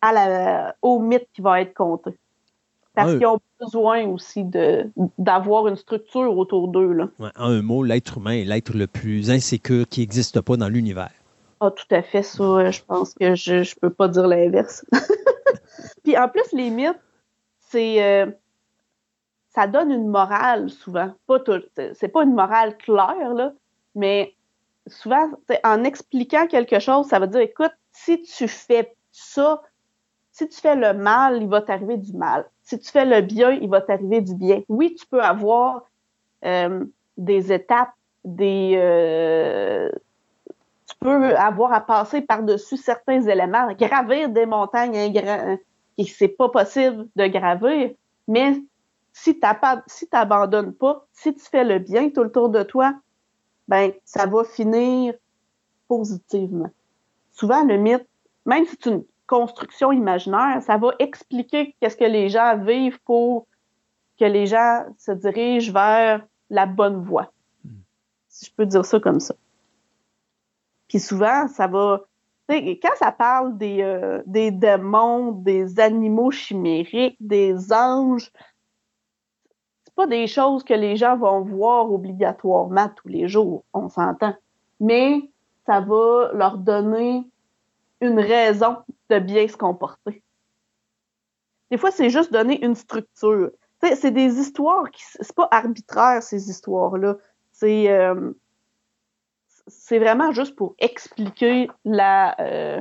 à la, au mythe qui va être conté. Parce qu'ils ont besoin aussi d'avoir une structure autour d'eux.
en un mot, l'être humain est l'être le plus insécure qui n'existe pas dans l'univers.
Ah, tout à fait, ça. Je pense que je ne peux pas dire l'inverse. Puis en plus, les mythes, c'est. Euh, ça donne une morale souvent. Pas tout. C'est pas une morale claire, là, mais souvent, en expliquant quelque chose, ça veut dire, écoute, si tu fais ça, si tu fais le mal, il va t'arriver du mal. Si tu fais le bien, il va t'arriver du bien. Oui, tu peux avoir euh, des étapes, des... Euh, tu peux avoir à passer par-dessus certains éléments, gravir des montagnes et c'est pas possible de gravir, mais si tu si n'abandonnes pas, si tu fais le bien tout autour de toi, ben ça va finir positivement. Souvent, le mythe, même si une construction imaginaire, ça va expliquer qu'est-ce que les gens vivent pour que les gens se dirigent vers la bonne voie. Si je peux dire ça comme ça. Puis souvent, ça va. Quand ça parle des, euh, des démons, des animaux chimériques, des anges, c'est pas des choses que les gens vont voir obligatoirement tous les jours, on s'entend. Mais ça va leur donner une raison de bien se comporter. Des fois, c'est juste donner une structure. C'est des histoires qui. C'est pas arbitraire, ces histoires-là. C'est. Euh, c'est vraiment juste pour expliquer la, euh,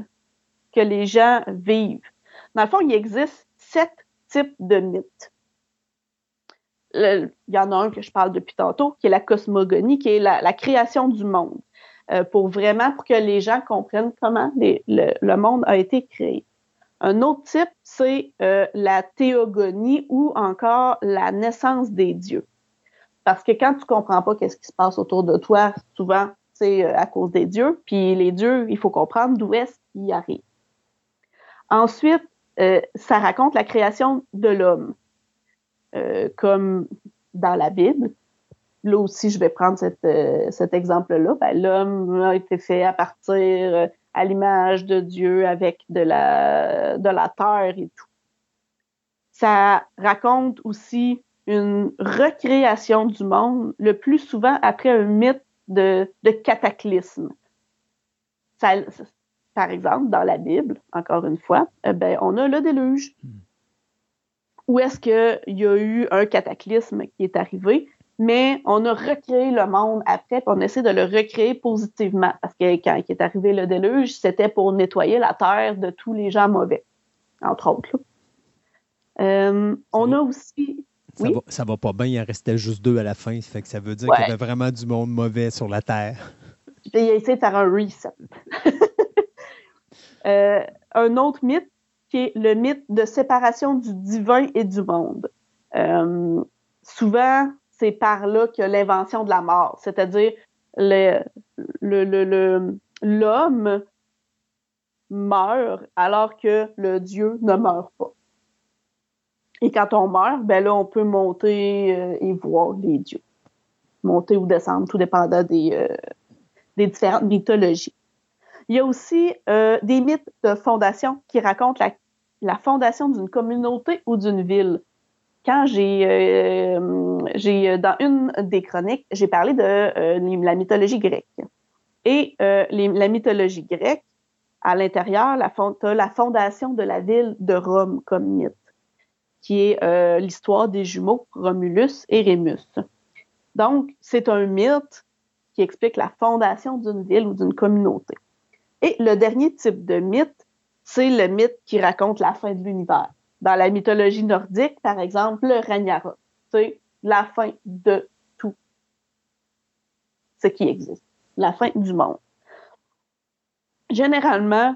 que les gens vivent. Dans le fond, il existe sept types de mythes. il y en a un que je parle depuis tantôt, qui est la cosmogonie, qui est la, création du monde, euh, pour vraiment pour que les gens comprennent comment le, monde a été créé. Un autre type, c'est euh, la théogonie ou encore la naissance des dieux. Parce que quand tu comprends pas qu'est-ce qui se passe autour de toi, souvent, c'est euh, à cause des dieux. Puis les dieux, il faut comprendre d'où est-ce qu'ils arrivent. Ensuite, ça raconte la création de l'homme, comme dans la Bible. Là aussi, je vais prendre cet exemple-là. Ben, l'homme a été fait à partir à l'image de Dieu avec de la, de la terre et tout. Ça raconte aussi une recréation du monde, le plus souvent après un mythe de, de cataclysme. par exemple, dans la Bible, encore une fois, eh ben, on a le déluge. Hmm. Où est-ce qu'il y a eu un cataclysme qui est arrivé? Mais on a recréé le monde après, puis on essaie de le recréer positivement. Parce que quand il est arrivé le déluge, c'était pour nettoyer la terre de tous les gens mauvais, entre autres. Euh, on a aussi.
Ça, va, ça va pas bien, il en restait juste deux à la fin, ça fait que ça veut dire qu'il y avait vraiment du monde mauvais sur la terre.
Il a essayé de faire un reset. Euh, un autre mythe qui est le mythe de séparation du divin et du monde. Euh, souvent, c'est par là que l'invention de la mort, c'est-à-dire l'homme meurt alors que le Dieu ne meurt pas. Et quand on meurt, ben là, on peut monter euh, et voir les dieux. Monter ou descendre, tout dépendant des, euh, différentes mythologies. Il y a aussi euh, des mythes de fondation qui racontent la fondation d'une communauté ou d'une ville quand j'ai, euh, j'ai dans une des chroniques, j'ai parlé de euh, la mythologie grecque. Et euh, la mythologie grecque, à l'intérieur, la, la fondation de la ville de Rome comme mythe, qui est l'histoire des jumeaux Romulus et Rémus. Donc, c'est un mythe qui explique la fondation d'une ville ou d'une communauté. Et le dernier type de mythe, c'est le mythe qui raconte la fin de l'univers dans la mythologie nordique, par exemple, le Ragnarok. C'est la fin de tout ce qui existe. La fin du monde. Généralement,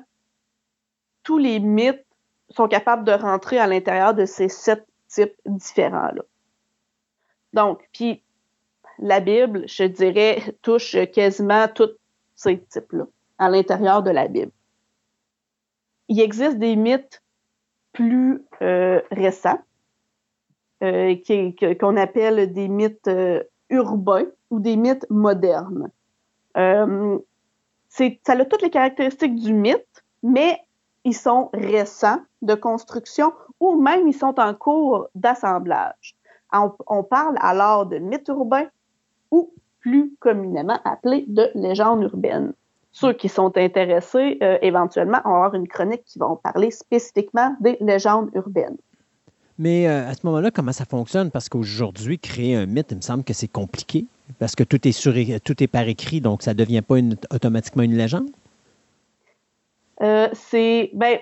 tous les mythes sont capables de rentrer à l'intérieur de ces sept types différents-là. Donc, puis la Bible, je dirais, touche quasiment tous ces types-là à l'intérieur de la Bible. Il existe des mythes plus euh, récents, euh, qu'on appelle des mythes euh, urbains ou des mythes modernes. ça a toutes les caractéristiques du mythe, mais ils sont récents de construction ou même ils sont en cours d'assemblage. On, on, parle alors de mythes urbains ou plus communément appelés de légendes urbaines. Ceux qui sont intéressés, euh, éventuellement, vont avoir une chronique qui va parler spécifiquement des légendes urbaines.
Mais euh, à ce moment-là, comment ça fonctionne? Parce qu'aujourd'hui, créer un mythe, il me semble que c'est compliqué. Parce que tout est, sur, tout est par écrit, donc ça ne devient pas automatiquement une légende?
Euh, c'est ben,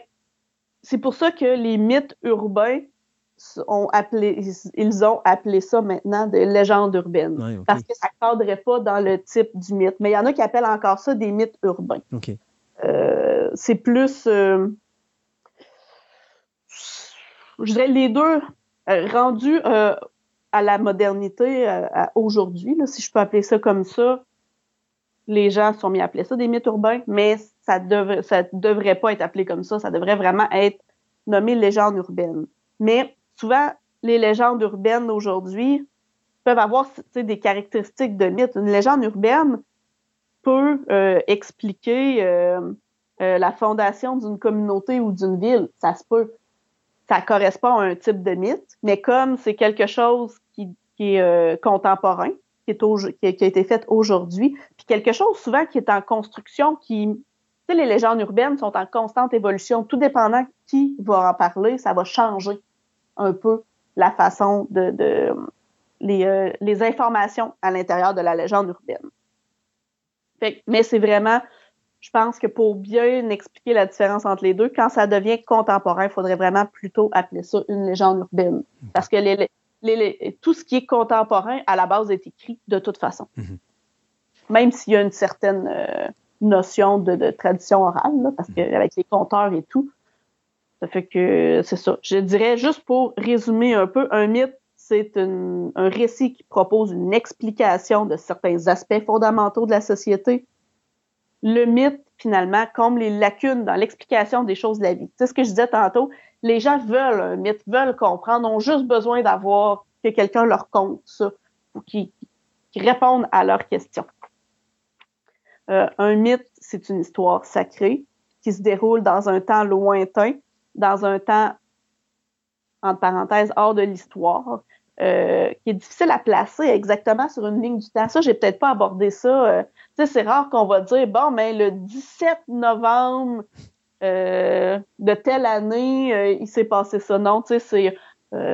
pour ça que les mythes urbains ont appelé, ils ont appelé ça maintenant des légendes urbaines. Parce que ça ne cadrait pas dans le type du mythe. Mais il y en a qui appellent encore ça des mythes urbains. Euh, c'est plus. Euh, je dirais les deux euh, rendus à la modernité aujourd'hui, si je peux appeler ça comme ça. Les gens sont mis à appeler ça des mythes urbains, mais ça ne ça devrait pas être appelé comme ça. Ça devrait vraiment être nommé légende urbaine. Mais souvent, les légendes urbaines aujourd'hui peuvent avoir des caractéristiques de mythe. Une légende urbaine peut euh, expliquer euh, euh, la fondation d'une communauté ou d'une ville. Ça se peut. Ça correspond à un type de mythe, mais comme c'est quelque chose qui, est contemporain, qui, a été fait aujourd'hui, puis quelque chose souvent qui est en construction, qui... Les légendes urbaines sont en constante évolution. Tout dépendant qui va en parler, ça va changer un peu la façon de, les, euh, les, informations à l'intérieur de la légende urbaine. mais c'est vraiment, je pense que pour bien expliquer la différence entre les deux, quand ça devient contemporain, il faudrait vraiment plutôt appeler ça une légende urbaine. Parce que les, les, tout ce qui est contemporain, à la base, est écrit de toute façon. Mm-hmm. Même s'il y a une certaine euh, notion de, tradition orale, parce mm-hmm. qu'avec les conteurs et tout, ça fait que c'est ça. Je dirais juste pour résumer un peu, un mythe, c'est un récit qui propose une explication de certains aspects fondamentaux de la société. Le mythe, finalement, comble les lacunes dans l'explication des choses de la vie. C'est ce que je disais tantôt? Les gens veulent un mythe, veulent comprendre, ont juste besoin d'avoir que quelqu'un leur conte ça ou qu'ils répondent à leurs questions. Euh, un mythe, c'est une histoire sacrée qui se déroule dans un temps lointain dans un temps, entre parenthèses, hors de l'histoire, euh, qui est difficile à placer exactement sur une ligne du temps. Ça, j'ai peut-être pas abordé ça. Euh, tu sais, c'est rare qu'on va dire, bon, mais le 17 novembre euh, de telle année, il s'est passé ça. Non, tu sais, c'est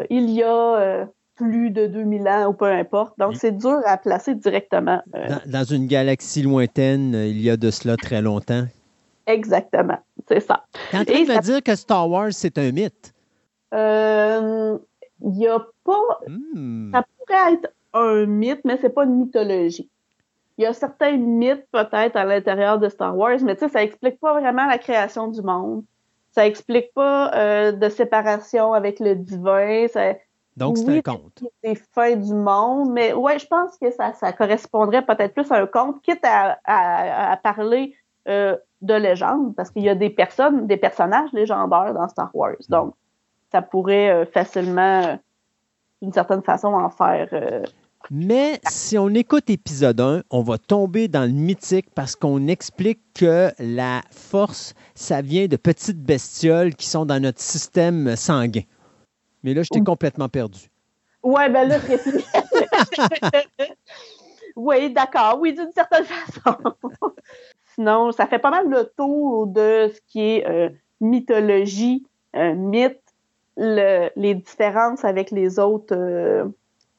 il y a plus de 2000 ans ou peu importe. Donc, c'est dur à placer directement.
Dans, dans, une galaxie lointaine, il y a de cela très longtemps.
Exactement, c'est ça.
T'es en train de dire que Star Wars, c'est un mythe?
Il euh, n'y a pas... Hmm. Ça pourrait être un mythe, mais c'est pas une mythologie. Il y a certains mythes peut-être à l'intérieur de Star Wars, mais tu sais, ça explique pas vraiment la création du monde. Ça explique pas euh, de séparation avec le divin.
Donc, c'est un conte.
Des fins du monde, mais ouais, je pense que ça, ça correspondrait peut-être plus à un conte, quitte à, parler euh, de légende, parce qu'il y a des personnes, des personnages légendaires dans Star Wars. Mm. Donc, ça pourrait euh, facilement, euh, d'une certaine façon, en faire. Euh,
Mais si on écoute épisode 1, on va tomber dans le mythique parce qu'on explique que la force, ça vient de petites bestioles qui sont dans notre système sanguin. Mais là, je t'ai complètement perdu.
Ouais, ben là, Oui, d'accord. Oui, d'une certaine façon. Sinon, ça fait pas mal le tour de ce qui est euh, mythologie, euh, mythe, les différences avec les autres euh,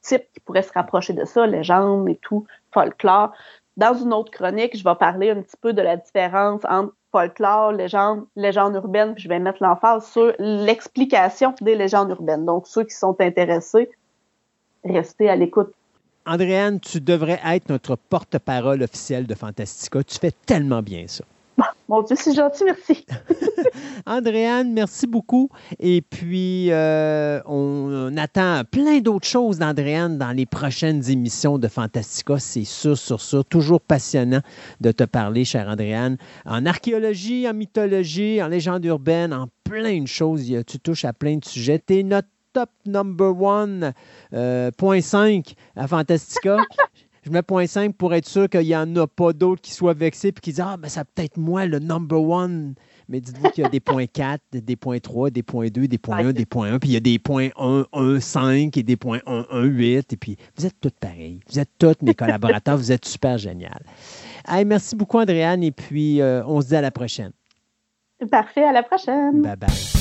types qui pourraient se rapprocher de ça, légendes et tout, folklore. Dans une autre chronique, je vais parler un petit peu de la différence entre folklore, légende, légende urbaine, puis je vais mettre l'emphase sur l'explication des légendes urbaines. Donc, ceux qui sont intéressés, restez à l'écoute
Andréane, tu devrais être notre porte-parole officielle de Fantastica. Tu fais tellement bien ça.
Mon Dieu, c'est gentil, merci.
Andréane, merci beaucoup. Et puis, euh, on, attend plein d'autres choses d'Andréane dans les prochaines émissions de Fantastica. C'est sûr, sur sûr. Toujours passionnant de te parler, chère Andréane. En archéologie, en mythologie, en légende urbaine, en plein de choses. Tu touches à plein de sujets. Tu es notre top number one, euh, point 5 à Fantastica. je mets point 5 pour être sûr qu'il n'y en a pas d'autres qui soient vexés et qui disent Ah, ben, ça peut-être moi le number one. Mais dites-vous qu'il y a des points 4, des points 3, des points 2, des points 1, des points 1, puis il y a des points 1, 1, 5 et des points 1, 1, 8. Et puis, vous êtes tous pareils. Vous êtes tous mes collaborateurs. vous êtes super génial. merci beaucoup, Andréane. Et puis, euh, on se dit à la prochaine.
Parfait. À la prochaine.
Bye bye.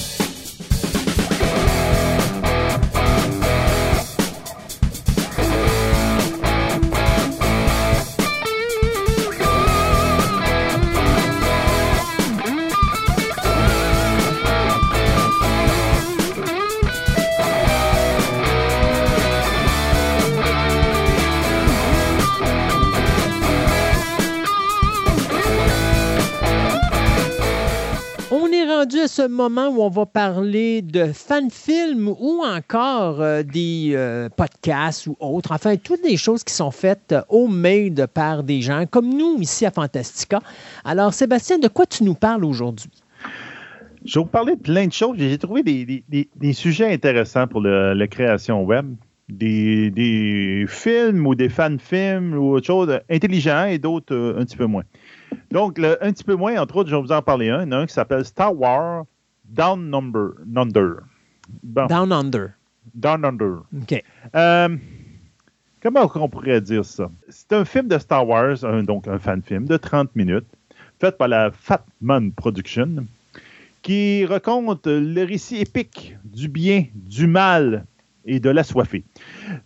Ce moment où on va parler de fan-films ou encore euh, des euh, podcasts ou autres. Enfin, toutes des choses qui sont faites au homemade par des gens comme nous ici à Fantastica. Alors, Sébastien, de quoi tu nous parles aujourd'hui?
Je vais vous parler de plein de choses. J'ai trouvé des, sujets intéressants pour la création web. Des, films ou des fan-films ou autre chose intelligents et d'autres euh, un petit peu moins. Donc, un petit peu moins, entre autres, je vais vous en parler un. Il y en a un qui s'appelle Star Wars Down Number, Under.
Down Under.
Down Under.
OK.
Euh, comment on pourrait dire ça? C'est un film de Star Wars, donc un fan-film de 30 minutes, fait par la Fatman Production qui raconte le récit épique du bien, du mal et de la soifée.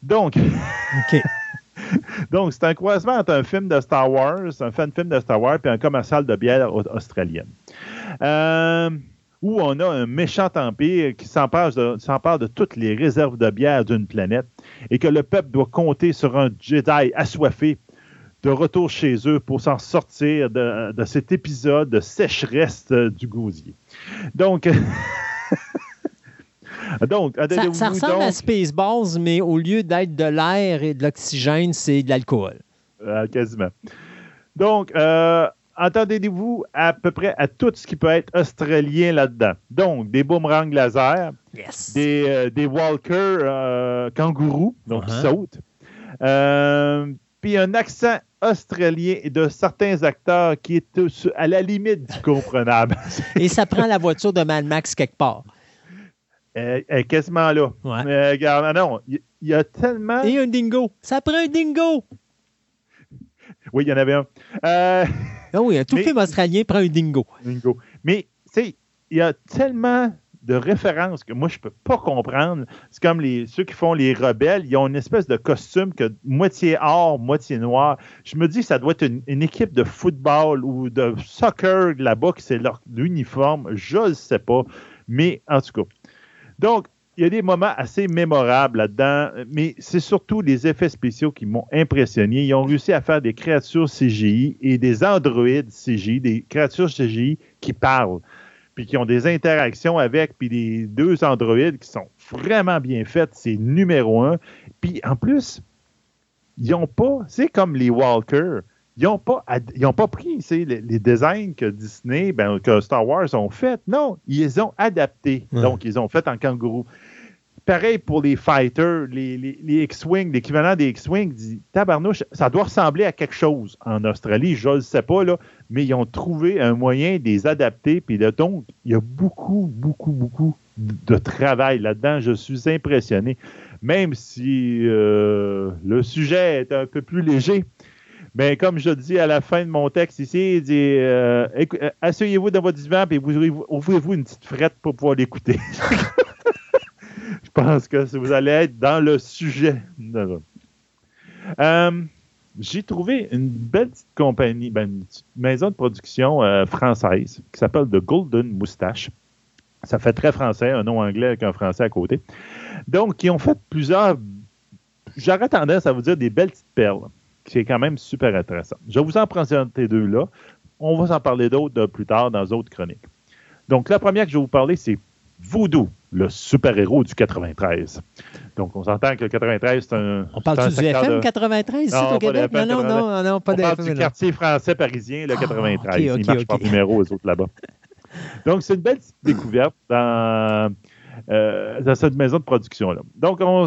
Donc, donc c'est un croisement entre un film de Star Wars, un fan-film de Star Wars, et un commercial de bière australienne. Euh, où on a un méchant empire qui s'empare de, de, toutes les réserves de bière d'une planète et que le peuple doit compter sur un Jedi assoiffé de retour chez eux pour s'en sortir de, cet épisode de sécheresse du gosier. Donc, donc
ça, ça ressemble à Spaceballs, mais au lieu d'être de l'air et de l'oxygène, c'est de l'alcool.
Euh, quasiment. Donc, euh, entendez-vous à peu près à tout ce qui peut être australien là-dedans. Donc, des boomerangs laser, des, euh, des walkers kangourous, donc qui uh-huh. sautent, puis un accent australien et de certains acteurs qui est à la limite du comprenable.
et ça prend la voiture de Mad Max quelque part.
Elle est quasiment là. Mais regarde, non, il y, a tellement.
Et un dingo. Ça prend un dingo.
Oui, il y en avait un. Euh...
Ah oui, tout film australien prend un dingo.
Dingo. Mais, tu sais, il y a tellement de références que moi, je ne peux pas comprendre. C'est comme les, ceux qui font les rebelles, ils ont une espèce de costume que moitié or, moitié noir. Je me dis ça doit être une, équipe de football ou de soccer là-bas, que c'est leur uniforme. Je ne sais pas. Mais en tout cas. Donc, il y a des moments assez mémorables là-dedans, mais c'est surtout les effets spéciaux qui m'ont impressionné. Ils ont réussi à faire des créatures CGI et des androïdes CGI, des créatures CGI qui parlent puis qui ont des interactions avec, puis les deux androïdes qui sont vraiment bien faites, c'est numéro un. Puis en plus, ils n'ont pas, c'est comme les Walker, ils n'ont pas, pas pris les, les, designs que Disney, ben, que Star Wars ont fait. Non, ils les ont adaptés. Donc, ils ont fait en kangourou. Pareil pour les fighters, les, les X-Wing, l'équivalent des X-Wing, dit tabarnouche, ça doit ressembler à quelque chose en Australie, je ne sais pas, là, mais ils ont trouvé un moyen de les adapter. Puis donc, il y a beaucoup, beaucoup, beaucoup de travail là-dedans. Je suis impressionné, même si euh, le sujet est un peu plus léger. Mais comme je dis à la fin de mon texte ici, il dit euh, euh, asseyez-vous dans votre divan et ouvrez-vous une petite frette pour pouvoir l'écouter. Je pense que vous allez être dans le sujet. Euh, j'ai trouvé une belle petite compagnie, ben, une petite maison de production euh, française qui s'appelle The Golden Moustache. Ça fait très français, un nom anglais avec un français à côté. Donc, ils ont fait plusieurs. J'aurais tendance à vous dire des belles petites perles, qui est quand même super intéressant. Je vais vous en présenter deux là. On va s'en parler d'autres plus tard dans d'autres chroniques. Donc, la première que je vais vous parler, c'est Voodoo le super-héros du 93. Donc, on s'entend que le 93, c'est un.
On parle du FM 93 ici au Québec? Non, non, non, non, pas
On parle du quartier français parisien, le 93. Ah, Il marche par numéro, aux autres là-bas. Donc, c'est une belle découverte dans, euh, dans cette maison de production-là. Donc, on,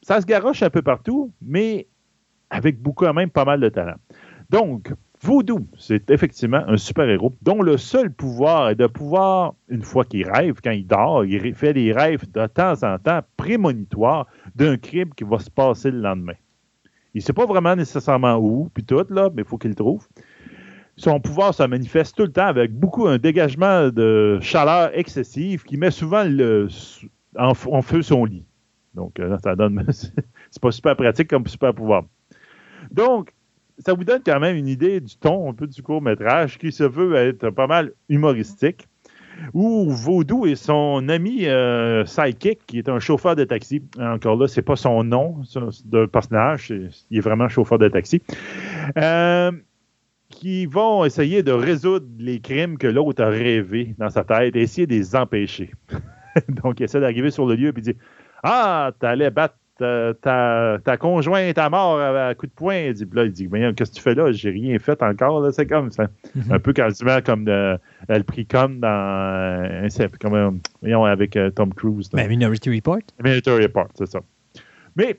ça se garoche un peu partout, mais avec beaucoup, même, pas mal de talent. Donc, Voodoo, c'est effectivement un super-héros dont le seul pouvoir est de pouvoir, une fois qu'il rêve, quand il dort, il fait des rêves de temps en temps prémonitoires d'un crime qui va se passer le lendemain. Il ne sait pas vraiment nécessairement où, puis tout, là, mais il faut qu'il le trouve. Son pouvoir se manifeste tout le temps avec beaucoup un dégagement de chaleur excessive qui met souvent le, en, feu son lit. Donc, euh, ça donne. c'est pas super pratique comme super pouvoir. Donc, ça vous donne quand même une idée du ton un peu du court-métrage qui se veut être pas mal humoristique. Où Vaudou et son ami euh, Sidekick, qui est un chauffeur de taxi, encore là, c'est pas son nom de personnage, il est vraiment chauffeur de taxi, euh, qui vont essayer de résoudre les crimes que l'autre a rêvé dans sa tête et essayer de les empêcher. Donc, il essaie d'arriver sur le lieu et dit Ah, t'allais battre ta, ta, conjointe à mort à, coup de poing. Il dit, là, il dit, qu'est-ce que tu fais là? J'ai rien fait encore. C'est comme ça. Mhm. Un peu quasiment comme le, le prix comme dans comme, voyons, avec euh, Tom Cruise.
Ben, Minority Report.
Minority Report, c'est ça. Mais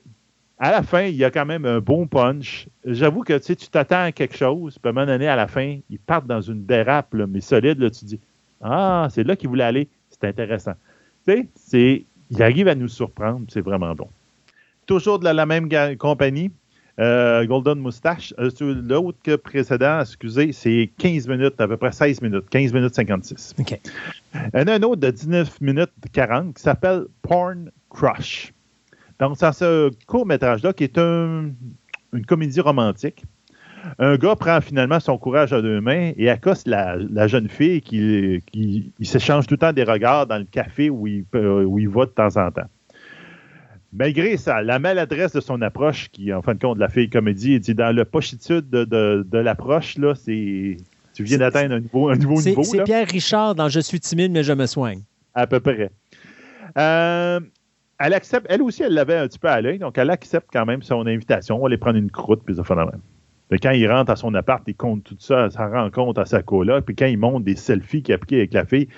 à la fin, il y a quand même un bon punch. J'avoue que tu t'attends à quelque chose, puis à un moment donné, à la fin, ils partent dans une dérape, mais solide. Là, tu dis Ah, c'est là qu'il voulait aller. C'est intéressant. Tu sais, il arrive à nous surprendre, c'est vraiment bon toujours de la, même compagnie. Euh, Golden Moustache. Euh, l'autre que précédent, excusez, c'est 15 minutes, à peu près 16 minutes, 15 minutes 56.
OK.
Il y en a un autre de 19 minutes 40 qui s'appelle Porn Crush. Donc, c'est ce court-métrage-là qui est une comédie romantique. Un gars prend finalement son courage à deux mains et accoste la, jeune fille qui, qui s'échange tout le temps des regards dans le café où il, où il va de temps en temps malgré ça, la maladresse de son approche, qui, en fin de compte, la fille comédie, dit dans le pochitude de, de, l'approche, là, c'est. Tu viens d'atteindre un nouveau, un nouveau niveau.
C'est Pierre Richard dans Je suis timide, mais je me soigne.
À peu près. Euh, elle accepte, elle aussi, elle l'avait un petit peu à l'œil, donc elle accepte quand même son invitation. On va aller prendre une croûte, puis ça fait la même. quand il rentre à son appart, il compte tout ça, ça rencontre à sa coloc, puis quand il monte des selfies qu'il a pris avec la fille,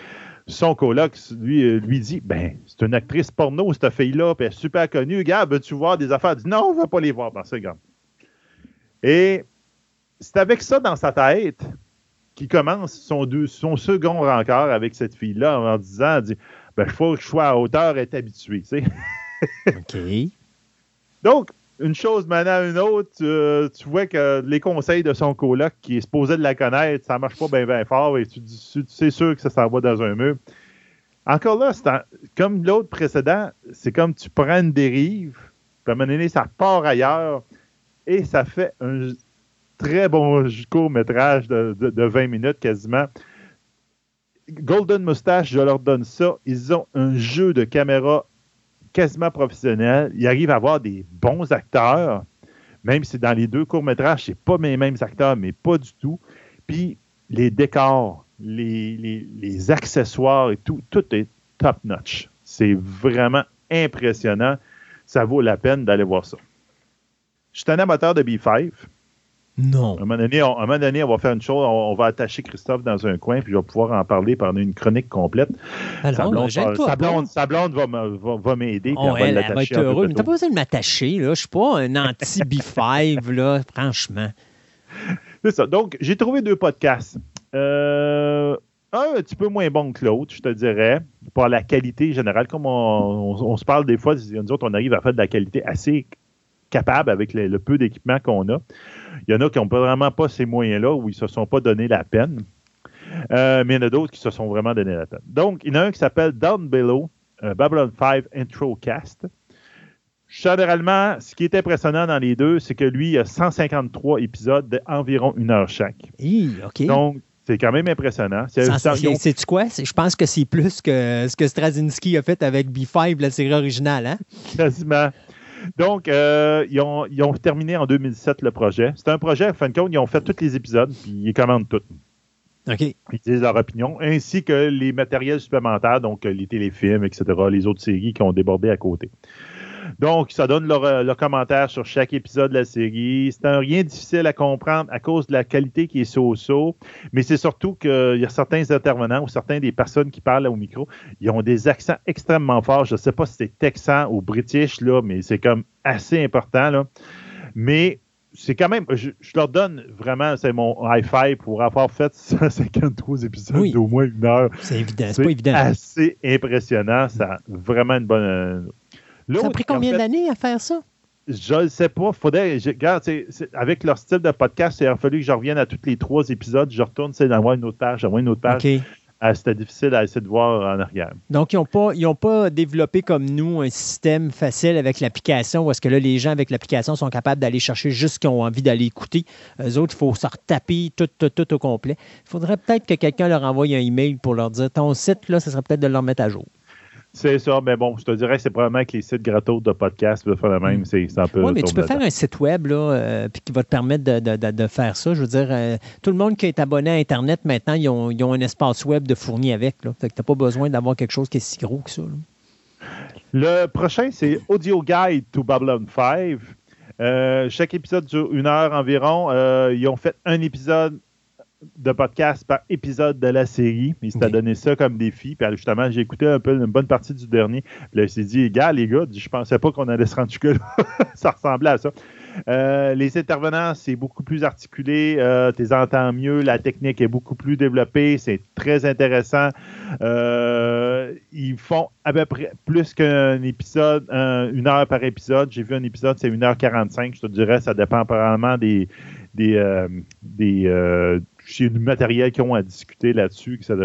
son coloc lui, euh, lui dit Ben, c'est une actrice porno, cette fille-là, puis elle est super connue. Gars, veux-tu voir des affaires? Dit Non, on ne va pas les voir dans ce gars. Et c'est avec ça dans sa tête qu'il commence son, son second rencard avec cette fille-là en disant Ben, il faut que je sois à hauteur et être habitué.
OK.
Donc, une chose maintenant une autre, tu, vois que les conseils de son coloc qui est supposé de la connaître, ça marche pas bien fort et tu, c'est sûr que ça s'en va dans un mur. Encore là, comme l'autre précédent, c'est comme tu prends une dérive, puis à un moment donné, ça part ailleurs et ça fait un très bon court métrage de, de 20 minutes quasiment. Golden Moustache, je leur donne ça. Ils ont un jeu de caméra quasiment professionnel. Il arrive à avoir des bons acteurs, même si dans les deux courts-métrages, c'est pas les mêmes acteurs, mais pas du tout. Puis les décors, les, accessoires et tout, tout est top-notch. C'est vraiment impressionnant. Ça vaut la peine d'aller voir ça. Je suis un amateur de B5.
Non.
À un, moment donné, on, va faire une chose, on, va attacher Christophe dans un coin, puis je vais pouvoir en parler pendant une chronique complète.
sa
blonde, va, m'aider.
Oh, elle, va être heureuse. Mais t'as pas besoin de m'attacher, là. Je suis pas un anti-B5, là, franchement.
C'est ça. Donc, j'ai trouvé deux podcasts. Euh, un un petit peu moins bon que l'autre, je te dirais, par la qualité générale. Comme on, se parle des fois, nous autres, on arrive à faire de la qualité assez capable avec le peu d'équipement qu'on a. Il y en a qui n'ont vraiment pas ces moyens-là, où ils ne se sont pas donné la peine. Euh, mais il y en a d'autres qui se sont vraiment donné la peine. Donc, il y en a un qui s'appelle Down Below, euh, Babylon 5 Intro Cast. Généralement, ce qui est impressionnant dans les deux, c'est que lui, il a 153 épisodes d'environ une heure chaque.
OK.
Donc, c'est quand même impressionnant.
C'est quoi? Je pense que c'est plus que ce que Straczynski a fait avec B5, la série originale. Hein?
Quasiment. Donc, euh, ils, ont, terminé en 2007 le projet. C'est un projet, en fin de compte, ils ont fait tous les épisodes, puis ils commandent tout.
OK.
Ils disent leur opinion, ainsi que les matériels supplémentaires, donc les téléfilms, etc., les autres séries qui ont débordé à côté. Donc, ça donne leur, leur, commentaire sur chaque épisode de la série. C'est un rien difficile à comprendre à cause de la qualité qui est so-so, mais c'est surtout qu'il y a certains intervenants ou certains des personnes qui parlent au micro, ils ont des accents extrêmement forts. Je ne sais pas si c'est texan ou british, là, mais c'est comme assez important. Là. Mais c'est quand même, je, leur donne vraiment, c'est mon high-five pour avoir fait 153 épisodes d'au moins une heure.
C'est évident, c'est pas évident.
assez impressionnant. Ça a vraiment une bonne,
ça a pris combien d'années à faire ça?
Je ne sais pas. Faudrait, regarde, avec leur style de podcast, il a fallu que je revienne à tous les trois épisodes. Je retourne, c'est d'avoir une autre page, d'avoir une autre page. Ah, c'était difficile à essayer de voir en arrière.
Donc, ils n'ont pas, pas développé comme nous un système facile avec l'application où est-ce que là, les gens avec l'application sont capables d'aller chercher juste ce qu'ils ont envie d'aller écouter. Eux autres, il faut se retaper tout, tout, tout au complet. Il faudrait peut-être que quelqu'un leur envoie un email pour leur dire ton site, là, ce serait peut-être de leur mettre à jour
C'est ça, mais bon, je te dirais que c'est probablement que les sites gratos de podcast peuvent faire le même. C'est un peu.
Oui, mais tu peux faire un site web là, euh, qui va te permettre de, faire ça. Je veux dire, euh, tout le monde qui est abonné à Internet maintenant, ils ont, un espace web de fourni avec. Là. Fait que tu n'as pas besoin d'avoir quelque chose qui est si gros que ça.
Le prochain, c'est Audio Guide to Babylon 5. Euh, chaque épisode dure une heure environ. ils ont fait un épisode de podcast par épisode de la série. Il s'était donné ça comme défi. Puis justement, j'ai écouté un peu une bonne partie du dernier. Puis là, il s'est dit, gars, les gars, je pensais pas qu'on allait se rendre jusque là. ça ressemblait à ça. Euh, les intervenants, c'est beaucoup plus articulé, euh, tu les entends mieux, la technique est beaucoup plus développée, c'est très intéressant. Euh, ils font à peu près plus qu'un épisode, une heure par épisode. J'ai vu un épisode, c'est 1h45, je te dirais, ça dépend apparemment des, des, des du matériel qu'ils ont à discuter là-dessus, etc.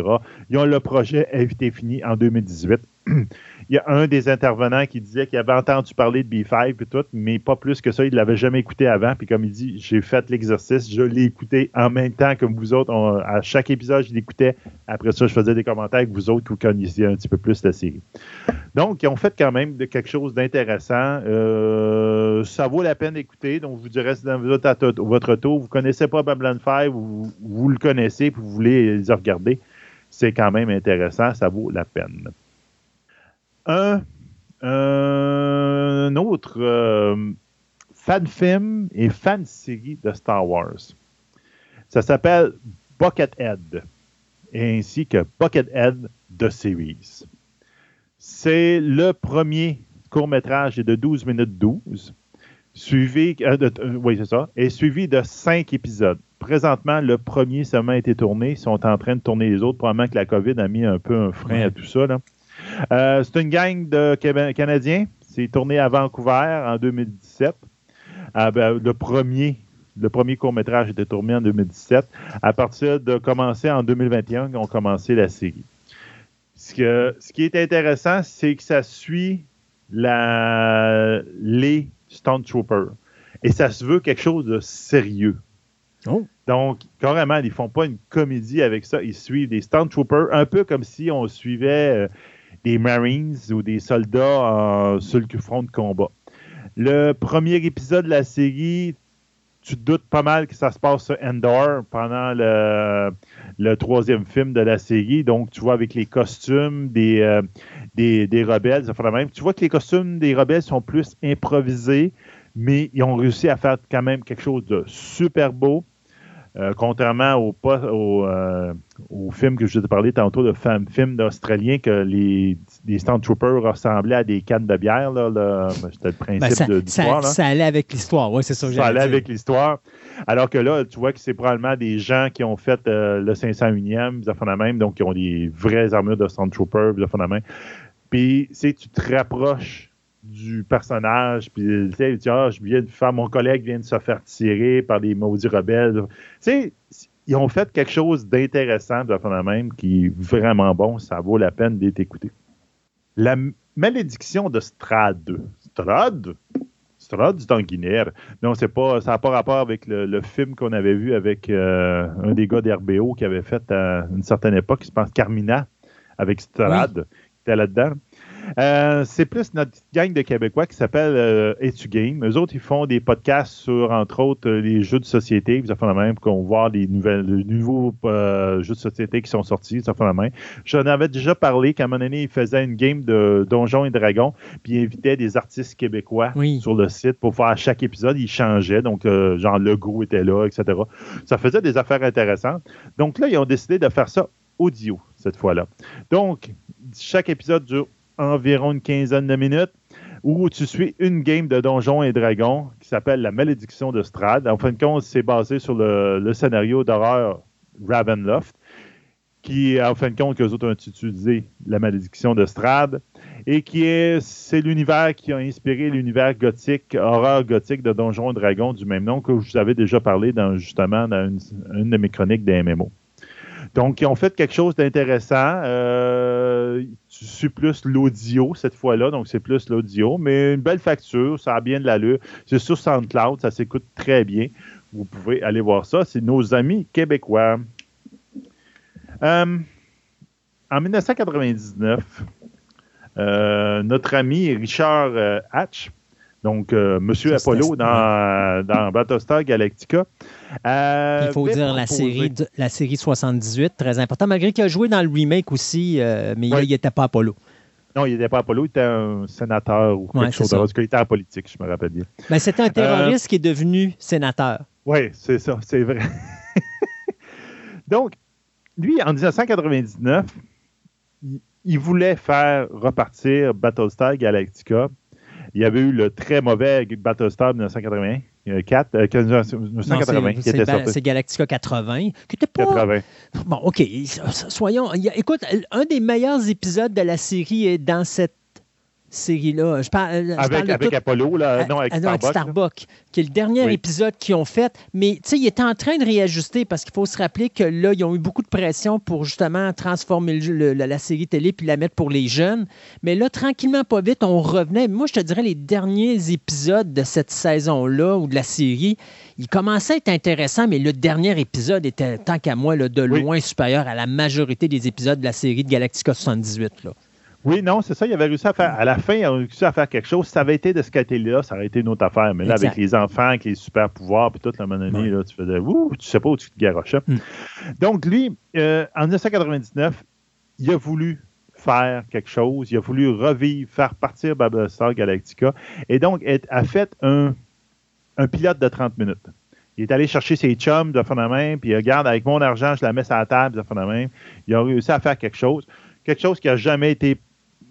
Ils ont le projet Invité fini en 2018. il y a un des intervenants qui disait qu'il avait entendu parler de B5 et tout, mais pas plus que ça, il ne l'avait jamais écouté avant. Puis comme il dit, j'ai fait l'exercice, je l'ai écouté en même temps que vous autres. à chaque épisode, je l'écoutais. Après ça, je faisais des commentaires avec vous autres vous connaissiez un petit peu plus la série. Donc, ils ont fait quand même quelque chose d'intéressant. Euh, ça vaut la peine d'écouter. Donc, je vous dirais, si dans votre tour, vous ne connaissez pas Babylon 5, vous, vous le connaissez, et vous voulez les regarder, c'est quand même intéressant. Ça vaut la peine un, autre euh, fan film et fan série de Star Wars. Ça s'appelle Buckethead, ainsi que Buckethead The Series. C'est le premier court-métrage de 12 minutes 12, suivi, euh, euh, oui, c'est ça, et suivi de cinq épisodes. Présentement, le premier seulement a été tourné. Ils sont en train de tourner les autres. Probablement que la COVID a mis un peu un frein à tout ça. Là. Euh, c'est une gang de Canadiens. C'est tourné à Vancouver en 2017. Ah, ben, le premier le premier court-métrage était tourné en 2017. À partir de commencer en 2021, ils ont commencé la série. Ce, ce qui est intéressant, c'est que ça suit la, les Stunt Troopers. Et ça se veut quelque chose de sérieux. Oh. Donc, carrément, ils ne font pas une comédie avec ça. Ils suivent des Stunt Troopers, un peu comme si on suivait euh, des Marines ou des soldats sur le front de combat. Le premier épisode de la série, tu te doutes pas mal que ça se passe sur Endor pendant le, troisième film de la série. Donc, tu vois avec les costumes des, euh, des, des, rebelles, ça fait même. Tu vois que les costumes des rebelles sont plus improvisés, mais ils ont réussi à faire quand même quelque chose de super beau. Euh, contrairement au, euh, au, film que je vous ai parlé tantôt, le film d'Australien, que les, les Troopers ressemblaient à des cannes de bière. Là, C'était le principe ben, de l'histoire.
Ça, allait avec l'histoire, oui, c'est ça.
Ça allait avec l'histoire. Alors que là, tu vois que c'est probablement des gens qui ont fait euh, le 501e, la même, donc qui ont des vraies armures de Stormtroopers, la même. Puis, tu tu te rapproches du personnage, puis tu sais, ah, je viens de faire, mon collègue vient de se faire tirer par des maudits rebelles. Tu sais, ils ont fait quelque chose d'intéressant de la même qui est vraiment bon, ça vaut la peine d'être écouté. La malédiction de Strad. Strad? Strad du Tanguinaire. Non, c'est pas, ça n'a pas rapport avec le, film qu'on avait vu avec euh, un des gars d'RBO qui avait fait à une certaine époque, je pense Carmina, avec Strad, qui était là-dedans. Euh, c'est plus notre gang de Québécois qui s'appelle euh, Etu Game. Eux autres, ils font des podcasts sur, entre autres, euh, les jeux de société. Vous fait la même qu'on voit les, nouvelles, nouveaux euh, jeux de société qui sont sortis. Ça fait la même. J'en avais déjà parlé qu'à un moment donné, ils faisaient une game de Donjons et Dragons, puis ils invitaient des artistes québécois sur le site pour faire chaque épisode. Ils changeaient. Donc, genre, le goût était là, etc. Ça faisait des affaires intéressantes. Donc là, ils ont décidé de faire ça audio cette fois-là. Donc, chaque épisode dure environ une quinzaine de minutes où tu suis une game de Donjons et Dragons qui s'appelle La Malédiction de Strad. En fin de compte, c'est basé sur le, scénario d'horreur Ravenloft, qui, en fin de compte, qu'eux autres ont utilisé La Malédiction de Strad, et qui est, c'est l'univers qui a inspiré l'univers gothique, horreur gothique de Donjons et Dragons du même nom que je vous avais déjà parlé dans, justement dans une, de mes chroniques des MMO. Donc, ils ont fait quelque chose d'intéressant. Euh, tu suis plus l'audio cette fois-là, donc c'est plus l'audio, mais une belle facture, ça a bien de l'allure. C'est sur SoundCloud, ça s'écoute très bien. Vous pouvez aller voir ça. C'est nos amis québécois. Euh, en 1999, notre ami Richard Hatch, donc Monsieur Apollo dans, dans Battlestar Galactica.
Il faut dire la série, la série 78, très important, malgré qu'il a joué dans le remake aussi, mais il n'était pas Apollo.
Non, il n'était pas Apollo, il était un sénateur ou quelque chose d'autre. Qu'il était en politique, je me rappelle bien.
Ben, c'était un terroriste qui est devenu sénateur.
Oui, c'est ça, c'est vrai. Donc, lui, en 1999, il, voulait faire repartir Battlestar Galactica. Il y avait eu le très mauvais Battlestar 1984, euh, 1980
euh, C'est Galactica 80, qui était pas... 80. Bon, OK, soyons... Écoute, un des meilleurs épisodes de la série est dans cette série-là. Je parle,
euh, avec, avec Apollo, là, non, avec
Starbuck. Starbuck qui est le dernier épisode qu'ils ont fait. Mais tu sais, il était en train de réajuster parce qu'il faut se rappeler que là, ils ont eu beaucoup de pression pour justement transformer la, série télé puis la mettre pour les jeunes. Mais là, tranquillement, pas vite, on revenait. Moi, je te dirais, les derniers épisodes de cette saison-là ou de la série, ils commençaient à être intéressants, mais le dernier épisode était, tant qu'à moi, là, de loin supérieur à la majorité des épisodes de la série de Galactica 78. Là.
Oui, non, c'est ça. Il avait réussi à faire. À la fin, il a réussi à faire quelque chose. Si ça avait été de ce côté-là, ça aurait été une autre affaire. Mais là, avec les enfants, avec les super pouvoirs, puis toute la monnaie, là, tu faisais Ouh, tu sais pas où tu te garoches. Hmm. Donc, lui, euh, en 1999, il a voulu faire quelque chose. Il a voulu revivre, faire partir Battlestar Galactica. Et donc, il a fait un, un pilote de 30 minutes. Il est allé chercher ses chums de fond de main, puis il regarde, avec mon argent, je la mets sur la table de fond de main. Il a réussi à faire quelque chose. Quelque chose qui n'a jamais été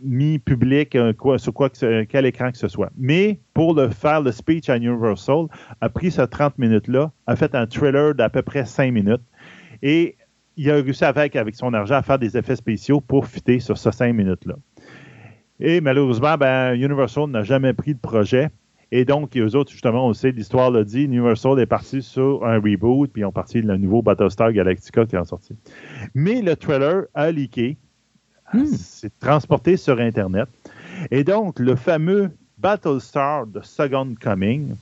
mis public euh, sur quoi que, quel écran que ce soit. Mais pour le faire le speech à Universal, a pris ce 30 minutes-là, a fait un trailer d'à peu près 5 minutes et il a réussi avec, avec son argent à faire des effets spéciaux pour fitter sur ces 5 minutes-là. Et malheureusement, ben, Universal n'a jamais pris le projet. Et donc, eux autres, justement, on sait, l'histoire l'a dit, Universal est parti sur un reboot, puis ils ont parti le nouveau Battlestar Galactica qui est en sorti. Mais le trailer a leaké, Hmm. C'est transporté sur Internet. Et donc, le fameux Battlestar de Second Coming,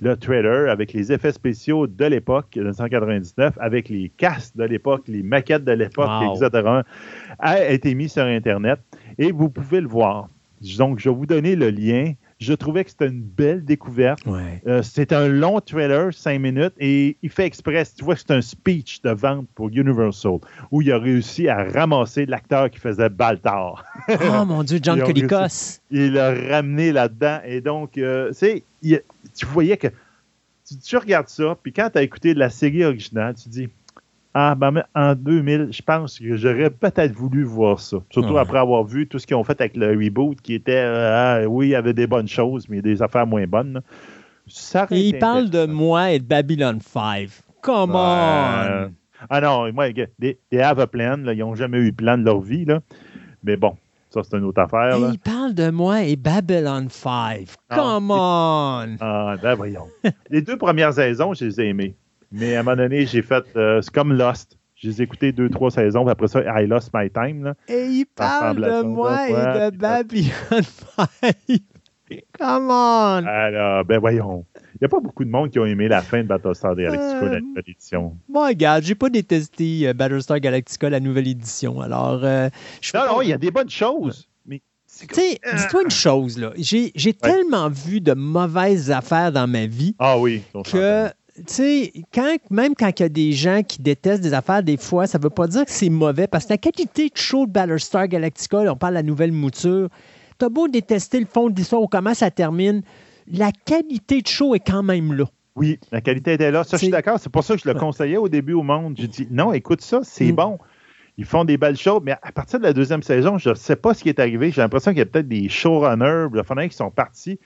le trailer avec les effets spéciaux de l'époque, 1999, avec les castes de l'époque, les maquettes de l'époque, etc., a été mis sur Internet. Et vous pouvez le voir. Donc, je vais vous donner le lien. Je trouvais que c'était une belle découverte. Euh, c'est un long trailer, cinq minutes, et il fait express. Tu vois que c'est un speech de vente pour Universal, où il a réussi à ramasser l'acteur qui faisait Baltar.
oh mon Dieu, John Colicos.
Il l'a ramené là-dedans. Et donc, euh, tu voyais que tu, tu regardes ça, puis quand tu as écouté la série originale, tu dis ah, ben, en 2000, je pense que j'aurais peut-être voulu voir ça. Surtout après avoir vu tout ce qu'ils ont fait avec le reboot, qui était, euh, ah, oui, il y avait des bonnes choses, mais des affaires moins bonnes.
et il parle de moi et de Babylon 5. Come on!
ah non, moi, they, have a plan. ils n'ont jamais eu plan de leur vie. Là. Mais bon, ça, c'est une autre affaire.
il parle de moi et Babylon 5. Ah, Come on!
Ah, ben voyons. les deux premières saisons, je les ai aimées. Mais à un moment donné, j'ai fait. Euh, c'est comme Lost. J'ai écouté deux, trois saisons, puis après ça, I lost my time. Là.
Et il parle de moi et de Babylon 5. Come on!
Alors, ben voyons. Il n'y a pas beaucoup de monde qui ont aimé la fin de Battlestar Galactica, la euh, nouvelle édition.
Bon, regarde, j'ai pas détesté euh, Battlestar Galactica, la nouvelle édition. Alors, euh,
Non, non, il y a des bonnes choses. Mais
tu sais, dis-toi une chose, là. J'ai tellement vu de mauvaises affaires dans ma vie.
Ah oui,
que tu sais, quand, même quand il y a des gens qui détestent des affaires, des fois, ça ne veut pas dire que c'est mauvais, parce que la qualité de show de Battlestar Galactica, on parle de la nouvelle mouture, t'as beau détester le fond de l'histoire ou comment ça termine, la qualité de show est quand même là.
Oui, la qualité était là. Ça, je suis d'accord. C'est pour ça que je le conseillais au début au monde. J'ai dit, non, écoute ça, c'est mm. bon. Ils font des belles choses, mais à partir de la deuxième saison, je ne sais pas ce qui est arrivé. J'ai l'impression qu'il y a peut-être des showrunners, le qui sont partis.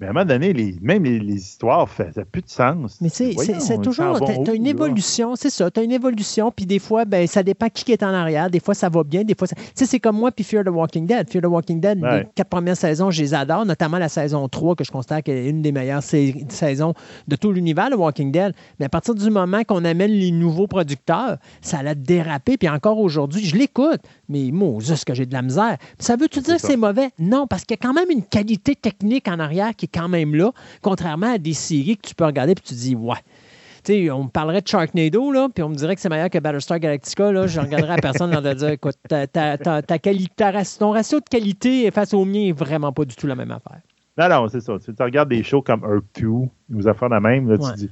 Mais à un moment donné, les, même les, histoires faisaient plus de sens.
Mais c'est toujours, tu as, une évolution, c'est ça, tu as une évolution, puis des fois, ben, ça dépend qui est en arrière. Des fois, ça va bien, des fois, tu sais, c'est comme moi, puis Fear the Walking Dead. Fear the Walking Dead, les quatre premières saisons, je les adore, notamment la saison 3, que je constate qu'elle est une des meilleures saisons de tout l'univers, The Walking Dead. Mais à partir du moment qu'on amène les nouveaux producteurs, ça a dérapé, puis encore aujourd'hui, je l'écoute, mais Moses, que j'ai de la misère. Ça veut-tu dire que c'est mauvais? Non, parce qu'il y a quand même une qualité technique en arrière qui quand même là, contrairement à des séries que tu peux regarder et tu dis, ouais. sais, on me parlerait de Sharknado, là, puis on me dirait que c'est meilleur que Battlestar Galactica, là, je regarderais à personne de dire, écoute, ta, ta, ta, ton ratio de qualité face au mien est vraiment pas du tout la même affaire.
Non, non, c'est ça. Tu, regardes des shows comme 2, nous affaires la même, là, tu dis,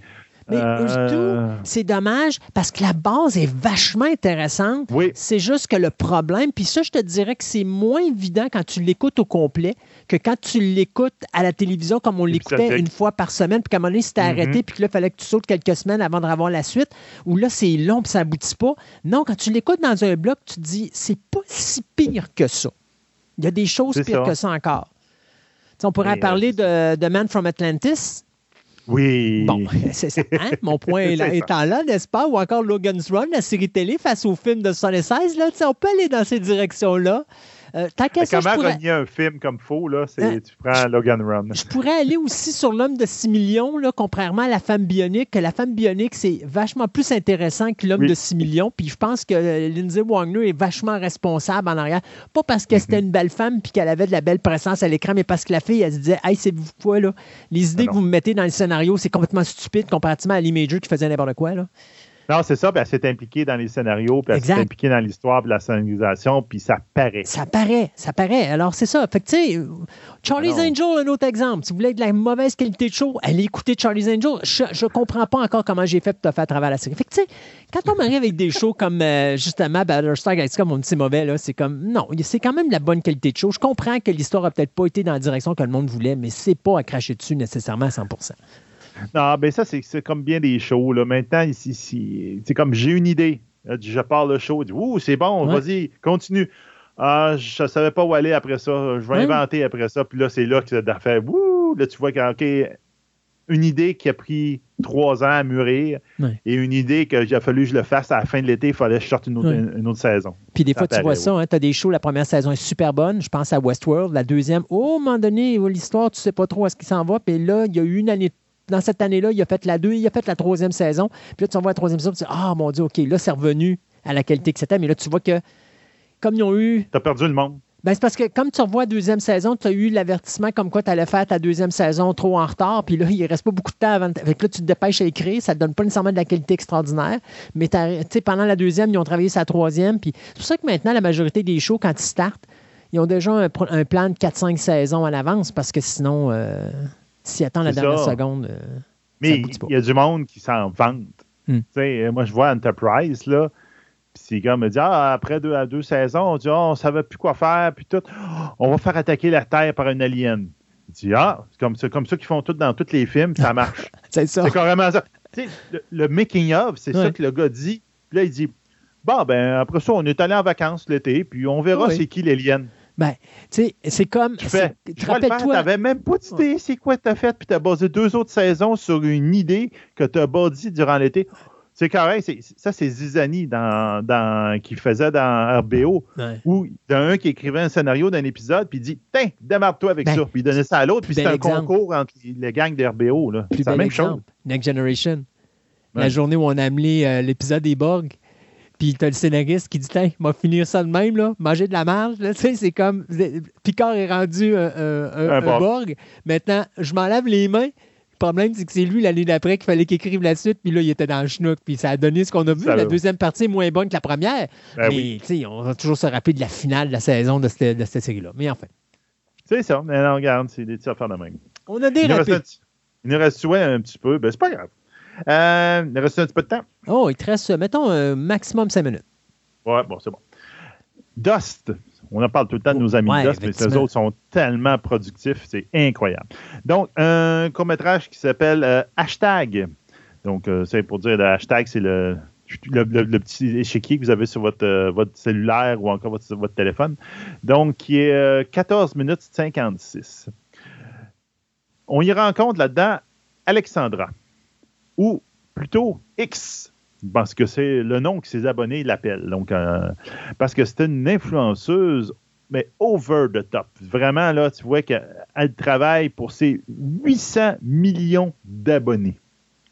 mais euh... c'est dommage parce que la base est vachement intéressante.
Oui.
C'est juste que le problème, puis ça, je te dirais que c'est moins évident quand tu l'écoutes au complet que quand tu l'écoutes à la télévision comme on l'écoutait une fois par semaine, puis qu'à un moment donné, c'était mm-hmm. arrêté, puis que là, il fallait que tu sautes quelques semaines avant de revoir la suite, où là, c'est long, puis ça aboutit pas. Non, quand tu l'écoutes dans un bloc, tu te dis, c'est pas si pire que ça. Il y a des choses pires que ça encore. on pourrait euh, parler de, de Man from Atlantis
oui.
Bon, c'est ça. Hein? Mon point est étant là, n'est-ce pas? Ou encore Logan's Run, la série télé face au film de 76, là, on peut aller dans ces directions-là.
Euh, comment pourrais... un film comme faux, là, c'est, hein? tu prends Logan Run.
Je pourrais aller aussi sur l'homme de 6 millions, là, contrairement à la femme bionique. La femme bionique, c'est vachement plus intéressant que l'homme de 6 millions. Puis je pense que Lindsay Wagner est vachement responsable en arrière. Pas parce que c'était mhm. une belle femme puis qu'elle avait de la belle présence à l'écran, mais parce que la fille, elle se disait Hey, c'est vous quoi, là? Les idées que vous me mettez dans le scénario, c'est complètement stupide comparativement à Lee Major qui faisait n'importe quoi, là.
Non, c'est ça, puis elle s'est impliquée dans les scénarios, puis elle s'est impliquée dans l'histoire, puis la scénarisation, puis ça paraît.
Ça paraît, ça paraît. Alors, c'est ça. Fait que, tu sais, Charlie's Angel, un autre exemple. Si vous voulez de la mauvaise qualité de show, allez écouter Charlie's Angel. Je, je comprends pas encore comment j'ai fait pour te faire à travers la série. Fait que, tu sais, quand on m'arrive avec des shows comme, euh, justement, Battlestar Galactica, mon petit mauvais, là, c'est comme, non, c'est quand même de la bonne qualité de show. Je comprends que l'histoire a peut-être pas été dans la direction que le monde voulait, mais c'est pas à cracher dessus nécessairement à 100
non, ben ça, c'est comme bien des shows. Là. Maintenant, ici, c'est comme j'ai une idée. Je parle le show, dis Ouh, c'est bon, vas-y, continue. Ah, je ne savais pas où aller après ça. Je vais inventer après ça. Puis là, c'est là que ça fait Ouh, là, tu vois que, une idée qui a pris trois ans à mûrir et une idée qu'il a fallu que je le fasse à la fin de l'été, il fallait que je sorte une autre, saison.
Puis des fois, tu vois ça, hein, tu as des shows, la première saison est super bonne. Je pense à Westworld. La deuxième, oh, à un moment donné, l'histoire, tu sais pas trop à ce qui s'en va. Puis là, il y a eu une année dans cette année-là, il a fait la deux, il a fait la troisième saison. Puis là, tu vois la troisième saison, tu dis Ah mon Dieu, OK, là, c'est revenu à la qualité que c'était. Mais là, tu vois que comme ils ont eu.
Tu as perdu le monde.
Ben, c'est parce que comme tu revois la deuxième saison, tu as eu l'avertissement comme quoi tu allais faire ta deuxième saison trop en retard, puis là, il ne reste pas beaucoup de temps avant. Avec là, tu te dépêches à écrire, ça ne te donne pas nécessairement de la qualité extraordinaire. Mais pendant la deuxième, ils ont travaillé la troisième. Puis c'est pour ça que maintenant, la majorité des shows, quand ils startent, ils ont déjà un, plan de 4-5 saisons à l'avance, parce que sinon. Euh, s'il attend la dernière seconde. Euh,
Mais il y a du monde qui s'en vante. Hmm. Moi, je vois Enterprise, là. Puis ces gars me disent Ah, après deux à deux saisons, on dit ah, on ne savait plus quoi faire, puis tout. on va faire attaquer la Terre par un alien. Il dit Ah, c'est comme, comme ça qu'ils font tout dans tous les films, ça marche.
c'est ça.
C'est carrément ça. le, le making of, c'est ça que le gars dit. Puis là, il dit Bon, ben, après ça, on est allé en vacances l'été, puis on verra c'est qui l'alien.
Ben, tu sais, c'est comme.
Tu fais. Tu n'avais même pas d'idée c'est quoi tu as fait, puis tu as basé deux autres saisons sur une idée que tu as bâtie durant l'été. C'est correct. Ça, c'est Zizani dans, dans, qui faisait dans RBO, où il y a un qui écrivait un scénario d'un épisode, puis il dit Tiens, démarre-toi avec ben, ça. Puis il donnait ça à l'autre, puis c'est un concours entre les gangs d'RBO. C'est la même chose.
Next Generation. La journée où on a amené euh, l'épisode des Borg. Puis t'as le scénariste qui dit Tiens, il va finir ça de même, là, manger de la marge. Tu sais, c'est comme. Picard est rendu un, Borg. Maintenant, je m'enlève les mains. Le problème, c'est que c'est lui l'année d'après qu'il fallait qu'il écrive la suite, puis là, il était dans le schnook, puis ça a donné ce qu'on a vu. la deuxième partie est moins bonne que la première. Ben mais, tu sais, on va toujours se rappeler de la finale de la saison de cette, de cette série-là. Mais enfin.
C'est ça. Mais non, regarde, c'est des petits affaires de même.
On a des il
nous reste un petit peu. Ben, c'est pas grave. Euh, il reste un petit peu de temps.
Oh, il te reste, mettons, un maximum 5 minutes.
Ouais, bon, c'est bon. Dust. On en parle tout le temps de nos amis Dust, mais ces autres sont tellement productifs, c'est incroyable. Donc, un court-métrage qui s'appelle euh, Hashtag. Donc, euh, c'est pour dire, le hashtag, c'est le, le, petit échiquier que vous avez sur votre, votre cellulaire ou encore votre, votre téléphone. Donc, qui est 14 minutes 56. On y rencontre là-dedans Alexandra ou plutôt X, parce que c'est le nom que ses abonnés l'appellent. Donc, euh, parce que c'est une influenceuse, mais over the top. Vraiment, là, tu vois qu'elle travaille pour ses 800 millions d'abonnés.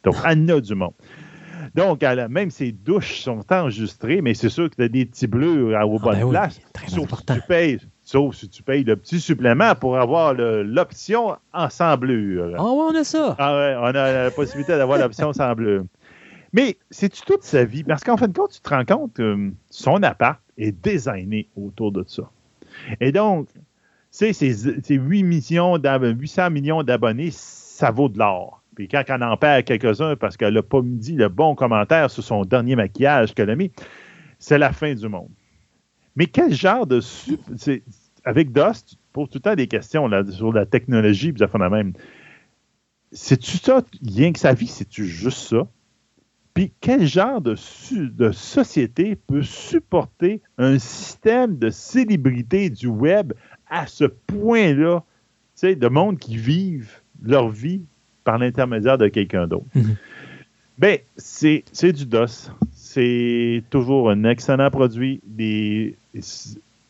Donc, elle a du monde. Donc, même ses douches sont enregistrées, mais c'est sûr que tu as des petits bleus à, au bas de place. sauf si tu payes Sauf si tu payes le petit supplément pour avoir l'option en sans bleu.
Ah, oh, on a ça.
Ah ouais, on a la possibilité d'avoir l'option sans bleu. Mais c'est-tu toute sa vie? Parce qu'en fin de compte, tu te rends compte que son appart est designé autour de ça. Et donc, c'est ces, 8 millions 800 millions d'abonnés, ça vaut de l'or. Puis quand on en perd quelques-uns parce qu'elle n'a pas dit le bon commentaire sur son dernier maquillage qu'elle a mis, c'est la fin du monde. Mais quel genre de... Avec Dust, tu poses tout le temps des questions là, sur la technologie, puis ça fait la même. C'est-tu ça, rien que sa vie, c'est-tu juste ça? Puis quel genre de, de, société peut supporter un système de célébrité du web à ce point-là, tu sais, de monde qui vivent leur vie par l'intermédiaire de quelqu'un d'autre? Mhm. Bien, c'est du DOS. C'est toujours un excellent produit. Des,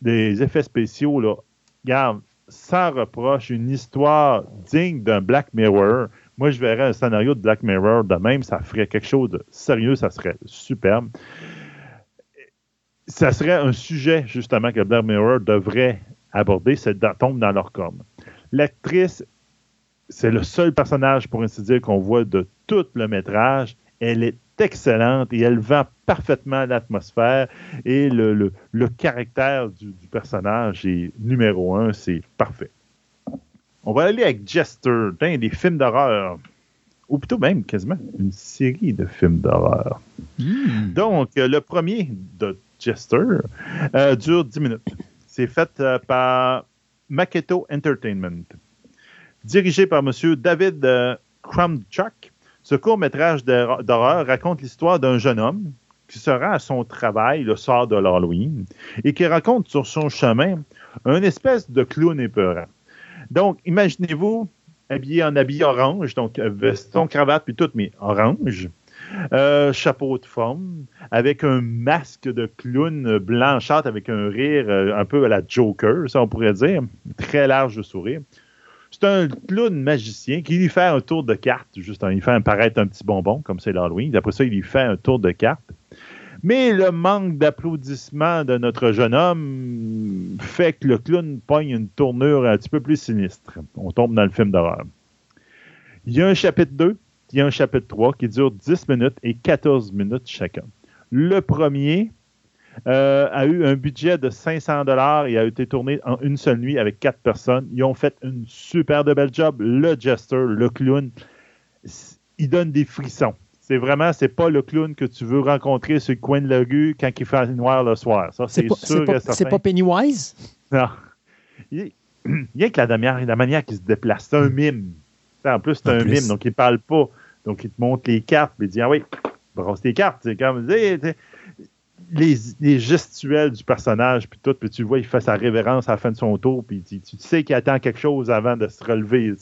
des effets spéciaux, là, regarde, sans reproche, une histoire digne d'un Black Mirror. Moi, je verrais un scénario de Black Mirror de même, ça ferait quelque chose de sérieux, ça serait superbe. Ça serait un sujet, justement, que Black Mirror devrait aborder, c'est tombe dans leur com. L'actrice, c'est le seul personnage, pour ainsi dire, qu'on voit de tout le métrage. Elle est excellente et elle vend parfaitement l'atmosphère et le, caractère du, personnage est numéro un, c'est parfait. On va aller avec Jester, des films d'horreur. Ou plutôt même quasiment une série de films d'horreur. Hmm. Donc, euh, le premier de Jester euh, dure 10 minutes. C'est fait euh, par Maketo Entertainment. Dirigé par M. David Krumchuk, ce court-métrage d'horreur raconte l'histoire d'un jeune homme qui se rend à son travail le soir de l'Halloween et qui raconte sur son chemin une espèce de clown épeurant. Donc, imaginez-vous habillé en habit orange, donc veston, cravate, puis tout, mais orange. Euh, chapeau de forme, avec un masque de clown blanchâtre, avec un rire euh, un peu à la Joker, ça on pourrait dire, très large sourire. C'est un clown magicien qui lui fait un tour de carte, juste, il fait apparaître un petit bonbon, comme c'est l'Halloween. Après ça, il lui fait un tour de carte. Mais le manque d'applaudissements de notre jeune homme fait que le clown pogne une tournure un petit peu plus sinistre. On tombe dans le film d'horreur. Il y a un chapitre 2, il y a un chapitre 3 qui dure 10 minutes et 14 minutes chacun. Le premier euh, a eu un budget de 500 dollars et a été tourné en une seule nuit avec quatre personnes. Ils ont fait une super de belle job. Le jester, le clown, il donne des frissons. C'est vraiment, c'est pas le clown que tu veux rencontrer sur le coin de la rue quand il fait noir le soir. Ça, c'est sûr
C'est pas Pennywise?
Non. Il, y a que la manière, la manière qu'il se déplace. C'est un mime. En plus, c'est un mime, donc il parle pas. Donc, il te montre les cartes, puis il dit Ah oui, brosse tes cartes. C'est comme. Les, gestuels du personnage, puis tout, puis tu vois, il fait sa révérence à la fin de son tour, puis tu, sais qu'il attend quelque chose avant de se relever.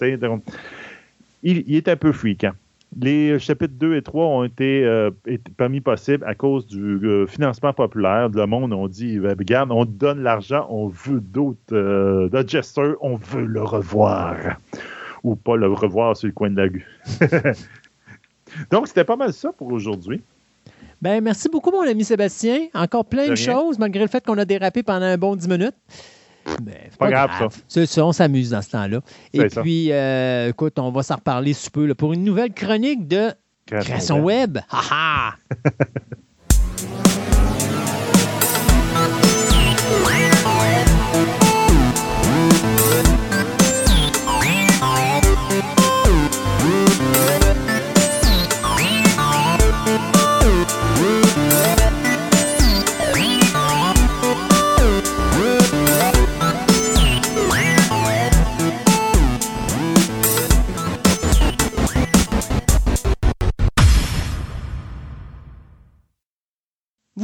Il, est un peu fréquent. Les chapitres 2 et 3 ont été, euh, permis possibles à cause du euh, financement populaire. Le monde, on dit, ben, regarde, on donne l'argent, on veut d'autres euh, on veut le revoir. Ou pas le revoir sur le coin de la rue. Donc, c'était pas mal ça pour aujourd'hui.
Ben, merci beaucoup, mon ami Sébastien. Encore plein de, choses, malgré le fait qu'on a dérapé pendant un bon 10 minutes.
Ben, pas, grave, ça.
ça. On s'amuse dans ce temps-là. Et puis, euh, écoute, on va s'en reparler sous peu pour une nouvelle chronique de Création, Web. Ha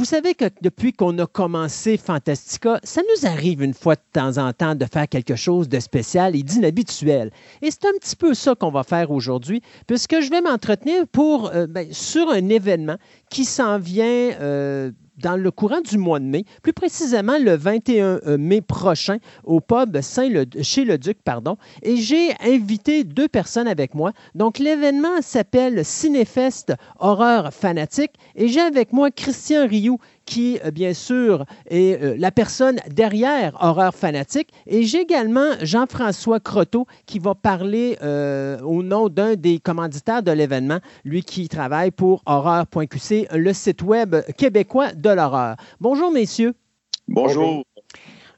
savez que depuis qu'on a commencé Fantastica, ça nous arrive une fois de temps en temps de faire quelque chose de spécial et d'inhabituel. Et c'est un petit peu ça qu'on va faire aujourd'hui, puisque je vais m'entretenir pour euh, ben, sur un événement qui s'en vient. Euh, dans le courant du mois de mai, plus précisément le 21 euh, mai prochain au pub Saint chez le Duc, pardon, et j'ai invité deux personnes avec moi. Donc l'événement s'appelle Cinéfest Horreur Fanatique et j'ai avec moi Christian Rioux qui, euh, bien sûr, est euh, la personne derrière Horreur Fanatique. Et j'ai également Jean-François Croteau qui va parler au nom d'un des commanditaires de l'événement, lui qui travaille pour horreur.qc, le site web québécois de l'horreur. Bonjour, messieurs.
Bonjour.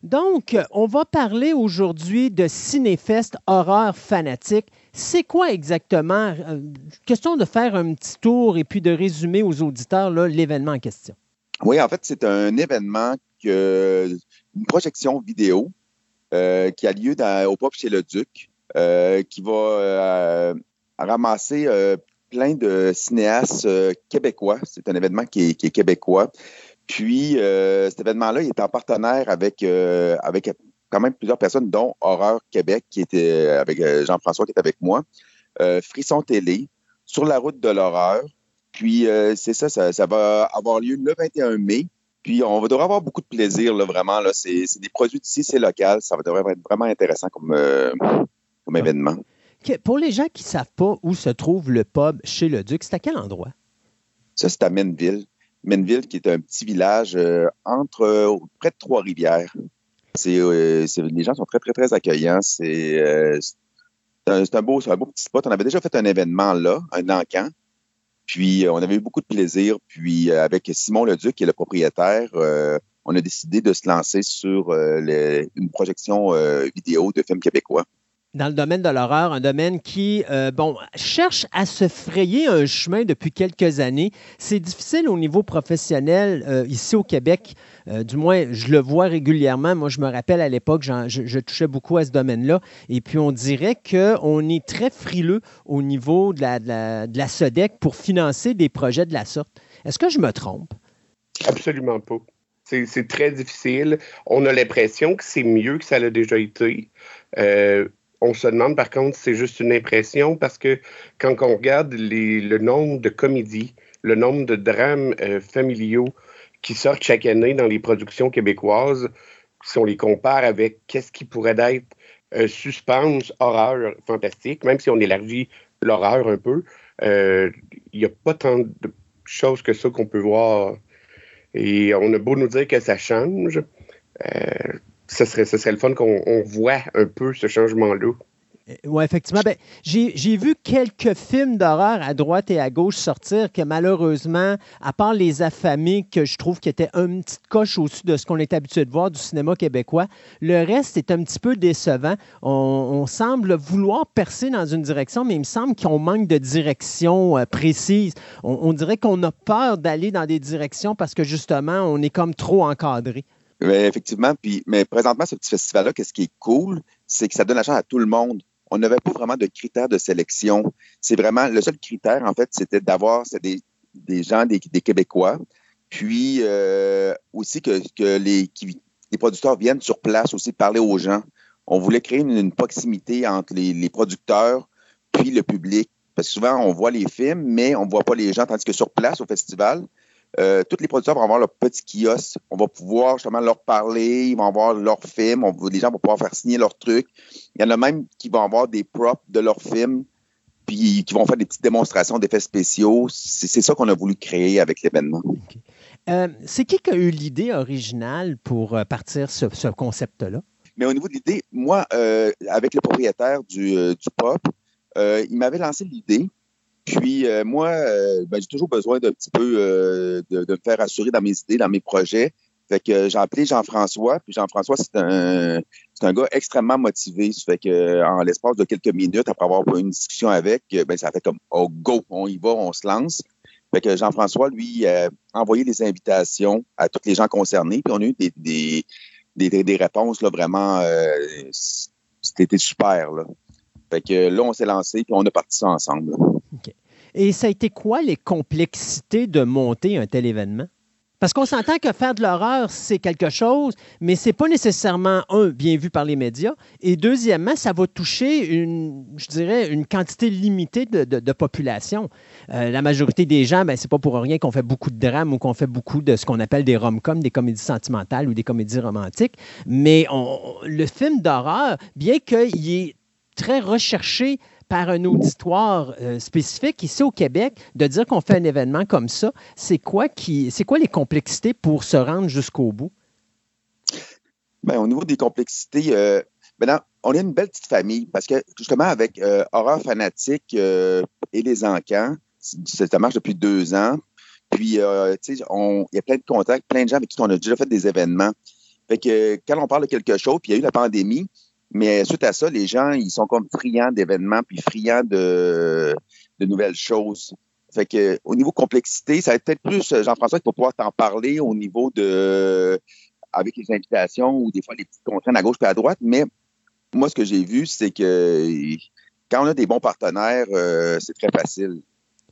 Donc, on va parler aujourd'hui de Cinéfest Horreur Fanatique. C'est quoi exactement? Euh, question de faire un petit tour et puis de résumer aux auditeurs l'événement en question.
Oui, en fait, c'est un événement, que, une projection vidéo euh, qui a lieu au Pop chez le Duc, euh, qui va ramasser plein de cinéastes québécois. C'est un événement qui est québécois. Puis, euh, cet événement-là, il est en partenaire avec, euh, avec quand même plusieurs personnes, dont Horreur Québec, qui était avec euh, Jean-François, qui est avec moi, Frisson Télé, Sur la route de l'horreur. Puis, c'est ça, ça, va avoir lieu le 21 mai. Puis, on va devoir avoir beaucoup de plaisir, là, vraiment. Là. C'est, des produits d'ici, c'est local. Ça va devrait être vraiment intéressant comme, comme événement.
Pour les gens qui ne savent pas où se trouve le pub chez le Duc, c'est à quel endroit?
Ça, c'est à Menville. Menville, qui est un petit village euh, entre euh, près de Trois-Rivières. Euh, c'est, les gens sont très, très, très accueillants. C'est, un, beau, un beau petit spot. On avait déjà fait un événement là, un encamp. Puis, on avait eu beaucoup de plaisir. Puis, avec Simon Leduc, qui est le propriétaire, on a décidé de se lancer sur une projection vidéo de films québécois
dans le domaine de l'horreur, un domaine qui, euh, bon, cherche à se frayer un chemin depuis quelques années. C'est difficile au niveau professionnel euh, ici au Québec. Euh, du moins, je le vois régulièrement. Moi, je me rappelle à l'époque, je, touchais beaucoup à ce domaine-là. Et puis, on dirait qu'on est très frileux au niveau de la, de, la, pour financer des projets de la sorte. Est-ce que je me trompe?
Absolument pas. C'est très difficile. On a l'impression que c'est mieux que ça l'a déjà été. On se demande par contre c'est juste une impression parce que quand on regarde le nombre de comédies, le nombre de drames euh, familiaux qui sortent chaque année dans les productions québécoises, si on les compare avec qu'est-ce qui pourrait être euh, suspense, horreur, fantastique, même si on élargit l'horreur un peu, euh, il n'y a pas tant de choses que ça qu'on peut voir. Et on a beau nous dire que ça change, ce serait, le fun qu'on voit un peu ce changement-là.
Euh, oui, effectivement. Ben, j'ai vu quelques films d'horreur à droite et à gauche sortir que malheureusement, à part les affamés, que je trouve qui étaient une petite coche au-dessus de ce qu'on est habitué de voir du cinéma québécois, le reste est un petit peu décevant. On, semble vouloir percer dans une direction, mais il me semble qu'on manque de direction euh, précise. On dirait qu'on a peur d'aller dans des directions parce que justement, on est comme trop encadré.
Effectivement, puis, mais présentement, ce petit festival-là, qu'est-ce qui est cool, c'est que ça donne la chance à tout le monde. On n'avait pas vraiment de critères de sélection. C'est vraiment, le seul critère, en fait, c'était d'avoir des, gens, des, Québécois, puis euh, aussi que, les producteurs viennent sur place aussi parler aux gens. On voulait créer une, proximité entre les, les, producteurs puis le public. Parce que souvent, on voit les films, mais on ne voit pas les gens, tandis que sur place, au festival, euh, tous les producteurs vont avoir leur petit kiosque. On va pouvoir justement leur parler, ils vont avoir leurs films, les gens vont pouvoir faire signer leurs trucs. Il y en a même qui vont avoir des props de leurs films, puis qui vont faire des petites démonstrations d'effets spéciaux. C'est ça qu'on a voulu créer avec l'événement.
Euh, c'est qui qui a eu l'idée originale pour euh, partir ce, ce concept-là?
Mais au niveau de l'idée, moi, avec le propriétaire du, du pop, il m'avait lancé l'idée. Puis euh, moi, euh, ben, j'ai toujours besoin d'un petit peu euh, de, me faire assurer dans mes idées, dans mes projets. Fait que j'ai appelé Jean-François. Puis Jean-François, c'est un, c'est un gars extrêmement motivé. Fait que en l'espace de quelques minutes, après avoir eu une discussion avec, ben ça fait comme oh go, on y va, on se lance. Fait que Jean-François, lui, a envoyé des invitations à tous les gens concernés. Puis on a eu des, des, des, réponses là, vraiment. c'était super. Là. Fait que là, on s'est lancé puis on a parti ça ensemble.
Et ça a été quoi les complexités de monter un tel événement? Parce qu'on s'entend que faire de l'horreur, c'est quelque chose, mais c'est pas nécessairement, un, bien vu par les médias, et deuxièmement, ça va toucher une, je dirais, une quantité limitée de, population. Euh, la majorité des gens, ben, c'est pas pour rien qu'on fait beaucoup de drames ou qu'on fait beaucoup de ce qu'on appelle des rom-coms, des comédies sentimentales ou des comédies romantiques, mais le film d'horreur, bien qu'il est très recherché par un auditoire euh, spécifique ici au Québec, de dire qu'on fait un événement comme ça, c'est quoi, qui, c'est quoi les complexités pour se rendre jusqu'au bout?
Bien, au niveau des complexités, euh, maintenant, on est une belle petite famille parce que justement avec euh, Horreur Fanatique et les Encans, ça marche depuis deux ans. Puis, tu sais, il y a plein de contacts, plein de gens avec qui on a déjà fait des événements. Fait que quand on parle de quelque chose, puis il y a eu la pandémie, mais suite à ça, les gens, ils sont comme friands d'événements, puis friands de, de nouvelles choses. Fait que au niveau complexité, ça va être peut-être plus euh, Jean-François va pouvoir t'en parler au niveau de avec les invitations ou des fois les petites contraintes à gauche et à droite. Mais moi, ce que j'ai vu, c'est que quand on a des bons partenaires, euh, c'est très facile.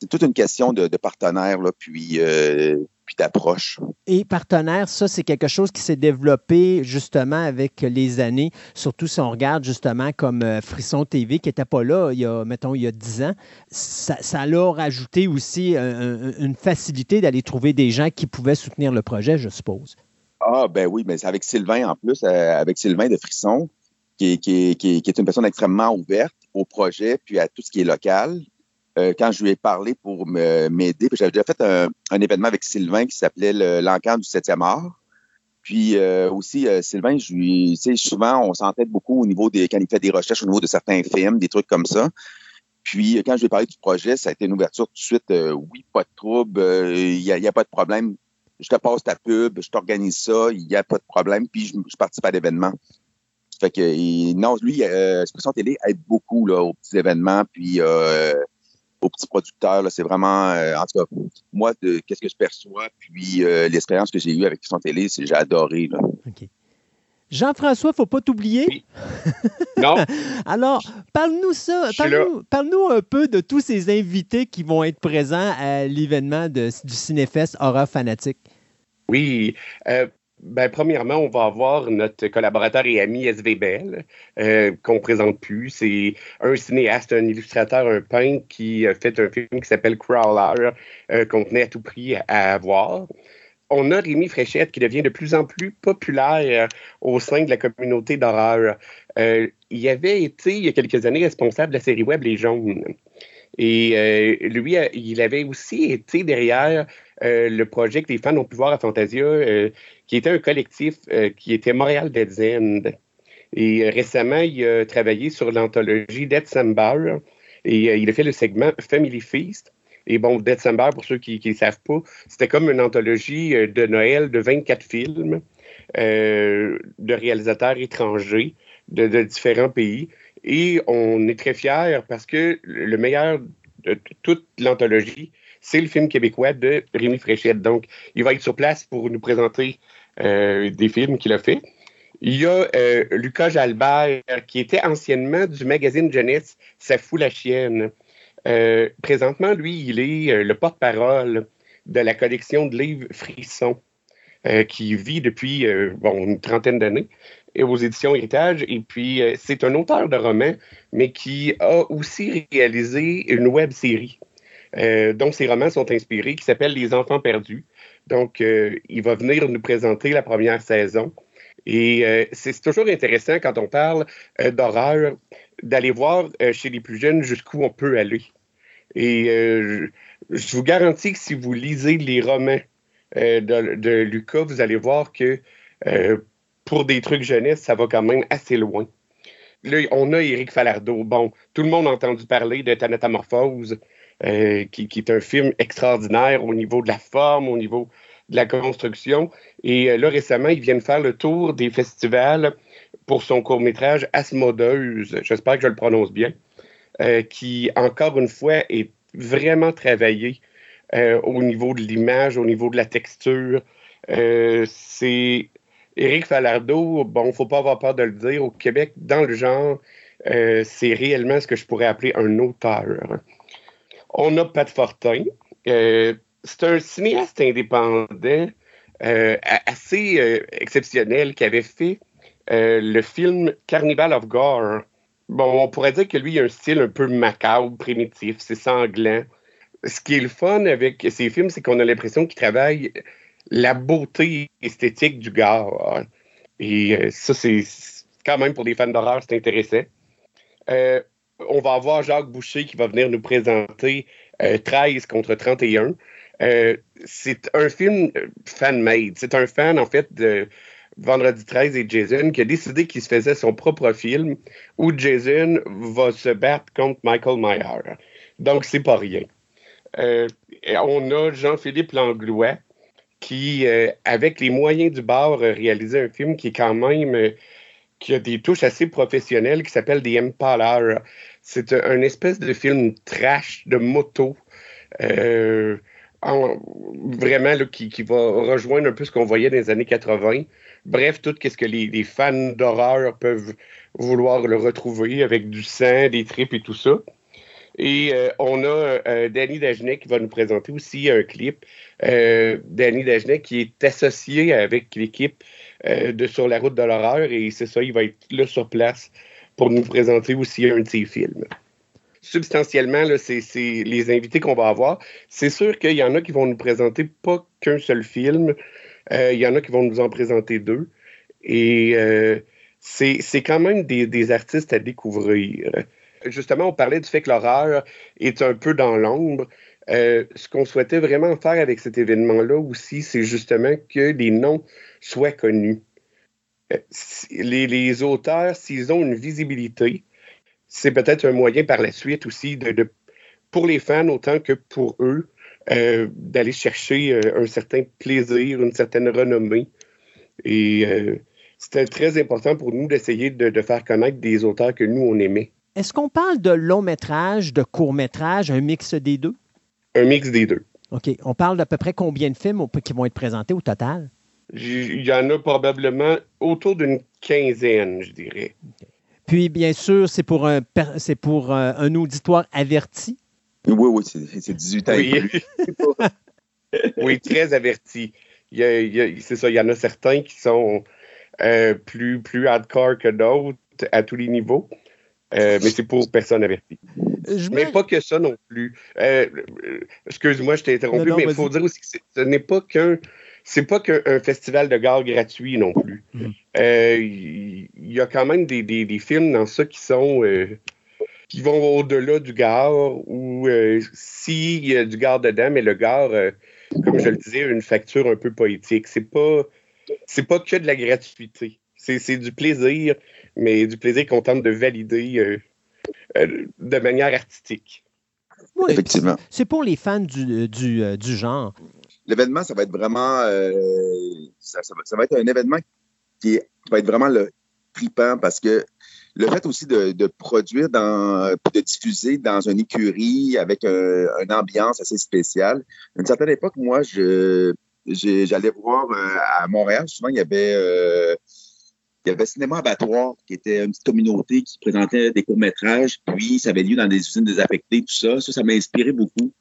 C'est toute une question de, partenaires, là, puis euh, d'approche.
Et partenaire, ça, c'est quelque chose qui s'est développé justement avec les années, surtout si on regarde justement comme euh, Frisson TV qui n'était pas là il y a, mettons, il y a 10 ans. Ça, ça a rajouté aussi une facilité d'aller trouver des gens qui pouvaient soutenir le projet, je suppose.
Ah, ben oui, mais c'est avec Sylvain en plus, euh, avec Sylvain de Frisson, qui qui, qui est une personne extrêmement ouverte au projet puis à tout ce qui est local. Euh, quand je lui ai parlé pour m'aider. J'avais déjà fait un, événement avec Sylvain qui s'appelait l'encan du 7e art. Puis euh, aussi, euh, Sylvain, souvent, on s'entête beaucoup au niveau des, quand il fait des recherches au niveau de certains films, des trucs comme ça. Puis quand je lui ai parlé du projet, ça a été une ouverture tout de suite. oui, pas de trouble, il n'y a, pas de problème. Je te passe ta pub, je t'organise ça, il n'y a pas de problème. Puis je, participe à l'événement. Fait que non, lui, Expression Télé aide beaucoup là, aux petits événements. Puis aux petits producteurs. C'est vraiment, euh, en tout cas, moi, qu'est-ce que je perçois, puis euh, l'expérience que j'ai eue avec son télé, c'est j'ai adoré.
Jean-François, faut pas t'oublier.
Non.
Alors, parle-nous ça. Parle-nous un peu de tous ces invités qui vont être présents à l'événement du Cinéfest Horreur Fanatique.
Oui. Euh, ben, premièrement, on va avoir notre collaborateur et ami SV Bell, euh, qu'on présente plus. C'est un cinéaste, un illustrateur, un peintre qui a fait un film qui s'appelle Crawler, euh, qu'on tenait à tout prix à, voir. On a Rémi Fréchette qui devient de plus en plus populaire au sein de la communauté d'horreur. Euh, il avait été, il y a quelques années, responsable de la série web Les Jaunes. Et euh, lui, il avait aussi été derrière le projet que les fans ont pu voir à Fantasia, qui était un collectif qui était Montréal Dead End. Et récemment, il a travaillé sur l'anthologie December et il a fait le segment Family Feast. Et bon, December, pour ceux qui ne savent pas, c'était comme une anthologie de Noël de 24 films de réalisateurs étrangers de, de différents pays. Et on est très fiers parce que le meilleur de toute l'anthologie, c'est le film québécois de Rémi Fréchette. Donc, il va être sur place pour nous présenter euh, des films qu'il a fait. Il y a euh, Lucas Jalbert, qui était anciennement du magazine Jeunesse Ça fout la chienne. Euh, présentement, lui, il est le porte-parole de la collection de livres Frisson, qui vit depuis bon, une trentaine d'années aux éditions Héritage. Et puis, euh, c'est un auteur de romans, mais qui a aussi réalisé une web série euh, dont ses romans sont inspirés, qui s'appelle Les Enfants perdus. Donc, euh, il va venir nous présenter la première saison. Et c'est toujours intéressant quand on parle d'horreur, d'aller voir chez les plus jeunes jusqu'où on peut aller. Et je, vous garantis que si vous lisez les romans de, Lucas, vous allez voir que pour des trucs jeunesse, ça va quand même assez loin. Là, on a Éric Falardeau. Bon, tout le monde a entendu parler de Thanatomorphose, euh, qui, est un film extraordinaire au niveau de la forme, au niveau de la construction. Et euh, là, récemment, il vient de faire le tour des festivals pour son court-métrage Asmodeuse, j'espère que je le prononce bien, euh, qui, encore une fois, est vraiment travaillé au niveau de l'image, au niveau de la texture. c'est Éric Falardeau, bon, faut pas avoir peur de le dire, au Québec, dans le genre, euh, c'est réellement ce que je pourrais appeler un auteur. On a Pat Fortin. Euh, c'est un cinéaste indépendant euh, assez exceptionnel qui avait fait le film Carnival of Gore. Bon, on pourrait dire que lui, il a un style un peu macabre, primitif, c'est sanglant. Ce qui est le fun avec ces films, c'est qu'on a l'impression qu'il travaille la beauté esthétique du gars. Et euh, ça, c'est quand même pour des fans d'horreur, c'est intéressant. Euh, on va avoir Jacques Boucher qui va venir nous présenter 13 contre 31. c'est un film fan-made. C'est un fan, en fait, de Vendredi 13 et Jason qui a décidé qu'il se faisait son propre film où Jason va se battre contre Michael Myers. Donc, c'est pas rien. on a Jean-Philippe Langlois qui, euh, avec les moyens du bord, a réalisé un film qui est quand même euh, qui a des touches assez professionnelles qui s'appelle The Empire. C'est un, espèce de film trash de moto. Euh, vraiment qui, va rejoindre un peu ce qu'on voyait dans les années 80. Bref, tout ce que les, fans d'horreur peuvent vouloir le retrouver avec du sang, des tripes et tout ça. Et on a Danny Dagenet qui va nous présenter aussi un clip euh, Danny Dagenet, qui est associé avec l'équipe euh, de Sur la route de l'horreur, et c'est ça, il va être là sur place pour nous présenter aussi un de ses films. Substantiellement, c'est les invités qu'on va avoir. C'est sûr qu'il y en a qui vont nous présenter pas qu'un seul film, euh, il y en a qui vont nous en présenter deux. Et c'est quand même des, artistes à découvrir. Justement, on parlait du fait que l'horreur est un peu dans l'ombre. Euh, ce qu'on souhaitait vraiment faire avec cet événement-là aussi, c'est justement que les noms soient connus. Euh, les, auteurs, s'ils ont une visibilité, c'est peut-être un moyen par la suite aussi de, pour les fans autant que pour eux euh, d'aller chercher un certain plaisir, une certaine renommée. Et c'était très important pour nous d'essayer de, de, faire connaître des auteurs que nous, on aimait.
Est-ce qu'on parle de long métrage, de court métrage, un mix des deux?
Un mix des deux.
OK. On parle d'à peu près combien de films qui vont être présentés au total?
Il y en a probablement autour d'une quinzaine, je dirais.
Puis, bien sûr, c'est pour un, c'est pour euh, un, auditoire averti?
Oui, oui, c'est 18 ans.
Oui. oui, très averti. C'est ça, il y en a certains qui sont euh, plus, plus hardcore que d'autres à tous les niveaux. Euh, mais c'est pour personne avertie. Mais pas que ça non plus. Euh, excuse-moi, je t'ai interrompu, mais il faut dire aussi que ce n'est pas qu'un. C'est pas qu'un festival de gare gratuit non plus. Mm. Euh, il y, a quand même des, des, films dans ça qui sont qui vont au-delà du gare ou s'il y a du gare dedans, mais le gare, comme je le disais, a une facture un peu poétique. C'est pas c'est pas que de la gratuité. C'est du plaisir mais du plaisir qu'on tente de valider euh, euh, de manière artistique.
Effectivement.
C'est pour les fans du, du, euh, du genre.
L'événement, ça va être vraiment. Ça, ça, va, être un événement qui, va être vraiment le tripant parce que le fait aussi de, produire, dans, de diffuser dans une écurie avec une ambiance assez spéciale. À une certaine époque, moi, je j'allais voir à Montréal, souvent, il y avait il y avait Cinéma Abattoir, qui était une petite communauté qui présentait des courts-métrages, puis ça avait lieu dans des usines désaffectées, tout ça. Ça, ça m'a inspiré beaucoup.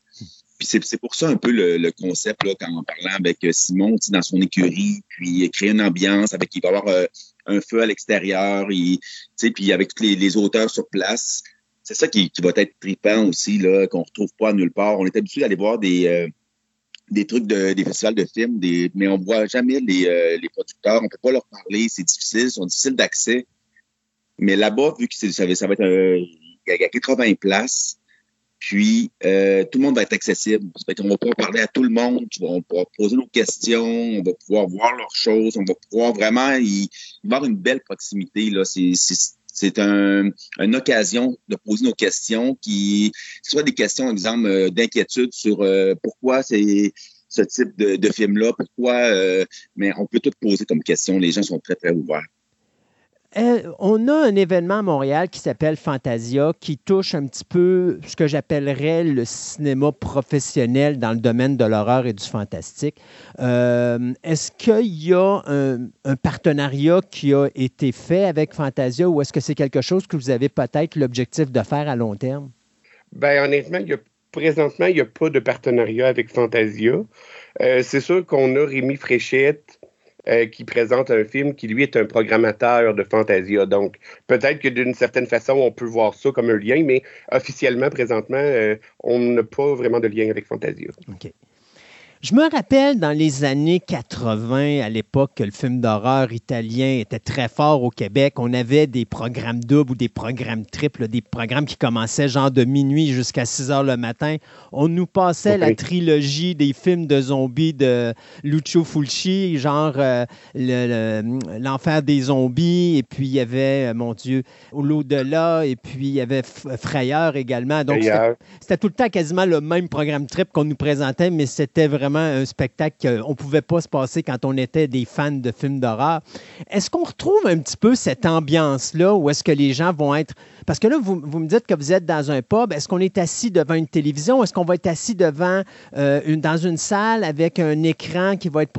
Puis c'est pour ça un peu le, concept, là, quand on parlait avec euh, Simon, dans son écurie, puis créer une ambiance avec, il va y avoir euh, un feu à l'extérieur, puis avec tous les, auteurs sur place. C'est ça qui, va être trippant aussi, là, qu'on retrouve pas nulle part. On est habitué d'aller voir des, euh, des trucs de, des festivals de films, des, mais on voit jamais les, euh, les producteurs, on peut pas leur parler, c'est difficile, ils sont difficiles d'accès. Mais là-bas, vu que ça, ça va être un, il y a 80 places, puis euh, tout le monde va être accessible. Ça fait qu'on va pouvoir parler à tout le monde, on va pouvoir poser nos questions, on va pouvoir voir leurs choses, on va pouvoir vraiment y, avoir une belle proximité. Là. C'est, c'est un, une occasion de poser nos questions, qui soit des questions, exemple, euh, d'inquiétude sur euh, pourquoi c'est ce type de, film-là, pourquoi, euh, mais on peut tout poser comme question. Les gens sont très, très ouverts.
Euh, on a un événement à Montréal qui s'appelle Fantasia, qui touche un petit peu ce que j'appellerais le cinéma professionnel dans le domaine de l'horreur et du fantastique. Euh, est-ce qu'il y a un, partenariat qui a été fait avec Fantasia ou est-ce que c'est quelque chose que vous avez peut-être l'objectif de faire à long terme?
Bien, honnêtement, présentement, il n'y a pas de partenariat avec Fantasia. Euh, c'est sûr qu'on a Rémi Fréchette euh, qui présente un film qui, lui, est un programmateur de Fantasia. Donc, peut-être que d'une certaine façon, on peut voir ça comme un lien, mais officiellement, présentement, euh, on n'a pas vraiment de lien avec Fantasia.
OK. Je me rappelle dans les années 80, à l'époque, que le film d'horreur italien était très fort au Québec. On avait des programmes doubles ou des programmes triples, des programmes qui commençaient genre de minuit jusqu'à 6 heures le matin. On nous passait la trilogie des films de zombies de Lucio Fulci, genre euh, L'Enfer des zombies, et puis il y avait, euh, mon Dieu, L'au-delà, et puis il y avait Frayeur également. Donc c'était tout le temps quasiment le même programme trip qu'on nous présentait, mais c'était vraiment un spectacle qu'on ne pouvait pas se passer quand on était des fans de films d'horreur. Est-ce qu'on retrouve un petit peu cette ambiance-là où est-ce que les gens vont être... Parce que là, vous, me dites que vous êtes dans un pub. Est-ce qu'on est assis devant une télévision? Est-ce qu'on va être assis devant euh, une, dans une salle avec un écran qui va être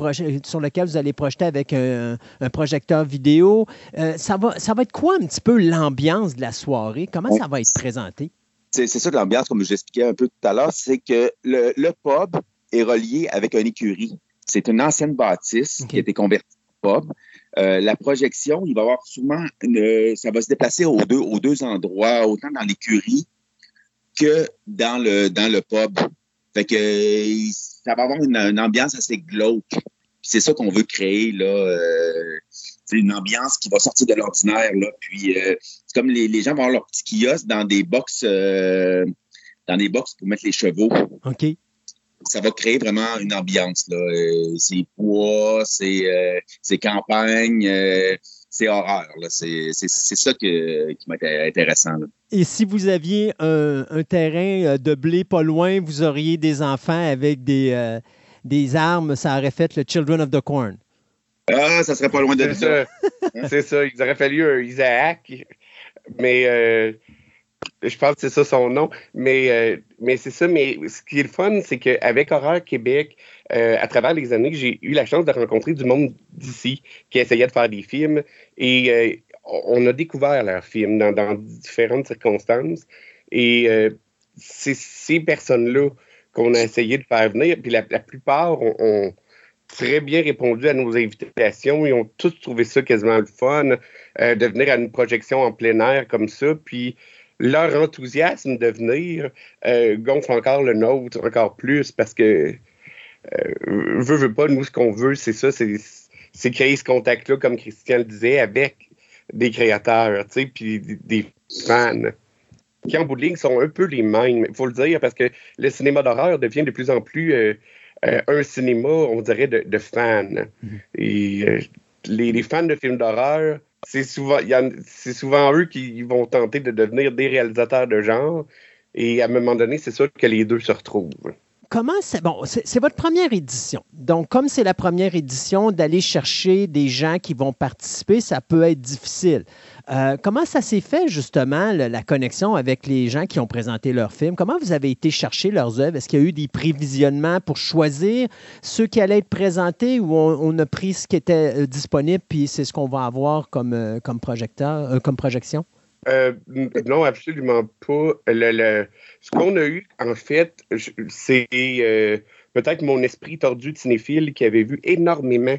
sur lequel vous allez projeter avec un, projecteur vidéo? Euh, ça, va, ça va être quoi un petit peu l'ambiance de la soirée? Comment ça va être présenté?
C'est ça l'ambiance, comme je l'expliquais un peu tout à l'heure, c'est que le pub, est relié avec une écurie. C'est une ancienne bâtisse qui a été convertie en pub. Euh, la projection, il va y avoir souvent une, ça va se déplacer aux deux, aux deux endroits, autant dans l'écurie que dans le, dans le pub. Fait que ça va avoir une, ambiance assez glauque. C'est ça qu'on veut créer là. Euh, c'est une ambiance qui va sortir de l'ordinaire là. Puis euh, c'est comme les, les, gens vont avoir leur petit kiosque dans des box, euh, dans des box pour mettre les chevaux.
Ok
ça va créer vraiment une ambiance. Euh, c'est bois, c'est euh, campagne, euh, c'est horreur. C'est ça que, qui m'a été intéressant.
Et si vous aviez un, terrain de blé pas loin, vous auriez des enfants avec des, des armes, ça aurait fait le Children of the Corn.
Ah, ça serait pas loin de
ça. c'est ça. Il aurait fallu un Isaac. Mais je pense que c'est ça son nom. Mais, euh, mais c'est ça. Mais ce qui est le fun, c'est qu'avec Horreur Québec, euh, à travers les années, j'ai eu la chance de rencontrer du monde d'ici qui essayait de faire des films. Et euh, on a découvert leurs films dans, différentes circonstances. Et c'est ces personnes-là qu'on a essayé de faire venir. Puis la, plupart ont, très bien répondu à nos invitations. Ils ont tous trouvé ça quasiment le fun de venir à une projection en plein air comme ça. Puis leur enthousiasme de venir euh, gonfle encore le nôtre encore plus parce que euh, veut, veut pas, nous, ce qu'on veut, c'est ça, c'est créer ce contact-là, comme Christian le disait, avec des créateurs, tu sais, puis des, fans qui, en bout de ligne, sont un peu les mêmes, il faut le dire, parce que le cinéma d'horreur devient de plus en plus euh, un cinéma, on dirait, de, fans. Mm-hmm. Et les, fans de films d'horreur c'est souvent, eux qui vont tenter de devenir des réalisateurs de genre. Et à un moment donné, c'est sûr que les deux se retrouvent.
Comment c'est bon, c'est votre première édition. Donc, comme c'est la première édition, d'aller chercher des gens qui vont participer, ça peut être difficile. Euh, comment ça s'est fait, justement, la connexion avec les gens qui ont présenté leurs films? Comment vous avez été chercher leurs œuvres? Est-ce qu'il y a eu des prévisionnements pour choisir ceux qui allaient être présentés ou on, a pris ce qui était euh, disponible puis c'est ce qu'on va avoir comme, euh, projection?
non, absolument pas. ce qu'on a eu, en fait, c'est peut-être mon esprit tordu de cinéphile qui avait vu énormément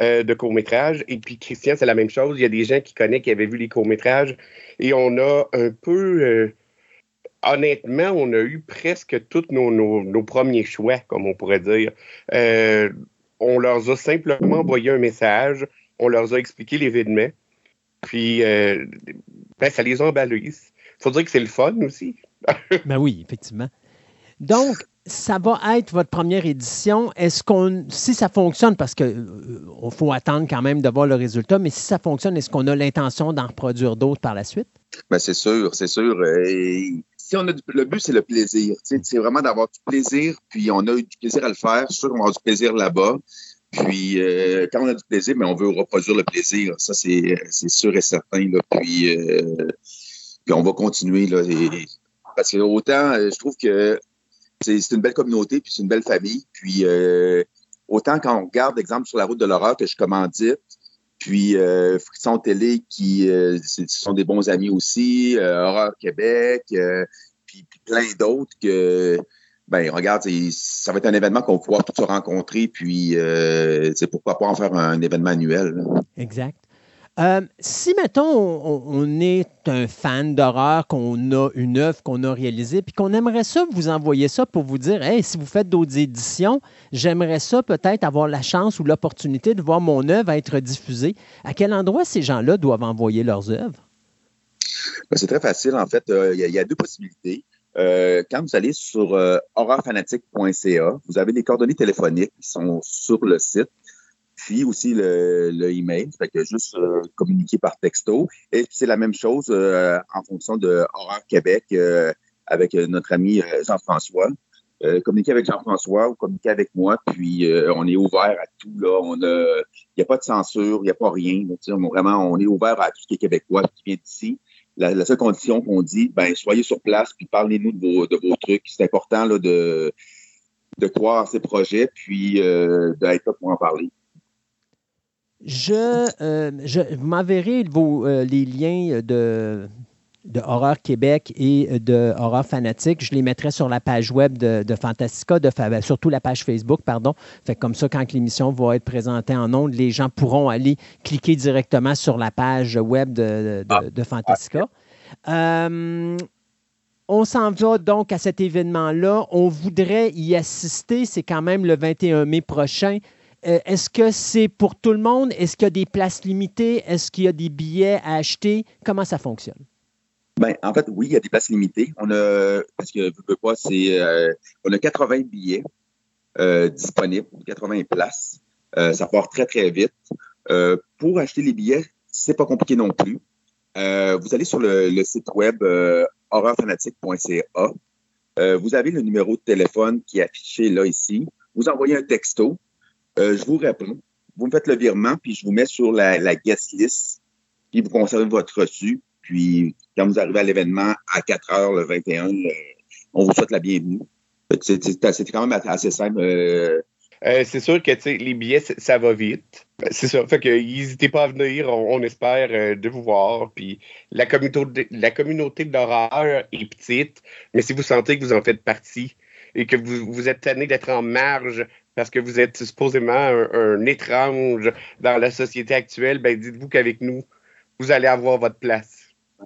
euh, de courts-métrages. Et puis Christian, c'est la même chose. Il y a des gens qui connaissent, qui avaient vu les courts-métrages. Et on a un peu. Euh, honnêtement, on a eu presque tous nos, premiers choix, comme on pourrait dire. Euh, on leur a simplement envoyé un message, on leur a expliqué l'événement, puis ben, ça les a emballés. Il faut dire que c'est le fun aussi.
ben oui, effectivement. Donc, ça va être votre première édition. Est-ce qu'on, si ça fonctionne, parce qu'il euh, faut attendre quand même de voir le résultat, mais si ça fonctionne, est-ce qu'on a l'intention d'en reproduire d'autres par la suite?
Ben c'est sûr, c'est sûr. Euh, si on a le but, c'est le plaisir. C'est vraiment d'avoir du plaisir, puis on a eu du plaisir à le faire. Sûr qu'on va avoir du plaisir là-bas. Puis euh, quand on a du plaisir, mais ben, on veut reproduire le plaisir. Ça, c'est sûr et certain. Puis, puis on va continuer. Là, parce que autant, je trouve que c'est une belle communauté, puis c'est une belle famille. Puis euh, autant quand on regarde, exemple, sur la route de l'horreur que je commandite, puis euh, Télé qui euh, sont des bons amis aussi, euh, Horreur Québec, puis, plein d'autres que ben regarde, ça va être un événement qu'on va pouvoir tous se rencontrer, puis c'est pourquoi pas en faire un, événement annuel.
Exact. Euh, si, mettons, on, est un fan d'horreur, qu'on a une œuvre qu'on a réalisée, puis qu'on aimerait ça vous envoyer ça pour vous dire, hey, si vous faites d'autres éditions, j'aimerais ça peut-être avoir la chance ou l'opportunité de voir mon œuvre être diffusée. À quel endroit ces gens-là doivent envoyer leurs œuvres?
Ben, c'est très facile, en fait. Euh, il y, a deux possibilités. Euh, quand vous allez sur horrorfanatique.ca, vous avez des coordonnées téléphoniques qui sont sur le site puis aussi le, le email, fait que juste euh, communiquer par texto. Et c'est la même chose euh, en fonction de Horreur Québec euh, avec notre ami Jean-François. communiquer avec Jean-François ou communiquer avec moi, puis on est ouvert à tout. Là, on il n'y a pas de censure, il n'y a pas rien. vraiment, on est ouvert à tout ce qui est québécois, qui vient d'ici. La, seule condition qu'on dit, ben soyez sur place, puis parlez-nous de vos, de vos trucs. C'est important là, de de croire ces projets, puis d'être là pour en parler.
Je, euh, je m'enverrez euh, les liens de, de Horreur Québec et de Horreur Fanatique. Je les mettrai sur la page web de, Fantastica, de, surtout la page Facebook, pardon. Fait comme ça, quand l'émission va être présentée en ondes, les gens pourront aller cliquer directement sur la page web de, ah. Fantastica. Euh, on s'en va donc à cet événement-là. On voudrait y assister. C'est quand même le 21 mai prochain. Euh, est-ce que c'est pour tout le monde? Est-ce qu'il y a des places limitées? Est-ce qu'il y a des billets à acheter? Comment ça fonctionne?
Ben, en fait, oui, il y a des places limitées. On a, parce que veux pas, c'est, euh, on a 80 billets euh, disponibles, 80 places. ça part très, très vite. pour acheter les billets, c'est pas compliqué non plus. vous allez sur le, site web horrorfanatique.ca. vous avez le numéro de téléphone qui est affiché là, ici. Vous envoyez un texto euh, je vous réponds. Vous me faites le virement, puis je vous mets sur la, guest list, puis vous conservez votre reçu. Puis, quand vous arrivez à l'événement à 4 heures le 21, euh, on vous souhaite la bienvenue. C'est quand même assez simple.
Euh. c'est sûr que les billets, ça va vite. C'est ça. Fait que n'hésitez pas à venir. On, espère de vous voir. Puis la communauté, la communauté de l'horreur est petite, mais si vous sentez que vous en faites partie et que vous, vous êtes tanné d'être en marge parce que vous êtes supposément un, étrange dans la société actuelle, ben dites-vous qu'avec nous, vous allez avoir votre place.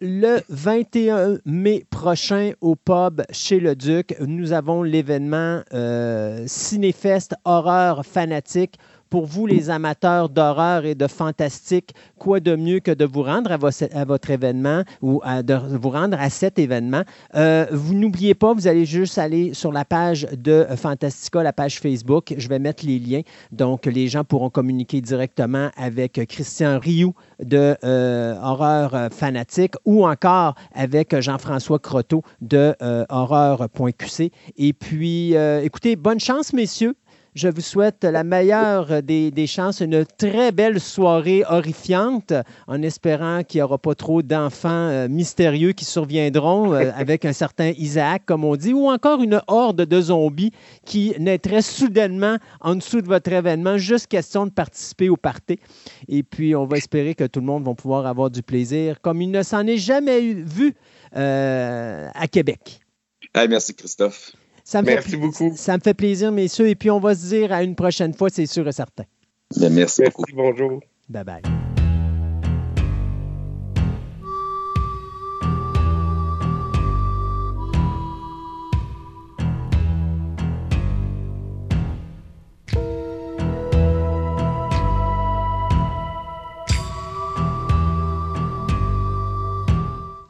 Le 21 mai prochain au pub chez le Duc, nous avons l'événement euh, Cinéfest Horreur Fanatique pour vous, les amateurs d'horreur et de fantastique, quoi de mieux que de vous rendre à, votre événement ou de vous rendre à cet événement? Euh, vous n'oubliez pas, vous allez juste aller sur la page de Fantastica, la page Facebook. Je vais mettre les liens. Donc, les gens pourront communiquer directement avec Christian Rioux de euh, Horreur Fanatique ou encore avec Jean-François Croteau de euh, Horreur.qc. Et puis, écoutez, bonne chance, messieurs. Je vous souhaite la meilleure des, chances, une très belle soirée horrifiante, en espérant qu'il n'y aura pas trop d'enfants euh, mystérieux qui surviendront euh, avec un certain Isaac, comme on dit, ou encore une horde de zombies qui naîtrait soudainement en dessous de votre événement, juste question de participer au party. Et puis, on va espérer que tout le monde va pouvoir avoir du plaisir, comme il ne s'en est jamais vu euh, à Québec.
merci, Christophe.
Merci beaucoup.
Ça me fait plaisir, messieurs. Et puis, on va se dire à une prochaine fois, c'est sûr et certain.
Ben, merci, merci beaucoup.
Bonjour.
Bye bye.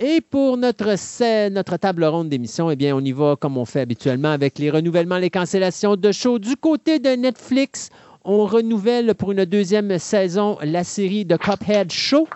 Et pour notre, notre table ronde d'émission, eh bien, on y va comme on fait habituellement avec les renouvellements, les cancellations de shows. Du côté de Netflix, on renouvelle pour une deuxième saison la série de Cuphead Show.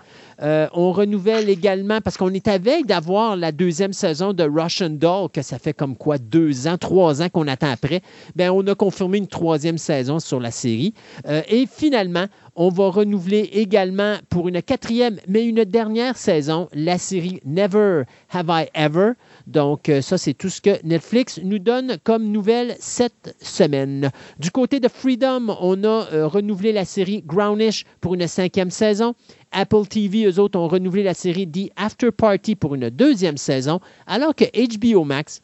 Euh, on renouvelle également, parce qu'on est à d'avoir la deuxième saison de Russian Doll, que ça fait comme quoi deux ans, trois ans qu'on attend après. Bien, on a confirmé une troisième saison sur la série. Euh, et finalement, on va renouveler également pour une quatrième, mais une dernière saison, la série Never Have I Ever. Donc, euh, ça, c'est tout ce que Netflix nous donne comme nouvelle cette semaine. Du côté de Freedom, on a renouvelé la série Groundish pour une cinquième saison. Apple TV, eux autres, ont renouvelé la série The After Party pour une deuxième saison, alors que HBO Max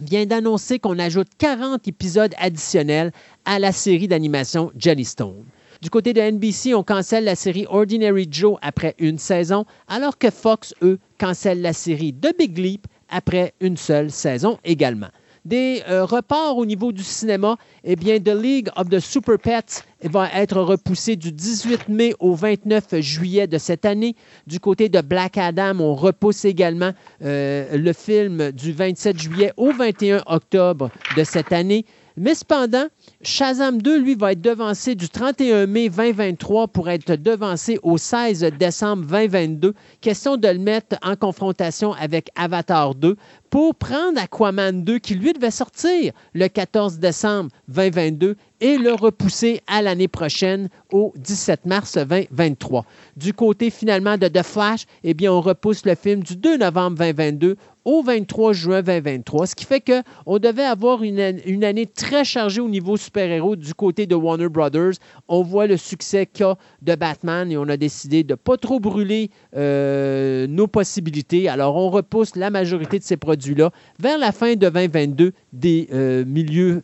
vient d'annoncer qu'on ajoute 40 épisodes additionnels à la série d'animation Jellystone. Du côté de NBC, on cancelle la série Ordinary Joe après une saison, alors que Fox, eux, cancelle la série The Big Leap après une seule saison également des euh, reports au niveau du cinéma, eh bien, The League of the Super Pets va être repoussé du 18 mai au 29 juillet de cette année. Du côté de Black Adam, on repousse également euh, le film du 27 juillet au 21 octobre de cette année. Mais cependant, Shazam 2, lui, va être devancé du 31 mai 2023 pour être devancé au 16 décembre 2022. Question de le mettre en confrontation avec Avatar 2 pour prendre Aquaman 2 qui, lui, devait sortir le 14 décembre 2022 et le repousser à l'année prochaine au 17 mars 2023. Du côté finalement de The Flash, eh bien, on repousse le film du 2 novembre 2022 au 23 juin 2023, ce qui fait qu'on devait avoir une, année très chargée au niveau super-héros du côté de Warner Brothers. On voit le succès qu'a de Batman et on a décidé de ne pas trop brûler euh, nos possibilités. Alors, on repousse la majorité de ces produits-là vers la fin de 2022, des euh,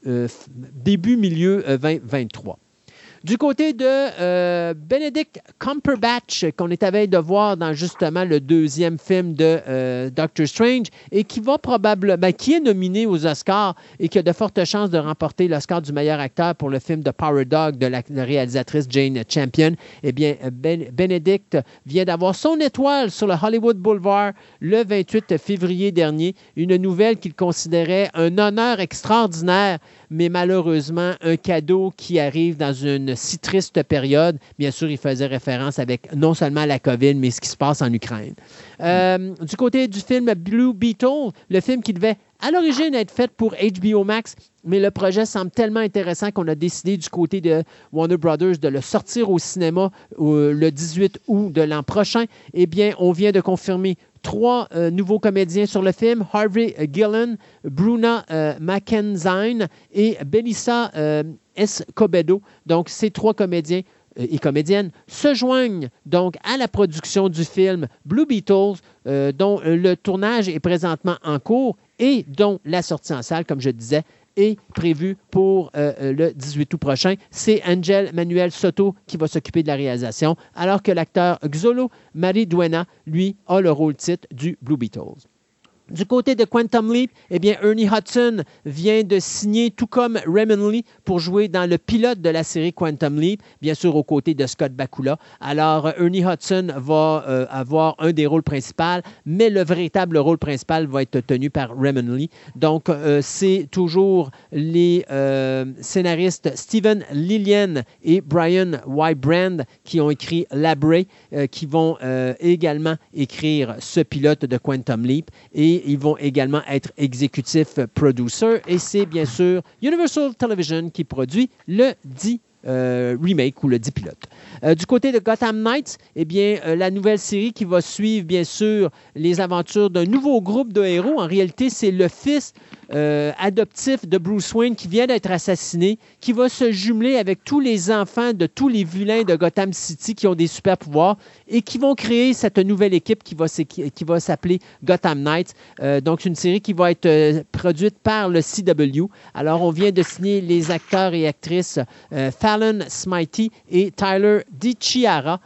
euh, début milieu 2023. Du côté de euh, Benedict Cumberbatch, qu'on est à veille de voir dans justement le deuxième film de euh, Doctor Strange, et qui va probablement, ben, qui est nominé aux Oscars et qui a de fortes chances de remporter l'Oscar du meilleur acteur pour le film de Power Dog de la, réalisatrice Jane Champion. Eh bien, ben, Benedict vient d'avoir son étoile sur le Hollywood Boulevard le 28 février dernier, une nouvelle qu'il considérait un honneur extraordinaire mais malheureusement, un cadeau qui arrive dans une si triste période. Bien sûr, il faisait référence avec non seulement la COVID, mais ce qui se passe en Ukraine. Euh, du côté du film Blue Beetle, le film qui devait à l'origine être fait pour HBO Max, mais le projet semble tellement intéressant qu'on a décidé du côté de Warner Brothers de le sortir au cinéma euh, le 18 août de l'an prochain. Eh bien, on vient de confirmer trois euh, nouveaux comédiens sur le film, Harvey Gillen, Bruna euh, et Belissa euh, Escobedo. Donc, ces trois comédiens euh, et comédiennes se joignent donc à la production du film Blue Beatles, dont le tournage est présentement en cours et dont la sortie en salle, comme je disais, est prévu pour euh, euh, le 18 août prochain. C'est Angel Manuel Soto qui va s'occuper de la réalisation, alors que l'acteur Xolo Mariduena, lui, a le rôle titre du Blue Beatles. Du côté de Quantum Leap, eh bien, Ernie Hudson vient de signer, tout comme Raymond Lee, pour jouer dans le pilote de la série Quantum Leap, bien sûr aux côtés de Scott Bakula. Alors, Ernie Hudson va euh, avoir un des rôles principaux, mais le véritable rôle principal va être tenu par Raymond Lee. Donc, euh, c'est toujours les euh, scénaristes Steven Lillian et Brian Wybrand qui ont écrit Labré, qui vont également écrire ce pilote de Quantum Leap. Et ils vont également être exécutifs producers. Et c'est bien sûr Universal Television qui produit le dit euh, remake ou le dit pilote. Euh, du côté de Gotham Knights, eh bien, euh, la nouvelle série qui va suivre, bien sûr, les aventures d'un nouveau groupe de héros. En réalité, c'est le fils euh, adoptif de Bruce Wayne qui vient d'être assassiné, qui va se jumeler avec tous les enfants de tous les vilains de Gotham City qui ont des super pouvoirs et qui vont créer cette nouvelle équipe qui va, s'appeler Gotham Knights. Euh, donc, une série qui va être euh, produite par le CW. Alors, on vient de signer les acteurs et actrices Fallon Smitey et Tyler DiChiara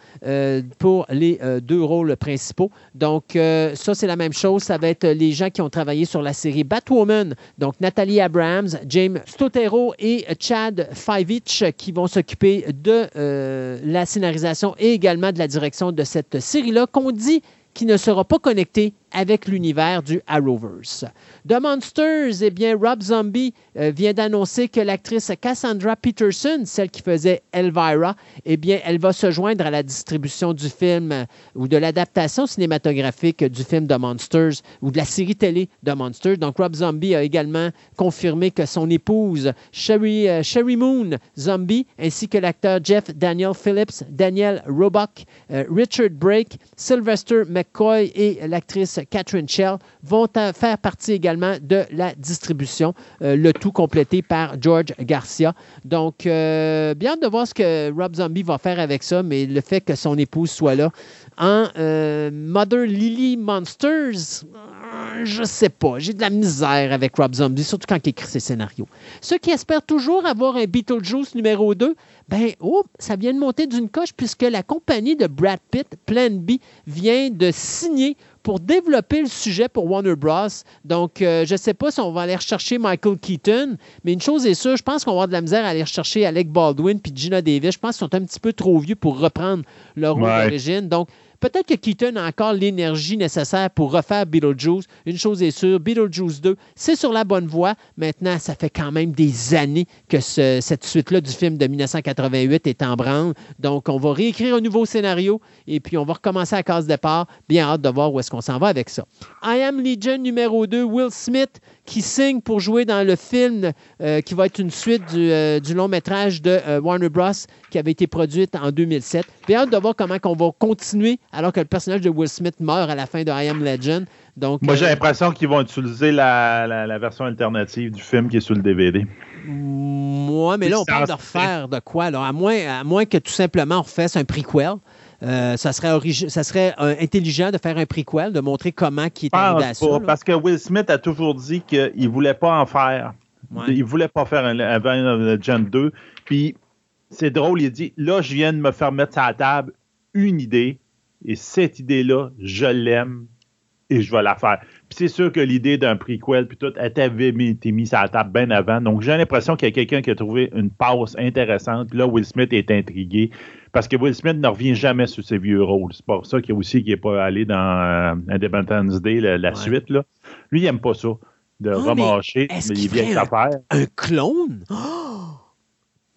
pour les deux rôles principaux. Donc, ça, c'est la même chose. Ça va être les gens qui ont travaillé sur la série Batwoman donc Nathalie Abrams, James Stotero et Chad Fivich qui vont s'occuper de euh, la scénarisation et également de la direction de cette série-là qu'on dit qui ne sera pas connectée avec l'univers du Arrowverse. The Monsters, eh bien, Rob Zombie euh, vient d'annoncer que l'actrice Cassandra Peterson, celle qui faisait Elvira, eh bien, elle va se joindre à la distribution du film euh, ou de l'adaptation cinématographique du film The Monsters ou de la série télé The Monsters. Donc, Rob Zombie a également confirmé que son épouse, Sherry, euh, Moon Zombie, ainsi que l'acteur Jeff Daniel Phillips, Daniel Roebuck, Richard Brake, Sylvester McCoy et l'actrice Catherine Shell vont faire partie également de la distribution, le tout complété par George Garcia. Donc, bien de voir ce que Rob Zombie va faire avec ça, mais le fait que son épouse soit là en Mother Lily Monsters, je sais pas. J'ai de la misère avec Rob Zombie, surtout quand il écrit ses scénarios. Ceux qui espèrent toujours avoir un Beetlejuice numéro 2, ben, oh, ça vient de monter d'une coche puisque la compagnie de Brad Pitt, Plan B, vient de signer pour développer le sujet pour Warner Bros. Donc, euh, je ne sais pas si on va aller rechercher Michael Keaton, mais une chose est sûre, je pense qu'on va avoir de la misère à aller rechercher Alec Baldwin puis Gina Davis. Je pense qu'ils sont un petit peu trop vieux pour reprendre leur rôle d'origine. Donc, Peut-être que Keaton a encore l'énergie nécessaire pour refaire Beetlejuice. Une chose est sûre, Beetlejuice 2, c'est sur la bonne voie. Maintenant, ça fait quand même des années que cette suite-là du film de 1988 est en branle. Donc, on va réécrire un nouveau scénario et puis on va recommencer à case départ. Bien hâte de voir où est-ce qu'on s'en va avec ça. I Am Legion numéro 2, Will Smith qui signe pour jouer dans le film euh, qui va être une suite du, euh, long métrage de euh, Warner Bros. qui avait été produite en 2007. Bien hâte de voir comment on va continuer alors que le personnage de Will Smith meurt à la fin de I Am Legend. Donc,
Moi, j'ai l'impression qu'ils vont utiliser la, version alternative du film qui est sur le DVD.
Moi, mais là, on parle de refaire de quoi? À, moins, à moins que tout simplement on refasse un prequel. Euh, ça serait, ça serait euh, intelligent de faire un prequel, de montrer comment qui est arrivé à ça.
Parce que Will Smith a toujours dit qu'il ne voulait pas en faire. Il ne voulait pas faire un, un Gen 2. Puis c'est drôle, il dit là, je viens de me faire mettre sur la table une idée, et cette idée-là, je l'aime et je vais la faire. Puis c'est sûr que l'idée d'un prequel, puis tout, elle avait été mise à la table bien avant. Donc j'ai l'impression qu'il y a quelqu'un qui a trouvé une pause intéressante. Là, Will Smith est intrigué. Parce que Will Smith ne revient jamais sur ses vieux rôles. C'est pour ça qu'il aussi qui n'est pas allé dans euh, Independence Day, la, suite. Là. Lui, il n'aime pas ça. De oh, mais, il vient faire.
Un clone?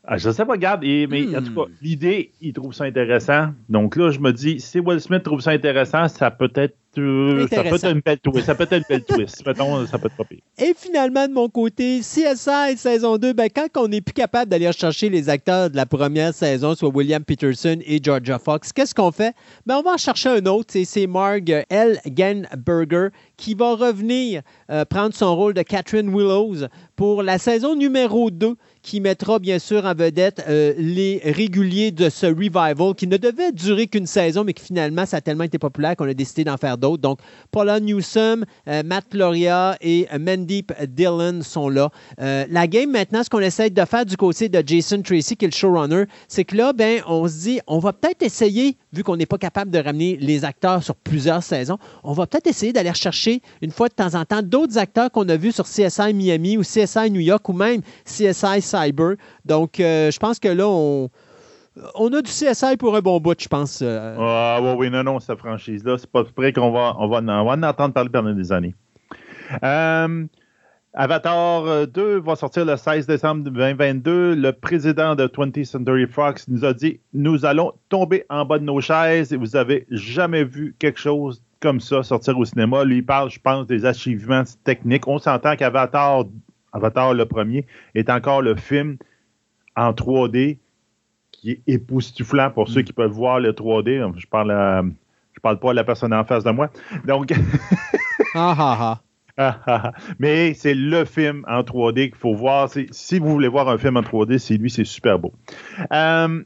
Ah, je sais pas, regarde, mais en tout cas, hmm. l'idée, il trouve ça intéressant. Donc là, je me dis, si Will Smith trouve ça intéressant, ça peut être euh, ça peut être une belle twist. Ça peut être une belle twist. Mettons, ça peut être pas pire.
Et finalement, de mon côté, CSI saison 2, ben, quand on n'est plus capable d'aller chercher les acteurs de la première saison, soit William Peterson et Georgia Fox, qu'est-ce qu'on fait? Ben, on va en chercher un autre. C'est Marg L. Ganberger qui va revenir euh, prendre son rôle de Catherine Willows pour la saison numéro 2 qui mettra bien sûr en vedette euh, les réguliers de ce revival qui ne devait durer qu'une saison, mais qui finalement, ça a tellement été populaire qu'on a décidé d'en faire Donc, Paula Newsom, euh, Matt Gloria et euh, Mandeep Dillon sont là. la game maintenant, ce qu'on essaie de faire du côté de Jason Tracy, qui est le showrunner, c'est que là, ben, on se dit, on va peut-être essayer, vu qu'on n'est pas capable de ramener les acteurs sur plusieurs saisons, on va peut-être essayer d'aller chercher une fois de temps en temps d'autres acteurs qu'on a vus sur CSI Miami ou CSI New York ou même CSI Cyber. Donc, euh, je pense que là, on, on a du CSI pour un bon bout, je pense.
Euh. Ah oui, oui, non, non, cette franchise-là, c'est pas près qu'on va, on va, en, entendre parler pendant des années. Euh, Avatar 2 va sortir le 16 décembre 2022. Le président de 20th Century Fox nous a dit Nous allons tomber en bas de nos chaises et vous avez jamais vu quelque chose comme ça sortir au cinéma. Lui, il parle, je pense, des achievements techniques. On s'entend qu'Avatar Avatar le premier, est encore le film en 3D qui est époustouflant pour ceux mm. qui peuvent voir le 3D. Je parle, je parle pas à la personne en face de moi. Donc.
ah, ah,
ah. Mais c'est le film en 3D qu'il faut voir. Si vous voulez voir un film en 3D, c'est lui, c'est super beau. Euh,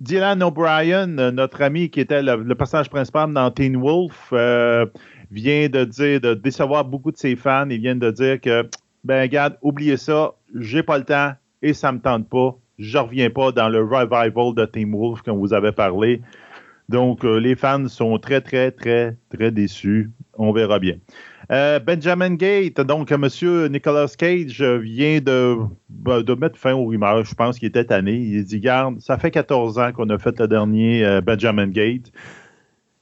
Dylan O'Brien, notre ami qui était le, personnage principal dans Teen Wolf, euh, vient de dire, de décevoir beaucoup de ses fans. Il vient de dire que ben regarde, oubliez ça, j'ai pas le temps et ça me tente pas. Je reviens pas dans le revival de Team Wolf comme vous avez parlé. Donc, euh, les fans sont très, très, très, très déçus. On verra bien. Euh, Benjamin Gate, donc M. Nicolas Cage vient de, ben, de mettre fin aux rumeurs. Je pense qu'il était tanné. Il dit Garde, ça fait 14 ans qu'on a fait le dernier euh, Benjamin Gate.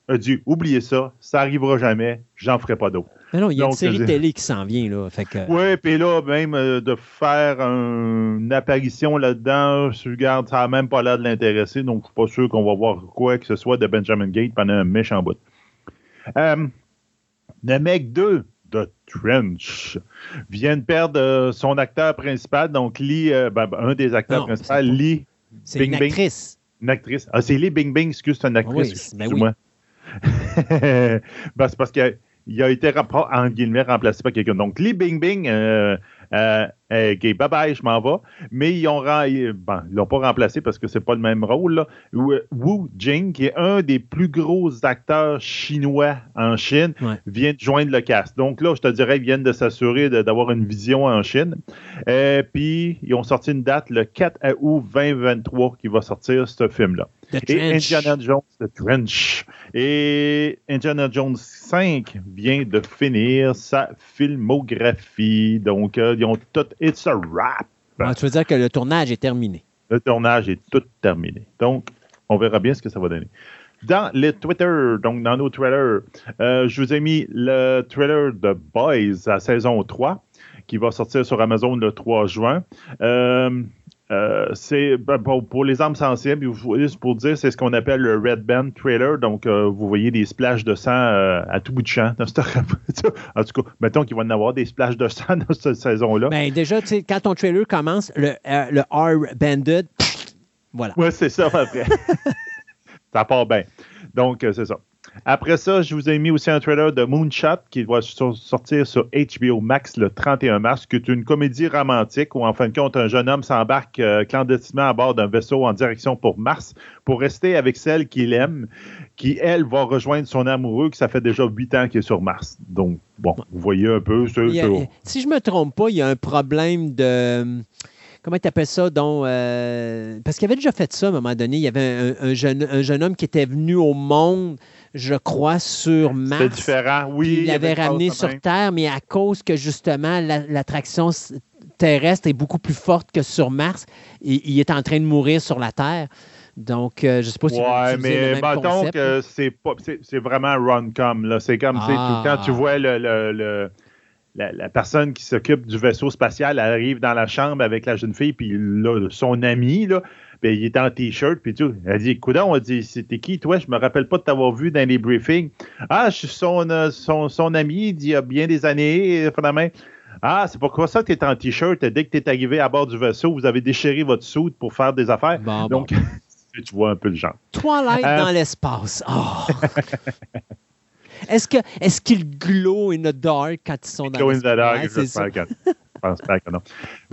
Il a dit Oubliez ça, ça arrivera jamais, j'en ferai pas d'autres.
Mais non, il y a une série euh, télé qui s'en vient. Là,
Oui, puis là, même euh, de faire une apparition là-dedans, je regarde, ça n'a même pas l'air de l'intéresser, donc je suis pas sûr qu'on va voir quoi que ce soit de Benjamin Gate pendant un méchant bout. Euh, le mec 2 de Trench vient de perdre son acteur principal, donc Lee, ben, ben, un des acteurs principaux, Lee.
C'est une actrice.
Une actrice. Ah, c'est Lee Bing Bing, excuse, c'est une actrice. Oui, ben oui. ben, c'est parce qu'il a été, en guillemets, remplacé par quelqu'un. Donc, Lee Bing Bing, euh, euh, OK, bye bye, je m'en vais. Mais ils ont l'ont pas remplacé parce que c'est pas le même rôle. Wu Jing, qui est un des plus gros acteurs chinois en Chine, vient de joindre le cast. Donc là, je te dirais, ils viennent de s'assurer d'avoir une vision en Chine. Euh, puis ils ont sorti une date le 4 août 2023 qui va sortir ce film-là. Et Indiana Jones, The Trench. Et Indiana Jones 5 vient de finir sa filmographie. Donc, euh, ils ont tout. It's a wrap.
Ah, tu veux dire que le tournage est terminé?
Le tournage est tout terminé. Donc, on verra bien ce que ça va donner. Dans les Twitter, donc dans nos trailers, euh, je vous ai mis le trailer de Boys à saison 3 qui va sortir sur Amazon le 3 juin. Euh, euh, c'est ben, pour, les âmes sensibles, juste pour dire, c'est ce qu'on appelle le Red Band Trailer. Donc, euh, vous voyez des splashes de sang euh, à tout bout de champ. en tout cas, mettons qu'il va y en avoir des splashes de sang dans cette saison-là.
Ben, déjà, quand ton trailer commence, le, le R Banded, voilà.
Oui, c'est ça, après. ça part bien. Donc, c'est ça. Après ça, je vous ai mis aussi un trailer de Moonshot qui va sortir sur HBO Max le 31 mars, qui est une comédie romantique où, en fin de compte, un jeune homme s'embarque euh, clandestinement à bord d'un vaisseau en direction pour Mars pour rester avec celle qu'il aime, qui, elle, va rejoindre son amoureux, qui ça fait déjà huit ans qu'il est sur Mars. Donc, bon, vous voyez un peu.
si je me trompe pas, il y a un problème de comment tu appelles ça, donc, euh, parce qu'il avait déjà fait ça à un moment donné. Il y avait un, jeune, un jeune homme qui était venu au monde je crois, sur Mars.
C'est différent, oui.
Il l'avait ramené sur Terre, mais à cause que justement l'attraction terrestre est beaucoup plus forte que sur Mars, il est en train de mourir sur la Terre. Donc, euh, je ne sais pas si
ouais, mais mettons que c'est pas c'est vraiment run-com. C'est comme ah. quand tu vois le, la, personne qui s'occupe du vaisseau spatial arrive dans la chambre avec la jeune fille, puis son ami, là, puis il est en t-shirt, puis tout. Elle dit, coudon, on dit, c'était qui, toi? Je me rappelle pas de t'avoir vu dans les briefings. Ah, je suis son, euh, son, son ami d'il y a bien des années, finalement. Ah, c'est pourquoi ça que tu es en t-shirt. Dès que tu es arrivé à bord du vaisseau, vous avez déchiré votre soude pour faire des affaires. Donc, tu vois un peu le genre.
Twilight euh, dans l'espace. Oh. est-ce que est-ce qu'il glow in the dark quand ils sont dans l'espace?
Glow in the dark, pense pas que non.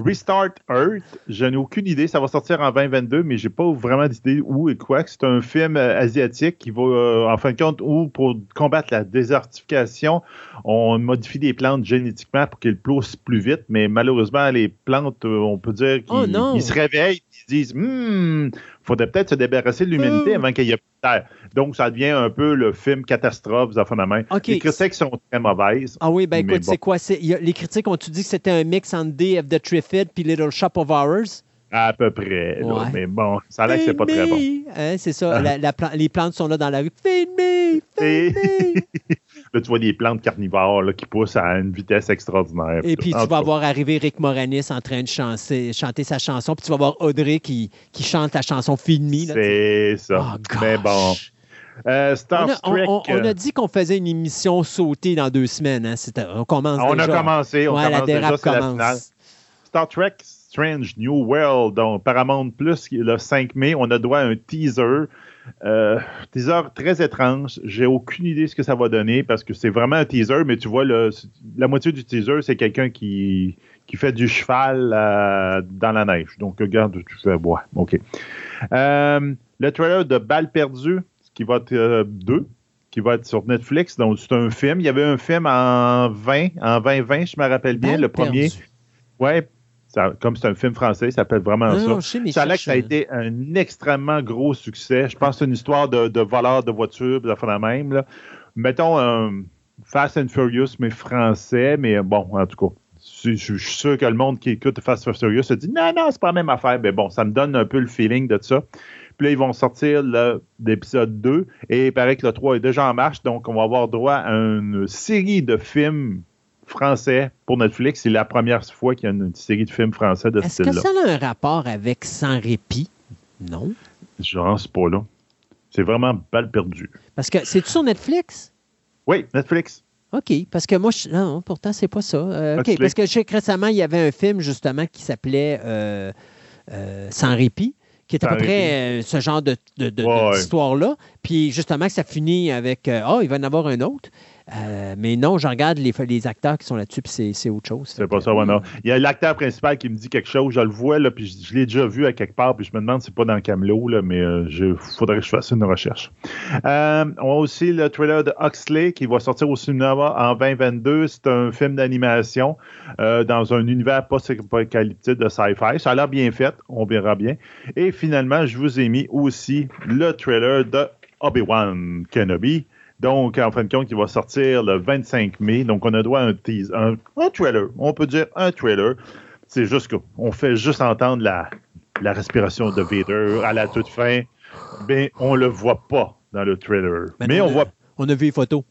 Restart Earth, je n'ai aucune idée. Ça va sortir en 2022, mais j'ai pas vraiment d'idée où et quoi. C'est un film euh, asiatique qui va, euh, en fin de compte, où pour combattre la désertification, on modifie des plantes génétiquement pour qu'elles poussent plus vite. Mais malheureusement, les plantes, euh, on peut dire qu'ils oh se réveillent, ils disent, hmm, faudrait peut-être se débarrasser de l'humanité hmm. avant qu'il y ait plus de terre. Donc, ça devient un peu le film catastrophe, vous la main. Les critiques sont très mauvaises.
Ah oui, ben écoute, c'est quoi? les critiques ont-tu dit que c'était un mix entre Day of the Trifid puis Little Shop of Horrors?
À peu près. mais bon, ça a l'air que c'est pas très bon.
Hein, c'est ça. Les plantes sont là dans la rue. Feed me!
Là, tu vois des plantes carnivores là, qui poussent à une vitesse extraordinaire.
Et puis, tu vas voir arriver Rick Moranis en train de chanter, chanter sa chanson. Puis, tu vas voir Audrey qui, qui chante la chanson Me.
C'est ça. Oh, mais bon. Euh, Star
on, a,
Trek,
on, a,
euh,
dit qu'on faisait une émission sautée dans deux semaines. Hein? On commence
On
a
commencé. On commence déjà, commence. Star Trek Strange New World, donc Paramount Plus, le 5 mai, on a droit à un teaser. Euh, teaser très étrange. J'ai aucune idée ce que ça va donner parce que c'est vraiment un teaser, mais tu vois, le, la moitié du teaser, c'est quelqu'un qui, qui fait du cheval euh, dans la neige. Donc, regarde, tu fais bois. OK. Euh, le trailer de Balle perdue, qui va être deux, qui va être sur Netflix. Donc, c'est un film. Il y avait un film en 20, en 2020, je me rappelle bien, le premier. Ouais, comme c'est un film français, ça s'appelle vraiment ça. ça a que ça a été un extrêmement gros succès. Je pense que c'est une histoire de, de voleur de voitures, de la même. Là. Mettons un Fast and Furious, mais français, mais bon, en tout cas. Je, suis sûr que le monde qui écoute Fast and Furious se dit non, non, c'est pas la même affaire. Mais bon, ça me donne un peu le feeling de ça. Puis là, ils vont sortir l'épisode 2 et il paraît que le 3 est déjà en marche. Donc, on va avoir droit à une série de films français pour Netflix. C'est la première fois qu'il y a une, série de films français de ce style-là.
Est-ce que ça a un rapport avec Sans répit? Non.
Je pense pas là. C'est vraiment balle perdue.
Parce que c'est sur Netflix?
Oui, Netflix.
OK, parce que moi, je, non, pourtant, c'est pas ça. Euh, OK, parce que je sais que récemment, il y avait un film, justement, qui s'appelait euh, euh, Sans répit, qui est à peu près ce genre de, d'histoire-là. Puis justement, ça finit avec Ah, oh, il va en avoir un autre. Euh, mais non, je regarde les, acteurs qui sont là-dessus, puis c'est autre chose.
C'est pas ça, ouais, non. Il y a l'acteur principal qui me dit quelque chose, je le vois, là, puis je, l'ai déjà vu à quelque part, puis je me demande si c'est pas dans Camelot, là, mais il faudrait que je fasse une recherche. on a aussi le trailer de Huxley qui va sortir au cinéma en 2022. C'est un film d'animation dans un univers post-apocalyptique de sci-fi. Ça a l'air bien fait, on verra bien. Et finalement, je vous ai mis aussi le trailer de Obi-Wan Kenobi. Donc, en fin de compte, il va sortir le 25 mai. Donc, on a droit à un, tease, un, trailer. On peut dire un trailer. C'est juste qu'on fait juste entendre la, la respiration de Vader à la toute fin. Mais on le voit pas dans le trailer. Mais, on, voit.
On a vu les photos.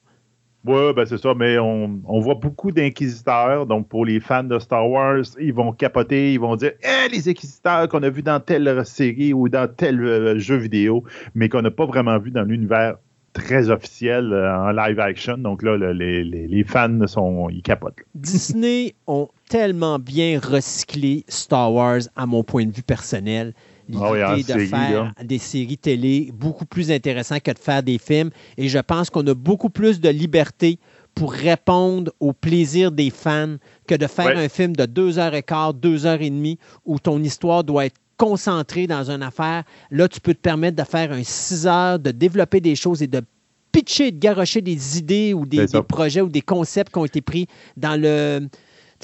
Oui, ben c'est ça, mais on, voit beaucoup d'inquisiteurs. Donc, pour les fans de Star Wars, ils vont capoter, ils vont dire eh, les inquisiteurs qu'on a vus dans telle série ou dans tel euh, jeu vidéo, mais qu'on n'a pas vraiment vu dans l'univers très officiel euh, en live action. Donc là, les, fans sont, ils capotent.
Disney ont tellement bien recyclé Star Wars, à mon point de vue personnel. Ah l'idée de faire des séries télé beaucoup plus intéressantes que de faire des films. Et je pense qu'on a beaucoup plus de liberté pour répondre au plaisir des fans que de faire un film de deux heures et quart, deux heures et demie, où ton histoire doit être concentrée dans une affaire. Là, tu peux te permettre de faire un six heures, de développer des choses et de pitcher, de garocher des idées ou des projets ou des concepts qui ont été pris dans le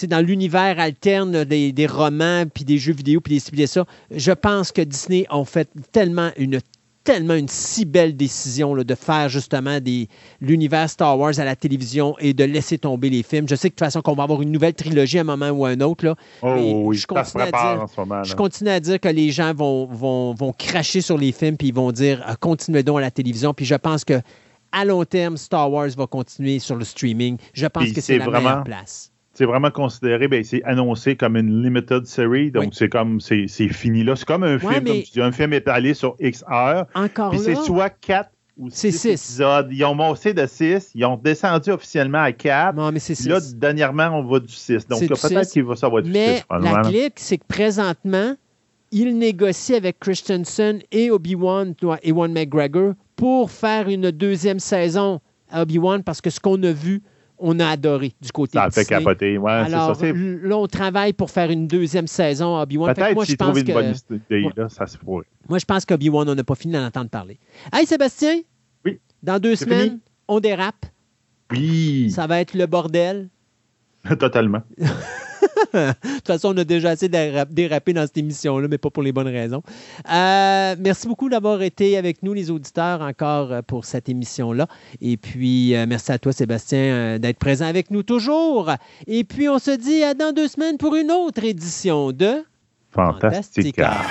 dans l'univers alterne des, romans, puis des jeux vidéo, puis des ça, je pense que Disney ont fait tellement une tellement une si belle décision de faire justement l'univers Star Wars à la télévision et de laisser tomber les films. Je sais que de toute façon qu'on va avoir une nouvelle trilogie à un moment ou à un autre. Là,
oh, oui, je continue, à dire,
je continue à dire que les gens vont, vont, vont cracher sur les films puis ils vont dire ah, continuez donc à la télévision. Puis je pense que à long terme, Star Wars va continuer sur le streaming. Je pense que c'est la vraiment... meilleure place
c'est vraiment considéré, ben, c'est annoncé comme une limited series, donc c'est comme, c'est fini là. C'est comme un film, comme tu dis, un film étalé sur X heures.
Encore
Puis c'est soit 4 ou 6 épisodes. Ils ont monté de 6, ils ont descendu officiellement à 4.
Non, mais c'est 6.
Là, dernièrement, on va du 6. Donc peut-être qu'il va savoir du 6.
Mais la clique, c'est que présentement, il négocie avec Christensen et Obi-Wan, et Ewan McGregor, pour faire une deuxième saison à Obi-Wan, parce que ce qu'on a vu, on a adoré du côté
ça fait capoter. Ouais,
Alors,
ça,
là, on travaille pour faire une deuxième saison à Obi-Wan.
Peut-être s'ils trouvent une bonne idée, là, ça se pourrait.
Moi, je pense qu'Obi-Wan, on n'a pas fini d'en entendre parler. Hey, Sébastien?
Oui.
Dans deux semaines, on dérape.
Oui.
Ça va être le bordel.
Totalement.
de toute façon, on a déjà assez dérapé dans cette émission-là, mais pas pour les bonnes raisons. Euh, merci beaucoup d'avoir été avec nous, les auditeurs, encore euh, pour cette émission-là. Et puis, euh, merci à toi, Sébastien, d'être présent avec nous toujours. Et puis, on se dit à dans deux semaines pour une autre édition de
Fantastica.